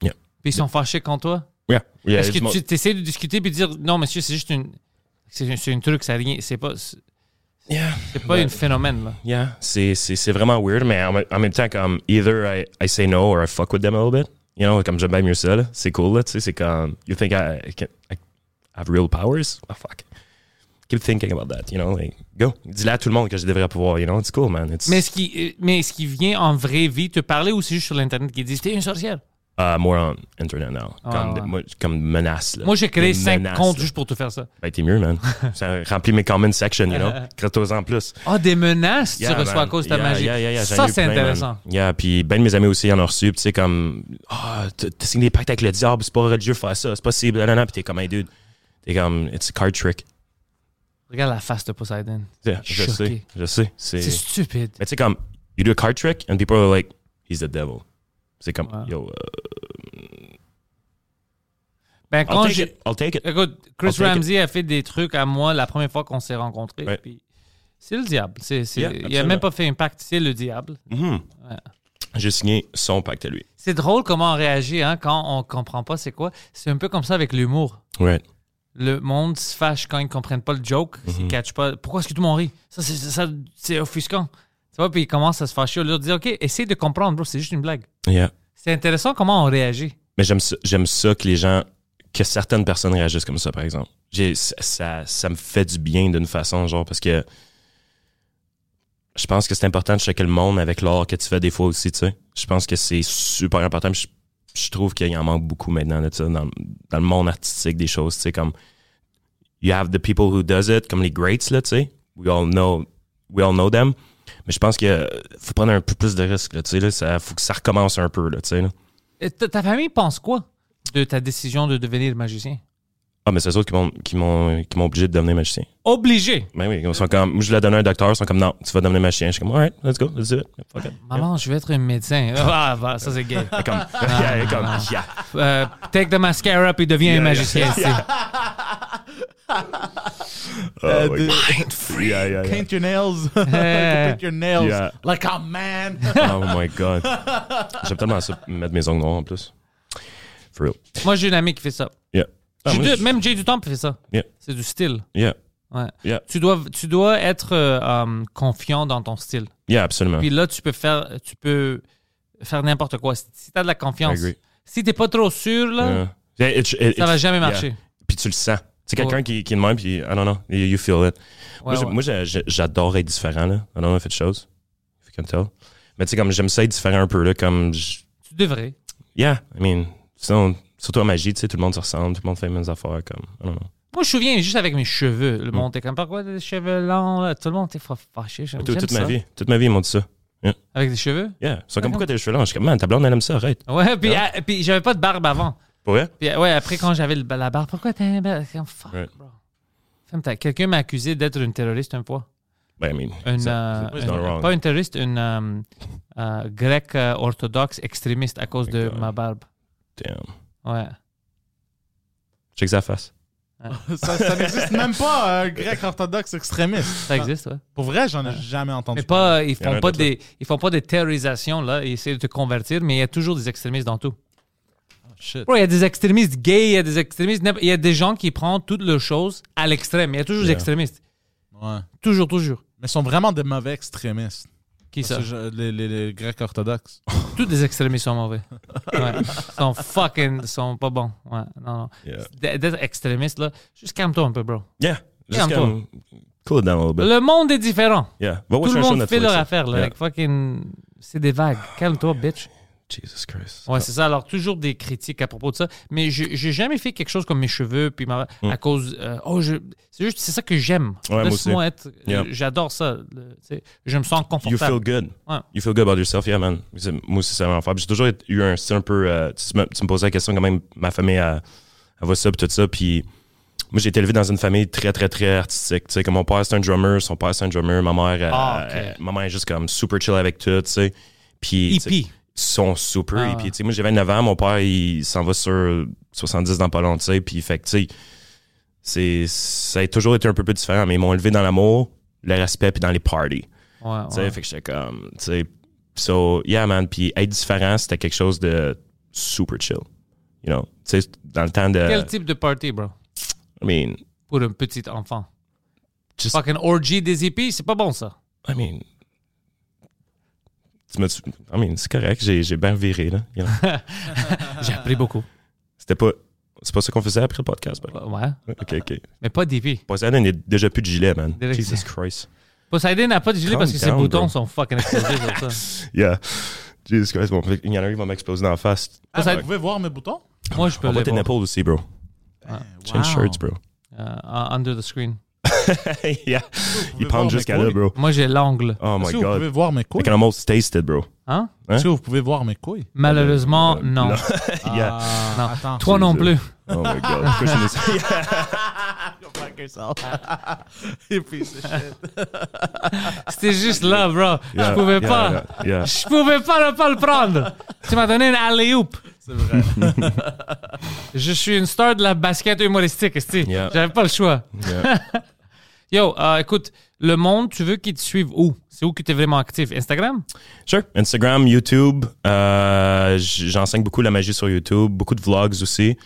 [SPEAKER 2] puis ils sont fâchés contre toi?
[SPEAKER 1] Yeah. Yeah,
[SPEAKER 2] Est-ce que tu essaies de discuter puis de dire non monsieur c'est juste une c'est un truc ça rien c'est pas
[SPEAKER 1] Yeah.
[SPEAKER 2] c'est pas un phénomène là.
[SPEAKER 1] Yeah, c'est, c'est, c'est vraiment weird, mais en, même- en même temps, comme, either I, I say no or I fuck with them a little bit. You know, comme j'aime bien mieux ça, là. C'est cool, là, tu sais, c'est comme, you think I, I can I have real powers? Oh, fuck. Keep thinking about that, you know, like, go. Dis-le à tout le monde que je devrais pouvoir, you know, it's cool, man. It's,
[SPEAKER 2] Mais est-ce qui euh, mais est-ce qui vient en vraie vie te parler ou c'est juste sur l'internet qui dit t'es une sorcière?
[SPEAKER 1] Uh, more on internet now.
[SPEAKER 2] Ah,
[SPEAKER 1] comme,
[SPEAKER 2] ouais.
[SPEAKER 1] moi, comme menace, là.
[SPEAKER 2] Moi j'ai créé
[SPEAKER 1] Des
[SPEAKER 2] cinq
[SPEAKER 1] menaces,
[SPEAKER 2] comptes
[SPEAKER 1] là.
[SPEAKER 2] juste pour te faire ça.
[SPEAKER 1] Ben, t'es mieux, man. <laughs> ça remplit mes comment section, you know. <laughs> Crée-toi en plus.
[SPEAKER 2] Ah des menaces tu
[SPEAKER 1] Yeah,
[SPEAKER 2] reçois
[SPEAKER 1] man.
[SPEAKER 2] à cause de ta
[SPEAKER 1] Yeah,
[SPEAKER 2] magie.
[SPEAKER 1] yeah,
[SPEAKER 2] ça c'est
[SPEAKER 1] plein, man.
[SPEAKER 2] intéressant.
[SPEAKER 1] Yeah, puis ben de mes amis aussi en ont reçu, puis tu sais comme ah t'as t'as signé des pactes avec le diable, c'est pas religieux faire ça, c'est possible, non non, puis t'es comme hey dude, t'es comme it's a card trick.
[SPEAKER 2] Regarde la face de Poseidon.
[SPEAKER 1] Yeah, je
[SPEAKER 2] Choqué.
[SPEAKER 1] sais, je sais, c'est
[SPEAKER 2] C'est stupide.
[SPEAKER 1] mais tu sais comme you do a card trick and people are like he's the devil. C'est comme
[SPEAKER 2] Ouais.
[SPEAKER 1] yo, uh,
[SPEAKER 2] Ben
[SPEAKER 1] I'll
[SPEAKER 2] quand
[SPEAKER 1] take it, I'll take it.
[SPEAKER 2] Écoute, Chris
[SPEAKER 1] I'll it.
[SPEAKER 2] Ramsey a fait des trucs à moi la première fois qu'on s'est rencontrés.
[SPEAKER 1] Ouais.
[SPEAKER 2] puis C'est le diable. C'est, c'est-
[SPEAKER 1] Yeah,
[SPEAKER 2] il a
[SPEAKER 1] absolument.
[SPEAKER 2] même pas fait un pacte, c'est le diable.
[SPEAKER 1] Mhm.
[SPEAKER 2] Ouais.
[SPEAKER 1] J'ai signé son pacte à lui.
[SPEAKER 2] C'est drôle comment on réagit hein, quand on comprend pas c'est quoi. C'est un peu comme ça avec l'humour. Le monde se fâche quand ils comprennent pas le joke,
[SPEAKER 1] Mhm.
[SPEAKER 2] catchent pas. Pourquoi est-ce que tout le monde rit? Ça, c'est, ça, c'est offusquant. Tu vois, puis ils commencent à se fâcher au lieu de dire, OK, essaye de comprendre, bro, c'est juste une blague.
[SPEAKER 1] Yeah.
[SPEAKER 2] C'est intéressant comment on réagit.
[SPEAKER 1] Mais j'aime ça, j'aime ça que les gens, que certaines personnes réagissent comme ça, par exemple. J'ai, ça, ça, ça me fait du bien d'une façon, genre, parce que je pense que c'est important de checker le monde avec l'art que tu fais des fois aussi, tu sais. Je pense que c'est super important. Je, je trouve qu'il en manque beaucoup maintenant, tu sais, dans, dans le monde artistique des choses, tu sais, comme you have the people who does it, comme les greats, là, tu sais. We all know, we all know them. Mais je pense qu'il faut prendre un peu plus de risques. Ça, faut que ça recommence un peu, là, là.
[SPEAKER 2] Ta famille pense quoi de ta décision de devenir magicien?
[SPEAKER 1] Ah, mais c'est eux autres qui m'ont, qui m'ont, qui m'ont obligé de devenir magicien.
[SPEAKER 2] Obligé?
[SPEAKER 1] Ben oui, ils sont comme, moi, je l'ai donné à un docteur, ils sont comme, non, tu vas devenir magicien. Je suis comme, alright, let's go, let's do it. Fuck it.
[SPEAKER 2] Maman, je vais être un médecin. <laughs> Ah, bah, ça c'est gay.
[SPEAKER 1] Et comme, <laughs> yeah, et comme, yeah.
[SPEAKER 2] Euh, take the mascara puis deviens un
[SPEAKER 1] Yeah,
[SPEAKER 2] magicien.
[SPEAKER 1] yeah,
[SPEAKER 2] c'est- <laughs>
[SPEAKER 1] Oh,
[SPEAKER 3] Euh,
[SPEAKER 1] my
[SPEAKER 3] de-
[SPEAKER 1] God. Yeah, yeah, yeah.
[SPEAKER 3] Paint your nails. Paint your nails.
[SPEAKER 1] Yeah.
[SPEAKER 3] Like a man.
[SPEAKER 1] Oh my God. J'aime tellement ça, mettre mes ongles noirs en plus. For real.
[SPEAKER 2] Moi, j'ai une amie qui fait ça.
[SPEAKER 1] Yeah. Ah, moi, je-
[SPEAKER 2] Même Jay du Temple fait ça.
[SPEAKER 1] Yeah.
[SPEAKER 2] C'est du style.
[SPEAKER 1] Yeah.
[SPEAKER 2] Ouais.
[SPEAKER 1] Yeah.
[SPEAKER 2] Tu dois, tu dois être euh, um, confiant dans ton style.
[SPEAKER 1] Yeah, absolument.
[SPEAKER 2] Puis là, tu peux faire, tu peux faire n'importe quoi. Si, si t'as de la confiance. Si t'es pas trop sûr, là,
[SPEAKER 1] Yeah. It- it-
[SPEAKER 2] ça va jamais marcher.
[SPEAKER 1] Puis tu le sens. C'est quelqu'un
[SPEAKER 2] Ouais.
[SPEAKER 1] qui, qui est de même, puis I don't know, you, you feel it.
[SPEAKER 2] Ouais,
[SPEAKER 1] moi, j'adore être différent, là. I don't know if it shows. If you can tell. Mais tu sais, comme j'aime ça être différent un peu, là, comme.
[SPEAKER 2] Tu devrais.
[SPEAKER 1] Yeah, I mean, sinon, surtout en magie, tu sais, tout le monde se ressemble, tout le monde fait les mêmes affaires, comme. I don't know.
[SPEAKER 2] Moi, je me souviens juste avec mes cheveux.
[SPEAKER 1] Mm.
[SPEAKER 2] Le monde était comme, pourquoi des cheveux longs? là? Tout le monde était fâché. J'aime
[SPEAKER 1] Tout- toute ma vie, toute ma vie, ils m'ont dit ça.
[SPEAKER 2] Avec des cheveux?
[SPEAKER 1] Yeah. Ils sont comme, pourquoi t'as les cheveux longs? Je suis comme, man, ta blonde, elle aime ça, arrête.
[SPEAKER 2] Ouais, puis, ah, puis j'avais pas de barbe avant.
[SPEAKER 1] Pour vrai?
[SPEAKER 2] Puis ouais, après, quand j'avais le- la barbe, pourquoi t'as une barbe? Comme, Fuck,
[SPEAKER 1] Right.
[SPEAKER 2] bro. Femme, t'as- Quelqu'un m'a accusé d'être une terroriste une fois.
[SPEAKER 1] Ben, I mean,
[SPEAKER 2] Une,
[SPEAKER 1] ça-
[SPEAKER 2] euh,
[SPEAKER 1] it's not
[SPEAKER 2] une-
[SPEAKER 1] wrong.
[SPEAKER 2] pas une terroriste, une euh, euh, grecque euh, orthodoxe extrémiste à cause de
[SPEAKER 1] God.
[SPEAKER 2] ma barbe.
[SPEAKER 1] Damn.
[SPEAKER 2] Ouais.
[SPEAKER 1] Check sa face.
[SPEAKER 3] ça ça n'existe même pas, un grec orthodoxe extrémiste.
[SPEAKER 2] Ça existe, ouais.
[SPEAKER 3] Pour vrai, j'en ai jamais entendu
[SPEAKER 2] Mais pas, ils font pas des, ils font pas des terrorisations là. Ils essaient de te convertir, mais il y a toujours des extrémistes dans tout.
[SPEAKER 3] Shit.
[SPEAKER 2] Bro, il y a des extrémistes gays, il y a des extrémistes, il y a des gens qui prennent toutes leurs choses à l'extrême. Il y a toujours des
[SPEAKER 1] Yeah.
[SPEAKER 2] extrémistes.
[SPEAKER 3] Ouais.
[SPEAKER 2] Toujours, toujours.
[SPEAKER 3] Mais ils sont vraiment des mauvais extrémistes.
[SPEAKER 2] Qui ça?
[SPEAKER 3] Les, les- les Grecs orthodoxes. <laughs>
[SPEAKER 2] Tous les extrémistes sont mauvais. <laughs> Ouais. Ils sont fucking, sont pas bons. Ouais, non, non.
[SPEAKER 1] Yeah.
[SPEAKER 2] D'être extrémiste là, juste calme-toi un peu, bro.
[SPEAKER 1] Yeah. Just
[SPEAKER 2] Calme-toi.
[SPEAKER 1] cool down a little bit.
[SPEAKER 2] Le monde est différent.
[SPEAKER 1] Yeah.
[SPEAKER 2] Tout le monde fait leur affaire là. Like fucking, c'est des vagues. Calme-toi, bitch.
[SPEAKER 1] Jesus Christ.
[SPEAKER 2] Ouais, c'est ça. Alors, toujours des critiques à propos de ça. Mais j'ai jamais fait quelque chose comme mes cheveux, puis ma-
[SPEAKER 1] Mm.
[SPEAKER 2] à cause. euh, oh, je, c'est juste, c'est ça que j'aime.
[SPEAKER 1] Ouais, moi
[SPEAKER 2] Laisse-moi être.
[SPEAKER 1] Yeah.
[SPEAKER 2] J'adore ça. le- je me sens
[SPEAKER 1] You
[SPEAKER 2] confortable.
[SPEAKER 1] feel good.
[SPEAKER 2] Ouais.
[SPEAKER 1] You feel good about yourself, yeah, man. Moi aussi, c'est vraiment. J'ai toujours eu un style un peu. euh, tu, me, tu me posais la question quand même, ma famille, elle, elle voit ça, puis tout ça. Puis moi, j'ai été élevé dans une famille très, très, très artistique. Tu sais, comme mon père, c'est un drummer, son père, c'est un drummer. Ma mère,
[SPEAKER 2] Ah,
[SPEAKER 1] elle- ma mère est juste comme super chill avec tout, tu sais. Puis.
[SPEAKER 2] Hippie.
[SPEAKER 1] Sont super
[SPEAKER 2] Ah.
[SPEAKER 1] hippies. Tu sais, moi, j'ai 29 ans, mon père, il s'en va sur 70 dans pas longtemps, tu sais. Puis, fait que, tu sais, c'est- ça a toujours été un peu plus différent, mais ils m'ont élevé dans l'amour, le respect, puis dans les parties.
[SPEAKER 2] Ouais,
[SPEAKER 1] Tu sais,
[SPEAKER 2] ouais.
[SPEAKER 1] fait que j'étais comme, tu sais, so, yeah, man. Puis être différent, c'était quelque chose de super chill. You know, tu sais, dans le temps de.
[SPEAKER 2] Quel type de party, bro?
[SPEAKER 1] I mean,
[SPEAKER 2] Pour un petit enfant.
[SPEAKER 1] Just-
[SPEAKER 2] Fucking orgy des hippies, c'est pas bon ça.
[SPEAKER 1] I mean. Tu m'as. I mean, c'est correct, j'ai j'ai bien viré, là. you know? <laughs>
[SPEAKER 2] J'ai appris beaucoup.
[SPEAKER 1] C'était pas. C'est pas ça qu'on faisait après le podcast, ben.
[SPEAKER 2] Ouais.
[SPEAKER 1] Ok, ok.
[SPEAKER 2] Mais pas d'hippie.
[SPEAKER 1] Poseidon n'est déjà plus de gilet, man.
[SPEAKER 2] Direct.
[SPEAKER 1] Jesus Christ.
[SPEAKER 2] Poseidon n'a pas de gilet
[SPEAKER 1] Calm
[SPEAKER 2] parce que ses boutons
[SPEAKER 1] bro.
[SPEAKER 2] sont fucking explosés sur ça. <laughs>
[SPEAKER 1] Yeah. Jesus Christ. Bon, il y en a un qui va m'exploser dans la face.
[SPEAKER 3] Ah, vous pouvez voir mes boutons?
[SPEAKER 2] Moi, je peux
[SPEAKER 1] On
[SPEAKER 2] le
[SPEAKER 1] voit tes
[SPEAKER 2] voir.
[SPEAKER 1] nipples aussi, bro. Change shirts, bro.
[SPEAKER 2] Euh, under the screen. <laughs>
[SPEAKER 1] yeah. Il
[SPEAKER 3] mes
[SPEAKER 1] jusqu'à là, bro.
[SPEAKER 2] Moi, j'ai l'angle.
[SPEAKER 1] Oh my
[SPEAKER 3] Est-ce que vous
[SPEAKER 1] god.
[SPEAKER 3] pouvez voir mes
[SPEAKER 1] I
[SPEAKER 3] couilles?
[SPEAKER 1] can almost taste it, bro.
[SPEAKER 2] Hein?
[SPEAKER 1] Hein?
[SPEAKER 3] Est-ce que vous pouvez voir mes couilles?
[SPEAKER 2] Malheureusement,
[SPEAKER 1] Euh,
[SPEAKER 2] non. <laughs> <laughs>
[SPEAKER 1] Yeah.
[SPEAKER 3] Ah,
[SPEAKER 2] Non.
[SPEAKER 3] attends.
[SPEAKER 2] Toi non plus.
[SPEAKER 1] Oh my god. Je
[SPEAKER 3] shit.
[SPEAKER 2] C'était juste là, bro. je
[SPEAKER 1] Yeah,
[SPEAKER 2] pouvais
[SPEAKER 1] yeah,
[SPEAKER 2] pas.
[SPEAKER 1] yeah, yeah.
[SPEAKER 2] Je pouvais pas ne pas le prendre. Tu m'as donné une alley-oop.
[SPEAKER 3] C'est vrai.
[SPEAKER 2] Je suis une star de la basket humoristique, esti.
[SPEAKER 1] Yeah.
[SPEAKER 2] J'avais pas le choix.
[SPEAKER 1] Yeah.
[SPEAKER 2] Yo, euh, écoute, le monde, tu veux qu'ils te suivent où? C'est où que tu es vraiment actif? Instagram?
[SPEAKER 1] Sure. Instagram, YouTube. Euh, J'enseigne beaucoup la magie sur YouTube. Beaucoup de vlogs aussi.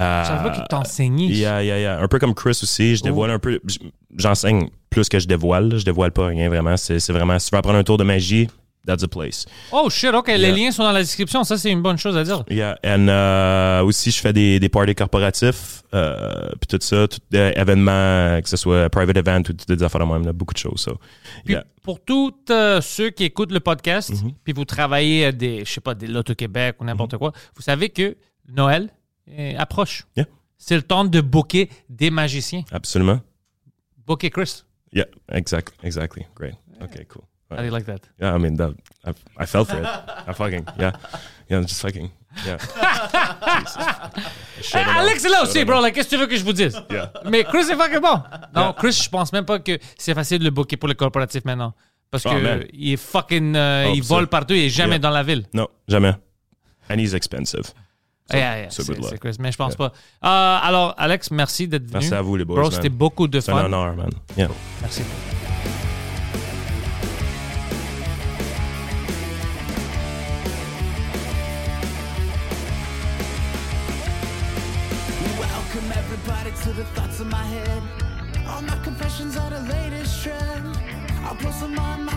[SPEAKER 1] Euh,
[SPEAKER 2] Je savais pas qu'ils t'enseignaient.
[SPEAKER 1] Yeah, yeah, yeah. Un peu comme Chris aussi. Je dévoile un peu. J'enseigne plus que je dévoile. Je dévoile pas rien vraiment. C'est c'est vraiment. Si tu veux apprendre un tour de magie, that's a place.
[SPEAKER 2] Oh shit, ok, les liens sont dans la description. Ça, c'est une bonne chose à dire.
[SPEAKER 1] Yeah. And euh, aussi, je fais des, des parties corporatifs. Euh, puis tout ça. Tout euh, événements, que ce soit private event ou des affaires de même. là, beaucoup de choses. So.
[SPEAKER 2] Puis
[SPEAKER 1] Yeah.
[SPEAKER 2] pour tous euh, ceux qui écoutent le podcast,
[SPEAKER 1] Mhm.
[SPEAKER 2] puis vous travaillez à des, je sais pas, des Loto-Québec ou n'importe quoi, vous savez que Noël approche.
[SPEAKER 1] Yeah.
[SPEAKER 2] C'est le temps de booker des magiciens.
[SPEAKER 1] Absolument.
[SPEAKER 2] Booker Chris.
[SPEAKER 1] Yeah. Exact. Exactly. Great. Okay. Cool.
[SPEAKER 2] How do you like that?
[SPEAKER 1] Yeah, I mean, that, I, I fell for it. I fucking, yeah. Yeah, I'm just fucking, yeah. <laughs>
[SPEAKER 2] Alex est là aussi, bro. Like, Qu'est-ce que tu veux que je vous dise?
[SPEAKER 1] Yeah.
[SPEAKER 2] Mais Chris est fucking bon. Non,
[SPEAKER 1] Yeah.
[SPEAKER 2] Chris, je pense même pas que c'est facile de le booker pour le corporatif maintenant. Parce
[SPEAKER 1] Oh, man.
[SPEAKER 2] il est fucking. euh,
[SPEAKER 1] Oh,
[SPEAKER 2] il vole partout, il est jamais
[SPEAKER 1] Yeah.
[SPEAKER 2] dans la ville.
[SPEAKER 1] No, jamais. And he's expensive. So,
[SPEAKER 2] Yeah, yeah,
[SPEAKER 1] so
[SPEAKER 2] c'est
[SPEAKER 1] good luck.
[SPEAKER 2] c'est Chris, mais je pense
[SPEAKER 1] Yeah.
[SPEAKER 2] pas. Euh, alors, Alex, merci d'être venu.
[SPEAKER 1] Merci à vous, les boys,
[SPEAKER 2] Bro, c'était beaucoup de
[SPEAKER 1] C'est un
[SPEAKER 2] fun.
[SPEAKER 1] honneur, man. Yeah.
[SPEAKER 2] Merci.
[SPEAKER 4] To the thoughts in my head. All my confessions are the latest trend. I'll post them on my